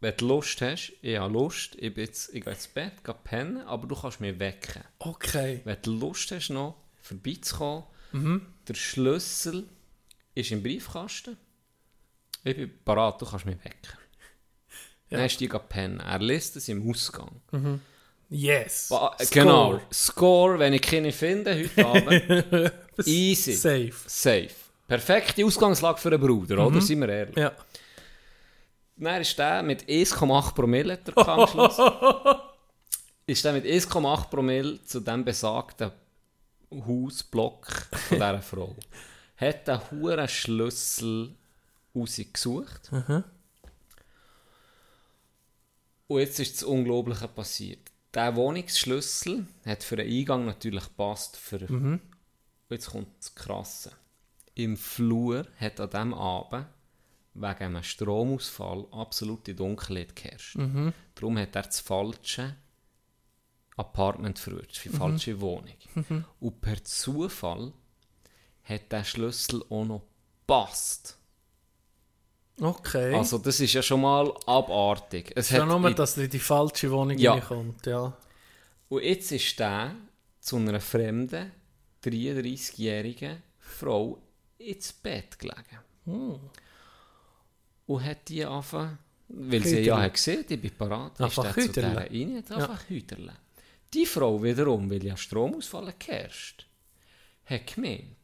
B: wenn du Lust hast, ich habe Lust, ich, bin jetzt, ich gehe ins Bett, gehe pennen, aber du kannst mich wecken.
D: Okay.
B: Wenn du Lust hast, noch vorbeizukommen,
D: Mhm.
B: der Schlüssel ist im Briefkasten. Ich bin parat, du kannst mich wecken.
D: Ja.
B: Dann hast du die pennen. Er liest es im Ausgang.
D: Yes.
B: Ba-
D: Score.
B: Genau. Score, wenn ich keine finde heute Abend. (laughs) Easy.
D: Safe.
B: Safe. Perfekte Ausgangslage für einen Bruder, oder? Seien wir ehrlich.
D: Ja.
B: Dann ist der mit 1,8 Promille hat er gehabt am Schluss. (laughs) ist der mit 1,8 Promille zu dem besagten Hausblock von dieser (laughs) Frau. Hat den huren Schlüssel rausgesucht. Und jetzt ist das Unglaubliche passiert. Der Wohnungsschlüssel hat für den Eingang natürlich gepasst. Für Und jetzt kommt das Krasse. Im Flur hat an diesem Abend wegen einem Stromausfall absolute Dunkelheit geherrscht. Darum hat er das falsche Apartment verwünscht, die falsche Wohnung. Und per Zufall hat der Schlüssel auch noch gepasst.
D: Okay.
B: Also das ist ja schon mal abartig. Es
D: Schon nur, dass er in die falsche Wohnung
B: Ja.
D: reinkommt, ja.
B: Und jetzt ist der zu einer fremden, 33-jährigen Frau ins Bett gelegen. Und hat die angefangen, weil sie ja hat gesehen, ich bin parat, ist
D: Einfach
B: der zu dieser rein, hat einfach hüterle. Die Frau wiederum, weil ja Stromausfall geherrscht, hat gemeint,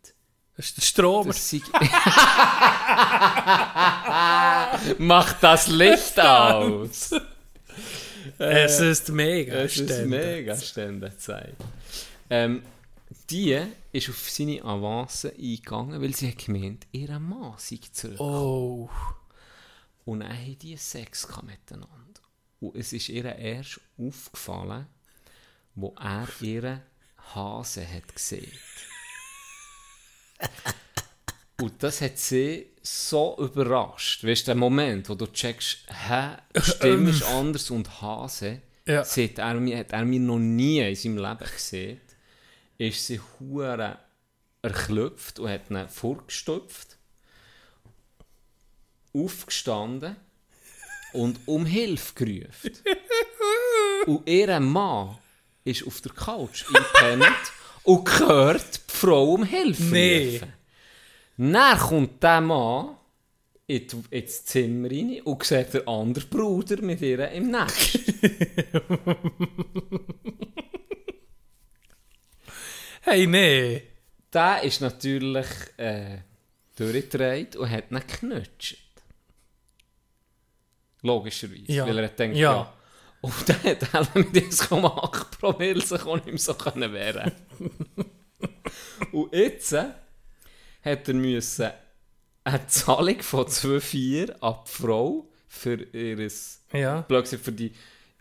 D: Das ist der Stromer.
B: das sei... (laughs) Macht das Licht (laughs) aus!
D: es ist mega.
B: Es ist mega Ständezeit. Ähm, die ist auf seine Avance eingegangen, weil sie hat gemeint, ihr Mann sei zurück.
D: Oh.
B: Und dann haben die Sex miteinander. Und es ist ihr erst aufgefallen, wo er ihren Hase hat gesehen. (laughs) Und das hat sie so überrascht. Weißt du, der Moment, wo du checkst, hä, Stimme (laughs) ist anders und Hase,
D: Ja.
B: sie hat, er, mir- hat er mir noch nie in seinem Leben gesehen, ist sie hure erklüpft und hat ihn vorgestopft, aufgestanden und um Hilfe gerufen. (laughs) und ihr Mann ist auf der Couch eingepennt und hört die Frau um Hilfe
D: Nee.
B: rufen. Dann kommt der Mann in die- ins Zimmer rein und sieht den anderen Bruder mit ihr im Nest. (laughs)
D: Hey, nee.
B: Der ist natürlich äh, durchgedreht und hat ihn geknutscht. Logischerweise,
D: Ja.
B: weil er gedacht,
D: Ja.
B: ja. Und (laughs) dann hat er mit 1,8 Promille sich auch nicht mehr so können wehren (laughs) Und jetzt äh, hat er müssen eine Zahlung von 2,4 an die Frau für ihres
D: Ja.
B: blöd gesagt, für die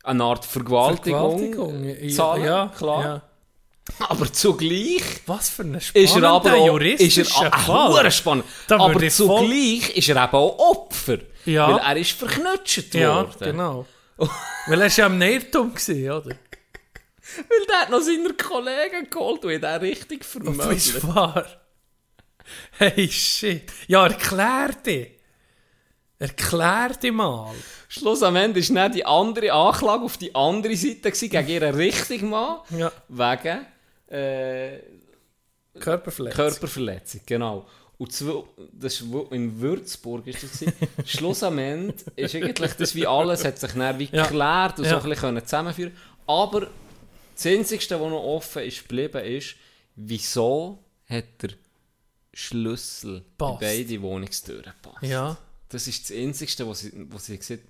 B: eine Art Vergewaltigung,
D: Vergewaltigung.
B: zahlen,
D: ja,
B: klar.
D: Ja.
B: Aber zugleich
D: Was für ein
B: ist er
D: spannender
B: aber auch, ist
D: juristischer
B: er, ah,
D: Fall.
B: spannend. Aber
D: würde ich voll-
B: zugleich ist er eben auch Opfer.
D: Ja.
B: Weil er ist verknutscht
D: Ja,
B: worden.
D: genau. Weil er war ja am Nährtum, gewesen, oder?
B: Weil der hat noch seine Kollegen geholt und hat richtig
D: Das
B: vermöbelt.
D: ist wahr. Hey, shit. Ja, erklär dir. Erklär dir mal.
B: Schluss am Ende war dann die andere Anklage auf die andere Seite gewesen, gegen ihren richtigen Mann.
D: Ja.
B: Wegen äh,
D: Körperverletzung.
B: Körperverletzung, genau. Und zwei, das wo- in Würzburg ist das. Schluss am Ende ist eigentlich das wie alles, hat sich dann wie
D: Ja.
B: geklärt und
D: Ja.
B: so ein bisschen können zusammenführen Aber das Einzige, was noch offen ist geblieben, ist, wieso hat der Schlüssel
D: Passt.
B: bei beiden Wohnungstüren passt.
D: Ja.
B: Das ist das Einzige, was sie, was sie gesagt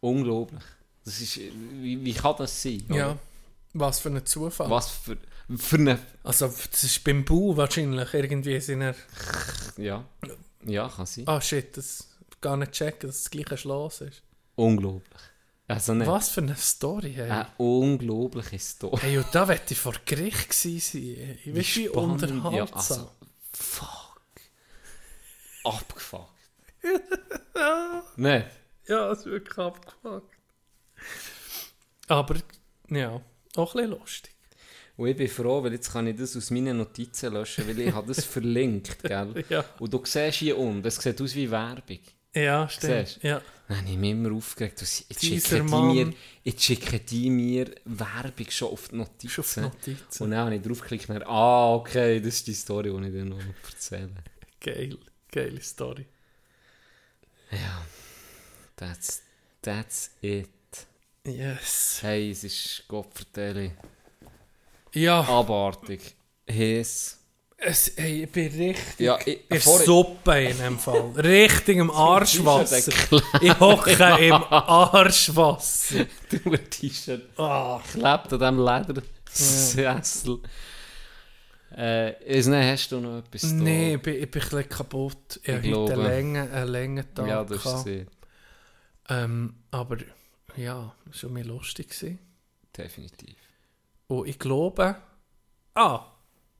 B: Unglaublich. Das ist, wie, wie kann das sein?
D: Ja.
B: oder?
D: Was für ein Zufall.
B: Was für, für eine...
D: Also, das ist beim Bau wahrscheinlich irgendwie sind er.
B: Ja, ja kann sein.
D: Ah, shit, das gar nicht checken, dass das gleiche Schloss ist.
B: Unglaublich. Also nicht.
D: Was für eine Story, hey.
B: Eine unglaubliche Story.
D: Hey, und da wette ich vor Gericht gewesen sein. Ich weiß, wie unterhaltsam.
B: Ja, also, fuck. Abgefuckt. (laughs) Nein.
D: Ja, es ist wirklich abgefuckt. Aber, ja, auch ein bisschen lustig.
B: Und ich bin froh, weil jetzt kann ich das aus meinen Notizen löschen, weil ich habe das (laughs) verlinkt, gell?
D: Ja.
B: Und du siehst hier unten, das sieht aus wie Werbung.
D: Ja, stimmt.
B: Siehst
D: Ja.
B: Dann habe ich mich immer aufgeregt. Jetzt schicken, die mir, jetzt schicken die mir Werbung schon auf die Notizen.
D: Schon auf die Notizen.
B: Und dann habe ich draufgeklickt und ah, okay, das ist die Story, die ich dir noch erzähle.
D: Geil. Geile Story.
B: Ja, that's, that's it.
D: Yes.
B: Hey, es ist Gottverdeli.
D: Ja,
B: Abartig. Hes.
D: es, hey, ich bin richtig
B: Ja, ich,
D: in Suppe in dem Fall. Richtig im (laughs) Arschwasser. Ich hocke im Arschwasser. (laughs)
B: Du T-Shirt
D: Ah,
B: klebt an diesem Ledersessel. Äh, ist nicht, hast du noch etwas da?
D: nee, ich bin, ich bin ein bisschen kaputt. Ich,
B: Ich
D: heute
B: glaube.
D: einen langen, Tag.
B: Ja, das sie.
D: ähm, aber ja, es war schon mehr lustig. Gewesen.
B: Definitiv.
D: Und ich glaube, ah,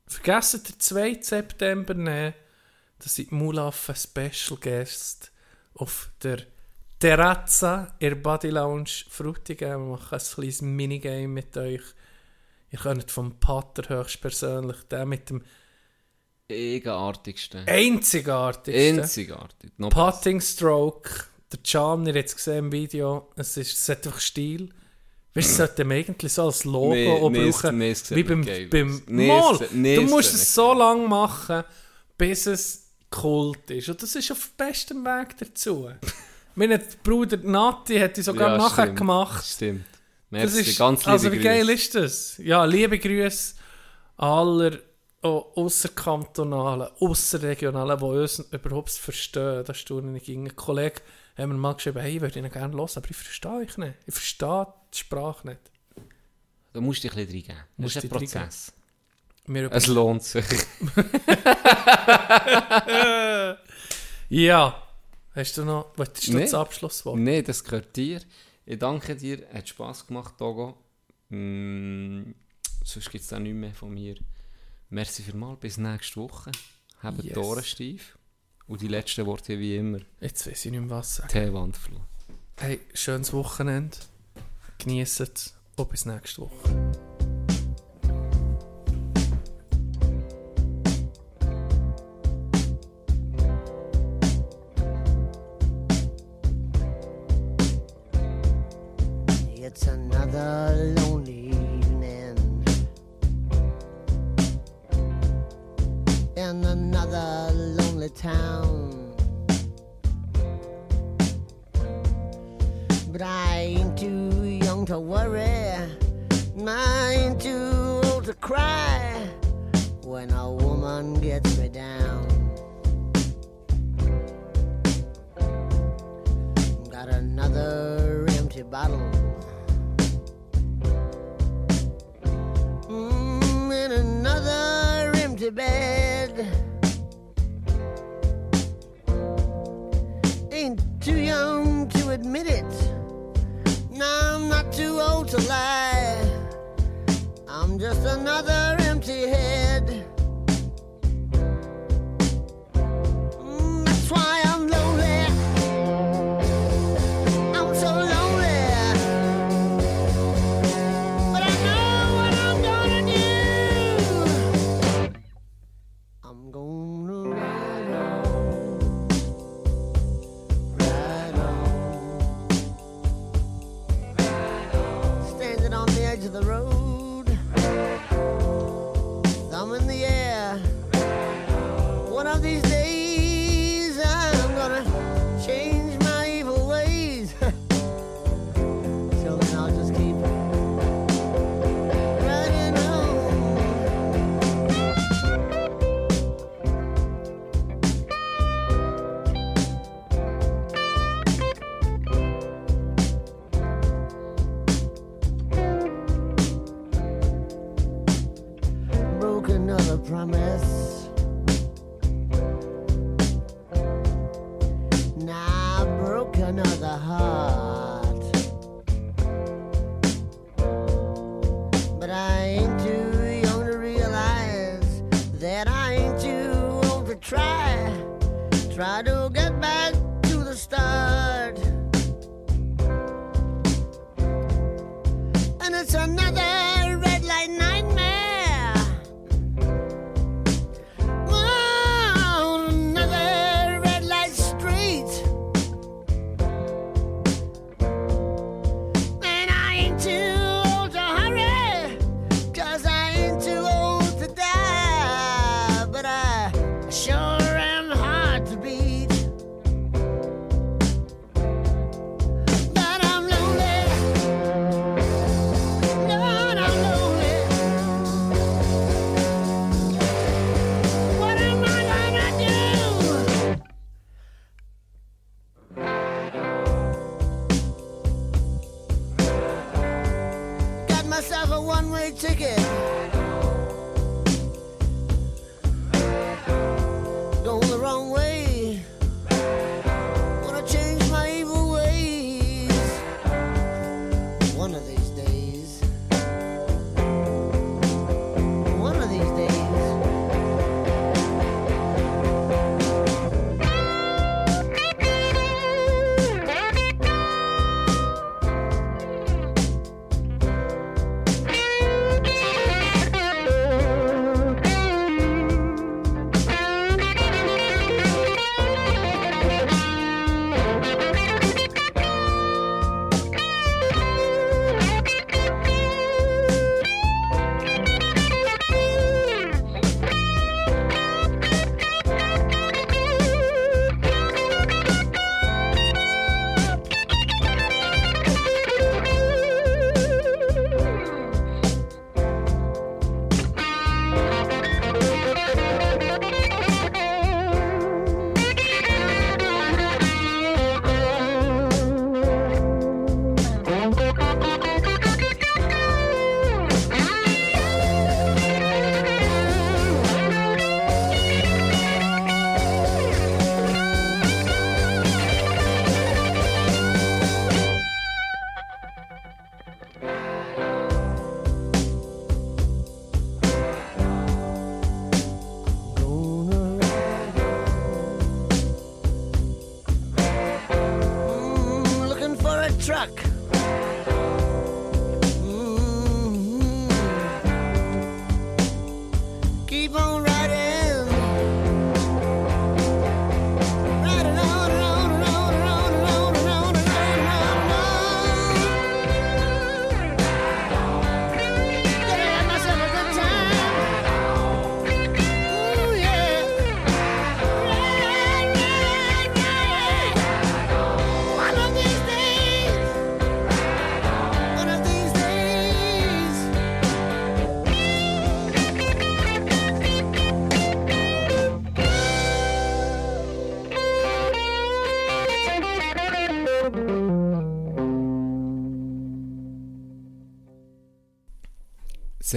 D: vergessen den 2. September nehmen, dass ich Mulaf ein Special Guest auf der Terrazza in Body Lounge Frutigen. Wir machen ein kleines Minigame mit euch. Ihr könnt vom Pater höchstpersönlich, der mit dem
B: Eigenartigste.
D: einzigartigsten
B: Einzigartig. Besser.
D: Putting Stroke. Der Can, ihr habt es gesehen im Video, es, ist, es hat einfach Stil. Weißt du, es sollte man eigentlich so als Logo
B: Nee, nee,
D: brauchen.
B: nee, sieht
D: wie beim, beim.
B: Nee,
D: Mal.
B: nee,
D: du musst es so lange machen, bis es Kult ist. Und das ist auf bestem Weg dazu. (laughs) mein Bruder Nati hat die sogar
B: Ja,
D: nachher
B: stimmt.
D: gemacht.
B: Stimmt.
D: Das
B: Merci,
D: ist,
B: ganz liebe
D: also wie geil
B: Grüße.
D: ist das? Ja, liebe Grüße aller oh, ausserkantonalen, ausserregionalen, die uns überhaupt verstehen. Das ich. Ein Kollege hat mir mal geschrieben, hey, ich würde ihn gerne hören, aber ich verstehe euch nicht. Ich verstehe die Sprache nicht.
B: Da musst du dich ein bisschen reingeben. Das
D: Musst
B: ist ein
D: dich
B: Prozess. Es lohnt sich. (laughs)
D: ja. Hast du noch, wolltest du
B: Nee.
D: das Abschlusswort?
B: Nein, das gehört dir. Ich danke dir. Hat Spass gemacht, Togo. Mm, sonst gibt es da nichts mehr von mir. Merci vielmals. Bis nächste Woche. Habt
D: Yes.
B: die Ohren steif. Und die letzten Worte wie immer.
D: Jetzt weiß ich nicht mehr was sagen.
B: Teewandflug.
D: Hey, schönes Wochenende. Genießt es. Und bis nächste Woche.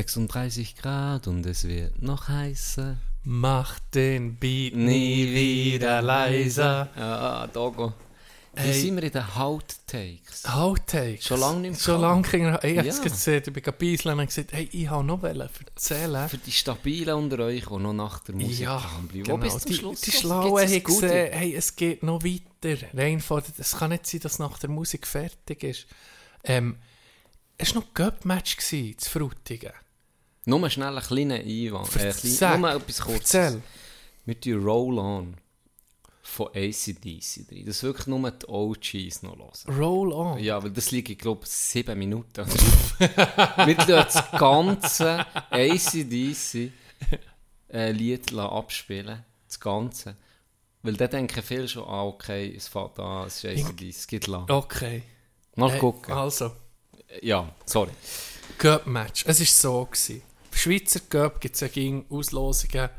B: ...36 Grad und es wird noch heißer.
D: Mach den Beat nie wieder leiser.
B: Ja, Dogo. Wie
D: Hey.
B: sind wir in den Outtakes?
D: Outtakes.
B: Schon lange nicht mehr
D: Schon lange keine. Ich
B: Ja.
D: habe es gesehen, ich bin gebeiselt und gesagt, hey, ich habe noch erzählen.
B: Für die Stabilen unter euch, die noch nach der Musik
D: Ja,
B: dranbleiben.
D: genau.
B: Wo bis zum
D: die,
B: Schluss
D: die Schlauen haben gesehen, hey, es geht noch weiter. Rein von, es kann nicht sein, dass nach der Musik fertig ist. Ähm, es war noch ein gewesen, zu Frutigen.
B: Nur schnell einen kleinen Einwand. Äh, klein, nur etwas kurzes.
D: Erzähl.
B: Wir tun Roll On von ACDC drin. Das ist wirklich nur die OGs noch hören.
D: Roll on.
B: Ja, weil das liegt, ich glaube, sieben Minuten. (laughs) Wir tun das ganze ACDC äh, Lied abspielen. das Ganze. Weil dann denken viele schon, ah, okay, es fährt an, es ist ACDC, es geht lang.
D: Okay.
B: Mal
D: Hey,
B: gucken.
D: Also,
B: Ja, sorry.
D: Cup-Match. Es war so. Gewesen. Schweizer Cup gibt es ja gegen Auslosungen,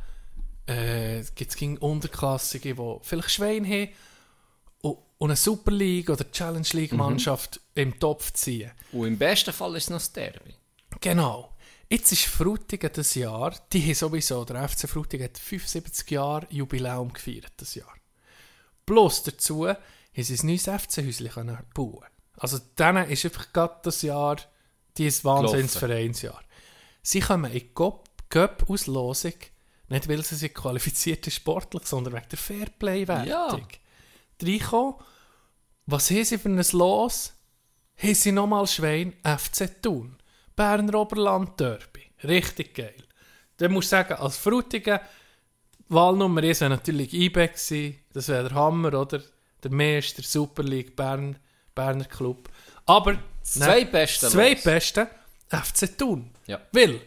D: äh, gibt es gegen Unterklassige, die vielleicht Schwein haben und, eine Super League oder Challenge League Mannschaft im Topf ziehen.
B: Und im besten Fall ist es noch das Derby.
D: Genau. Jetzt ist Frutigen das Jahr, die haben sowieso, der FC Frutigen hat 75 Jahre Jubiläum gefeiert das Jahr. Plus dazu haben sie ein neues FC-Häuschen bauen Also denen ist einfach gerade das Jahr, dieses Wahnsinnsvereinsjahr. Sie kommen in die Cup- Cup-Auslosung, nicht weil sie sich qualifizierte sportlich, sondern wegen der Fairplay-Wertung.
B: Ja.
D: Reinkommen, was haben sie für ein Los? Haben sie nochmal Schwein FC Thun. Berner Oberland Derby. Richtig geil. Dann musst du sagen, als Frutigen, Wahlnummer 1 wäre natürlich IBE gewesen. Das wäre der Hammer, oder? Der Meister, Super League, Bern, Berner Club. Aber
B: Zwei beste
D: Zwei
B: Los.
D: FC Thun.
B: Ja.
D: Weil,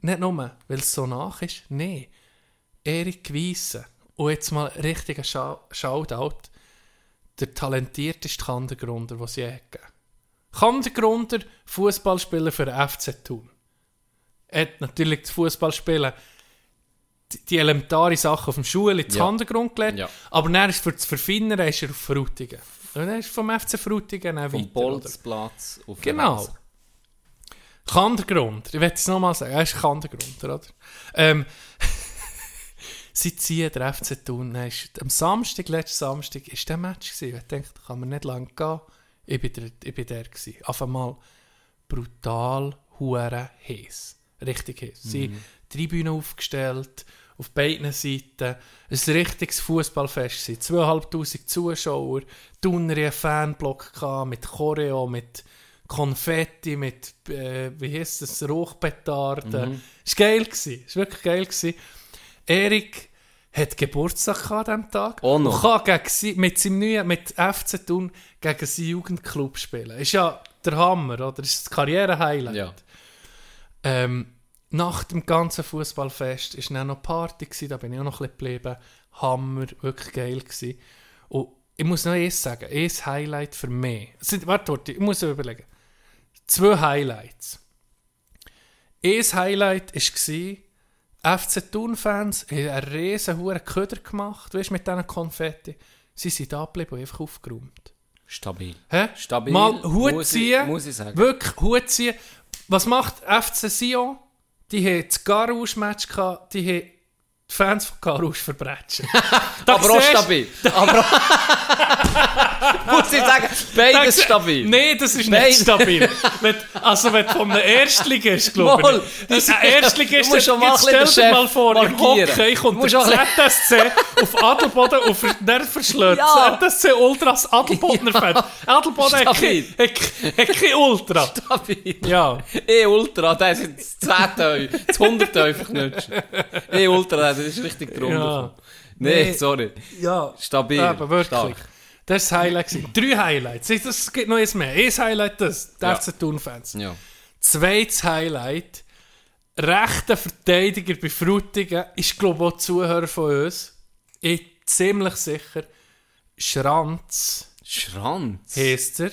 D: nicht nur, weil es so nach ist, nein. Erik Wiese. Und jetzt mal richtiger Shoutout. Der talentierteste Kandergrunder, den es je gegeben Kandergrunder, Fußballspieler für den FC Thun. Er hat natürlich das Fußballspielen die, die elementare Sachen auf dem Schule in den
B: Ja.
D: Hintergrund gelernt,
B: Ja.
D: aber dann ist für das Verfeinern ist er auf Frutigen. Und dann ist vom FC Frutigen dann
B: Vom
D: weiter?
B: Bolzplatz auf
D: Genau. Kandergrund. Ich werde es nochmal sagen. Er ist Kandergrund, oder? Ähm, (laughs) sie ziehen der FC Thun. Am Samstag, letzten Samstag, ist der Match gewesen. Ich dachte, kann man nicht lange gehen. Ich bin der, ich bin der gewesen. Auf einmal brutal, hure heiß. Richtig heiß. Sie
B: Mhm.
D: Tribüne aufgestellt, auf beiden Seiten. Ein richtiges Fußballfest. gewesen. 2500 Zuschauer. Thuner einen Fanblock gehabt, mit Choreo, mit Konfetti, mit, äh, wie heisst das, Rauchpetarden.
B: Mhm.
D: War geil. gewesen. Es war wirklich geil. gewesen. Erik hat Geburtstag an diesem Tag.
B: Oh noch.
D: Und kann gegen mit seinem neuen, mit FC Thun, gegen seinen Jugendclub spielen. Ist ja der Hammer, oder? Ist das Karrierehighlight.
B: Ja.
D: Ähm, nach dem ganzen Fußballfest war dann noch Party, gewesen, da bin ich auch noch ein bisschen geblieben. Hammer, wirklich geil gewesen. Und ich muss noch eins sagen, ein Highlight für mich. Warte, warte, ich muss überlegen. Zwei Highlights. Ein Highlight war, FC Thun-Fans haben einen riesen hohen Köder gemacht, weißt, mit diesen Konfetti. Sie sind da geblieben und einfach aufgeräumt.
B: Stabil.
D: Hä?
B: Stabil,
D: Mal Hut
B: muss ich-
D: ziehen.
B: muss ich sagen.
D: Wirklich Hut ziehen. Was macht FC Sion? Die haben das Garage-Match gehabt, die haben (laughs) (laughs) die Fans von Garage verbrechen.
B: Aber auch stabil. Aber muss ich sagen, beides stabil.
D: Nein, das ist nicht stabil. wenn, also wenn du von einem Erstligist, (laughs) glaube
B: Mal,
D: ich.
B: das-
D: Ein Erstligist,
B: Du musst schon mal
D: jetzt
B: ein bisschen
D: stell dir
B: den
D: mal
B: Chef
D: vor, im
B: markieren.
D: Hockey
B: Du
D: kommt
B: musst
D: der
B: auch ein
D: ZSC auf Adelboden und ver- dann verschlägt
B: Ja.
D: das ZSC Ultras Adelbodner Fans. Adelboden hat kein, hat, hat kein Ultra.
B: Stabil.
D: Ja.
B: E-Ultra, der ist das 10 Teil, das 100 Teil verknüpft. E-Ultra, das ist richtig drunter.
D: Ja.
B: Nee,
D: Nee.
B: sorry.
D: Ja.
B: Stabil.
D: Aber wirklich.
B: Stark.
D: Das war das Highlight. Drei Highlights. Es gibt noch eins mehr. Ein Highlight, das. Die
B: Ja.
D: FC Thun-Fans.
B: Ja.
D: Zweites Highlight. Rechter Verteidiger bei Frutigen ist, glaube ich, auch Zuhörer von uns. Ich bin ziemlich sicher. Schranz
B: Schranz.
D: heisst er.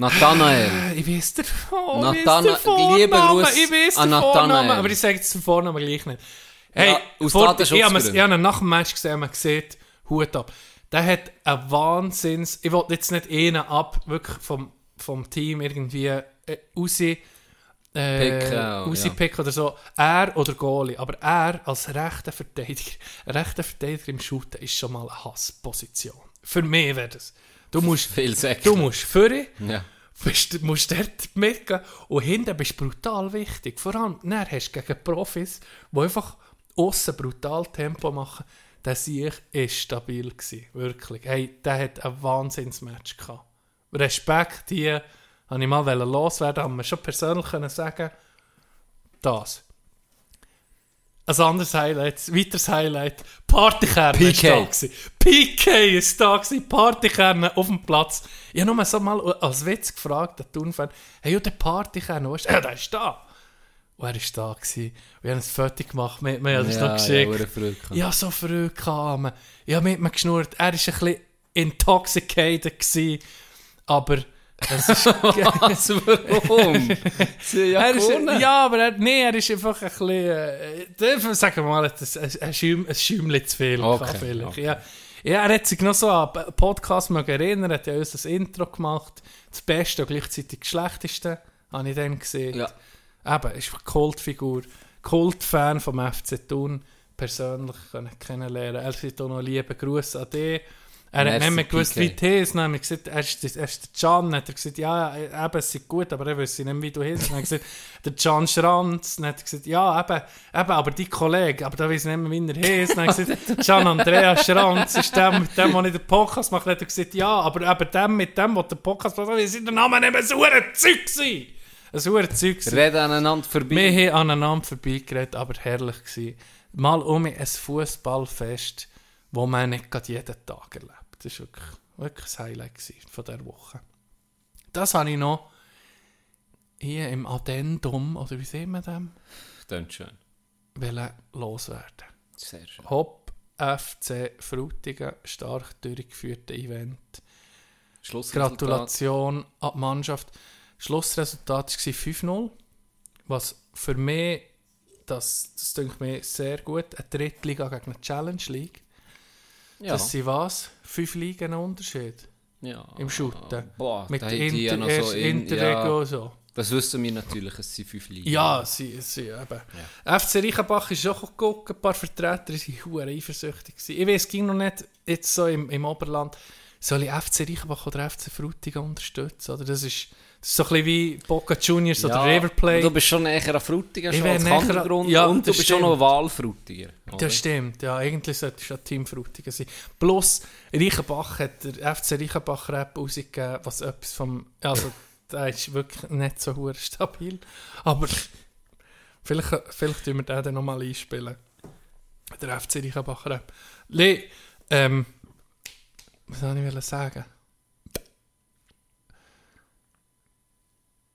B: Nathanael. (sighs)
D: Ich weiß der, oh,
B: Nathana- liebe. Gruß
D: Ich weiß
B: an
D: den
B: Nathanael.
D: aber ich sage jetzt den Vornamen gleich nicht. Hey,
B: Ja, aus
D: vor- ich habe ihn- ich habe ihn nach dem Match gesehen, man sieht, Hut ab. Der hat einen Wahnsinns, ich wollte jetzt nicht einen ab, wirklich vom, vom Team irgendwie äh, raus, äh,
B: Picken,
D: rauspicken oder so. Er oder Goalie, aber er als rechter Verteidiger, (laughs) rechter Verteidiger im Shooten ist schon mal eine Hassposition. Für mich wäre das. Du (laughs) musst,
B: Viel Säcke.
D: du musst führen,
B: Ja.
D: bist, musst dort mitgehen und hinten bist du brutal wichtig. Vor allem, dann hast du gegen Profis, die einfach aussen brutal Tempo machen. Der Sieg war stabil. Gewesen, wirklich. Hey, der hat ein Wahnsinnsmatch gehabt. Respekt hier, habe ich mal loswerden, haben wir schon persönlich können sagen das. Ein anderes Highlight, ein weiteres Highlight, Partykerne
B: PK.
D: ist da gewesen. PK ist da gewesen, Partykerne auf dem Platz. Ich habe nur so mal als Witz gefragt, der Turnfan, hey, der Partykerne, wo ist der? Ja, der ist da. Und er war da. Gewesen. Wir haben ein Foto gemacht. Wir haben das
B: Ja,
D: noch geschickt.
B: ja,
D: so verrückt kam. Ich habe mit mir geschnurrt. Er war ein bisschen intoxicated. Gewesen, aber es ist...
B: Was? (laughs) Warum? Ja
D: er ist, ja, aber er, nee, er ist einfach ein bisschen... Äh, sagen wir mal, ein, ein, Schäum, ein Schäumchen zu viel.
B: Okay, okay.
D: Ja. ja, er hat sich noch so an Podcast mögen erinnern. Er hat ja uns das Intro gemacht. Das Beste und gleichzeitig das Schlechteste. Habe ich dann gesehen.
B: Ja.
D: Eben, ist eine Kultfigur. Kultfan vom FC Thun. Persönlich können kennenlernen. Er sagt auch noch lieben Gruß an dich. Er hat nicht mehr gewusst, wie du. Dann haben wir gesagt, er ist, er ist der Can. Hat er gesagt, ja, eben, es ist gut, aber er wüsste nicht, wie du heißt. Dann hat er gesagt, (laughs) der Can Schranz. Dann hat er gesagt, ja, eben, eben aber die Kollege, aber da weiß ich nicht mehr, wie er heißt. Dann hat er gesagt, (laughs) Can Andreas Schranz ist der, mit dem, der ich den Podcast mache. Dann hat er gesagt, ja, aber eben dem, mit dem, der den Podcast macht, weiß ich den Namen nicht mehr, so ein Zeug gewesen. Ein sauer Zeug.
B: Reden aneinander vorbei.
D: Wir haben aneinander vorbeigeredet, aber herrlich gewesen. Mal um ein Fußballfest, wo man nicht jeden Tag erlebt. Das war wirklich, wirklich ein Highlight von dieser Woche. Das habe ich noch hier im Addendum, oder wie sehen wir dem,
B: Klingt schön.
D: wollen loswerden.
B: Sehr schön.
D: Hopp FC Frutigen, stark durchgeführte Event. Gratulation an die Mannschaft. Schlussresultat war 5-0, was für mich, das, das denke mir sehr gut, eine Drittliga gegen eine Challenge League.
B: Ja.
D: Das sind was? Fünf Ligen Unterschied
B: ja.
D: im Shooten.
B: Boah,
D: Mit
B: ich ja
D: Inter,
B: noch so in,
D: Interrego
B: ja,
D: und so.
B: Das wissen wir natürlich, es sind fünf Ligen.
D: Ja, sie, sie eben. FC Reichenbach ist auch geguckt, ein paar Vertreter waren eifersüchtig. Ich weiß, es ging noch nicht jetzt so im, im Oberland, soll ich FC Reichenbach oder FC Frutigen unterstützen? Oder das ist, das ist so ein bisschen wie Boca Juniors oder River Plate.
B: Du bist schon näher an Frutiger, schon als
D: näher ja,
B: und du bist auch noch Wahlfrutiger. oder?
D: Das stimmt, ja. Eigentlich sollte es ja Team Frutigen sein. Plus, Reichenbach hat der FC Reichenbach Rap rausgegeben, was etwas vom. Also, (laughs) der ist wirklich nicht so stabil. Aber vielleicht, vielleicht tun wir den dann nochmal einspielen. Der FC Reichenbach Rap. Le, ähm, was soll ich sagen?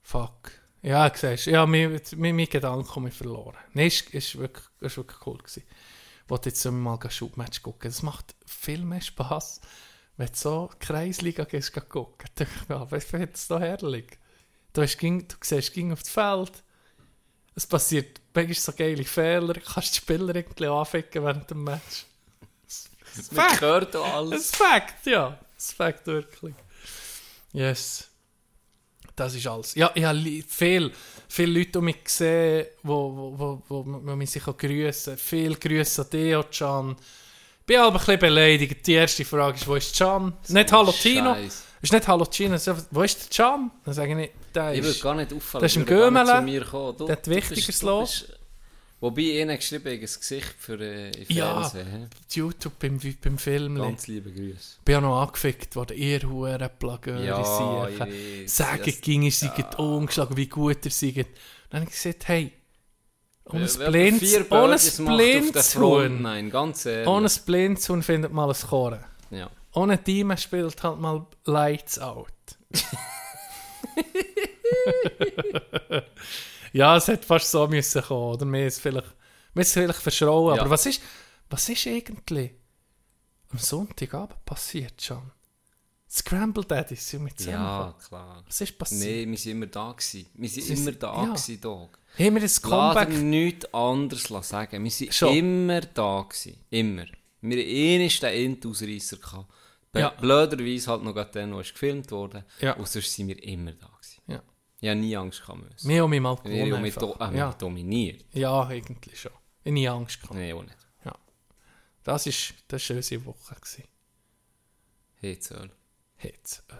D: Fuck. Ja, siehst du, ja, mein, mein, mein Gedanke habe ich verloren. Nein, es ist wirklich, ist wirklich cool gewesen. Ich wollte jetzt mal ein Schubmatch gucken. Das macht viel mehr Spass, wenn du so Kreisliga gehst, gucken. (laughs) Da ich mir, finde es doch herrlich. Du, hast, ging- du siehst, ging auf das Feld. Es passiert manchmal so geile Fehler. Du kannst die Spieler irgendwie anficken während dem Match.
B: Man hört alles.
D: Ein Fakt, ja. Ein Fakt, wirklich. Yes. Das ist alles. Ja, ich habe viel, viele Leute um mich gesehen, wo, wo, wo, wo, mich sich auch grüßen. Viel Grüße an dich, auch Can. Ich bin aber ein bisschen beleidigt. Die erste Frage ist, wo ist Can? nicht Hallo Tino. Ist nicht Hallo Tino. ist Wo ist der Can? Dann sage ich, der
B: Ich würde
D: ist...
B: gar nicht auffallen.
D: Das ist im
B: ich würde gar nicht
D: Gömele.
B: zu mir kommen. Du,
D: Der hat Wichtigeres los.
B: Wobei, ihnen geschrieben, ich habe ein Gesicht für äh,
D: Ja.
B: Fernsehen.
D: YouTube beim, beim Film. Ich
B: Ganz liebe Grüße.
D: bin ja noch angefickt worden. Ihr Huren Plagöre
B: Ja, ich
D: sagen
B: Das-
D: ging, ihr seid umgeschlagen, wie gut ihr seid. Dann habe ich gesagt, hey, ohne
B: vier
D: ohne Blindshuhn,
B: Nein, ganz ehrlich.
D: ohne Blindshuhn findet mal ein Choren.
B: Ja.
D: Ohne Team spielt halt mal Lights Out. (laughs) ja, es hätte fast so müssen kommen, oder? Wir ist vielleicht, wir ist vielleicht verschrauen.
B: Ja.
D: Aber was ist, was ist eigentlich am Sonntagabend passiert schon? Scramble Daddies sind wir
B: ja,
D: zusammengekommen.
B: klar.
D: Was ist passiert?
B: Nein, wir sind immer da gewesen. Wir sind
D: Sie
B: immer da
D: ja.
B: gewesen, Dog.
D: Haben wir ein Comeback?
B: dir nichts anderes sagen. Wir sind
D: Schon.
B: immer da gewesen. Immer. Wir hatten einmal den Int-Ausreisser. gehabt. Be-
D: Ja.
B: Blöderweise halt noch den, der ist gefilmt wurde.
D: Ja.
B: Und sonst sind wir immer da.
D: Ja.
B: Ich habe nie Angst gehabt. müssen.
D: Wir haben mich mal
B: Wir
D: gewonnen.
B: haben mich, do
D: einfach.
B: wir
D: ja.
B: dominiert.
D: ja, eigentlich schon. Ich habe nie Angst gehabt.
B: Nein, auch nicht.
D: Das war das ist unsere Woche. gewesen.
B: Hey, Zöll.
D: Hitzöl.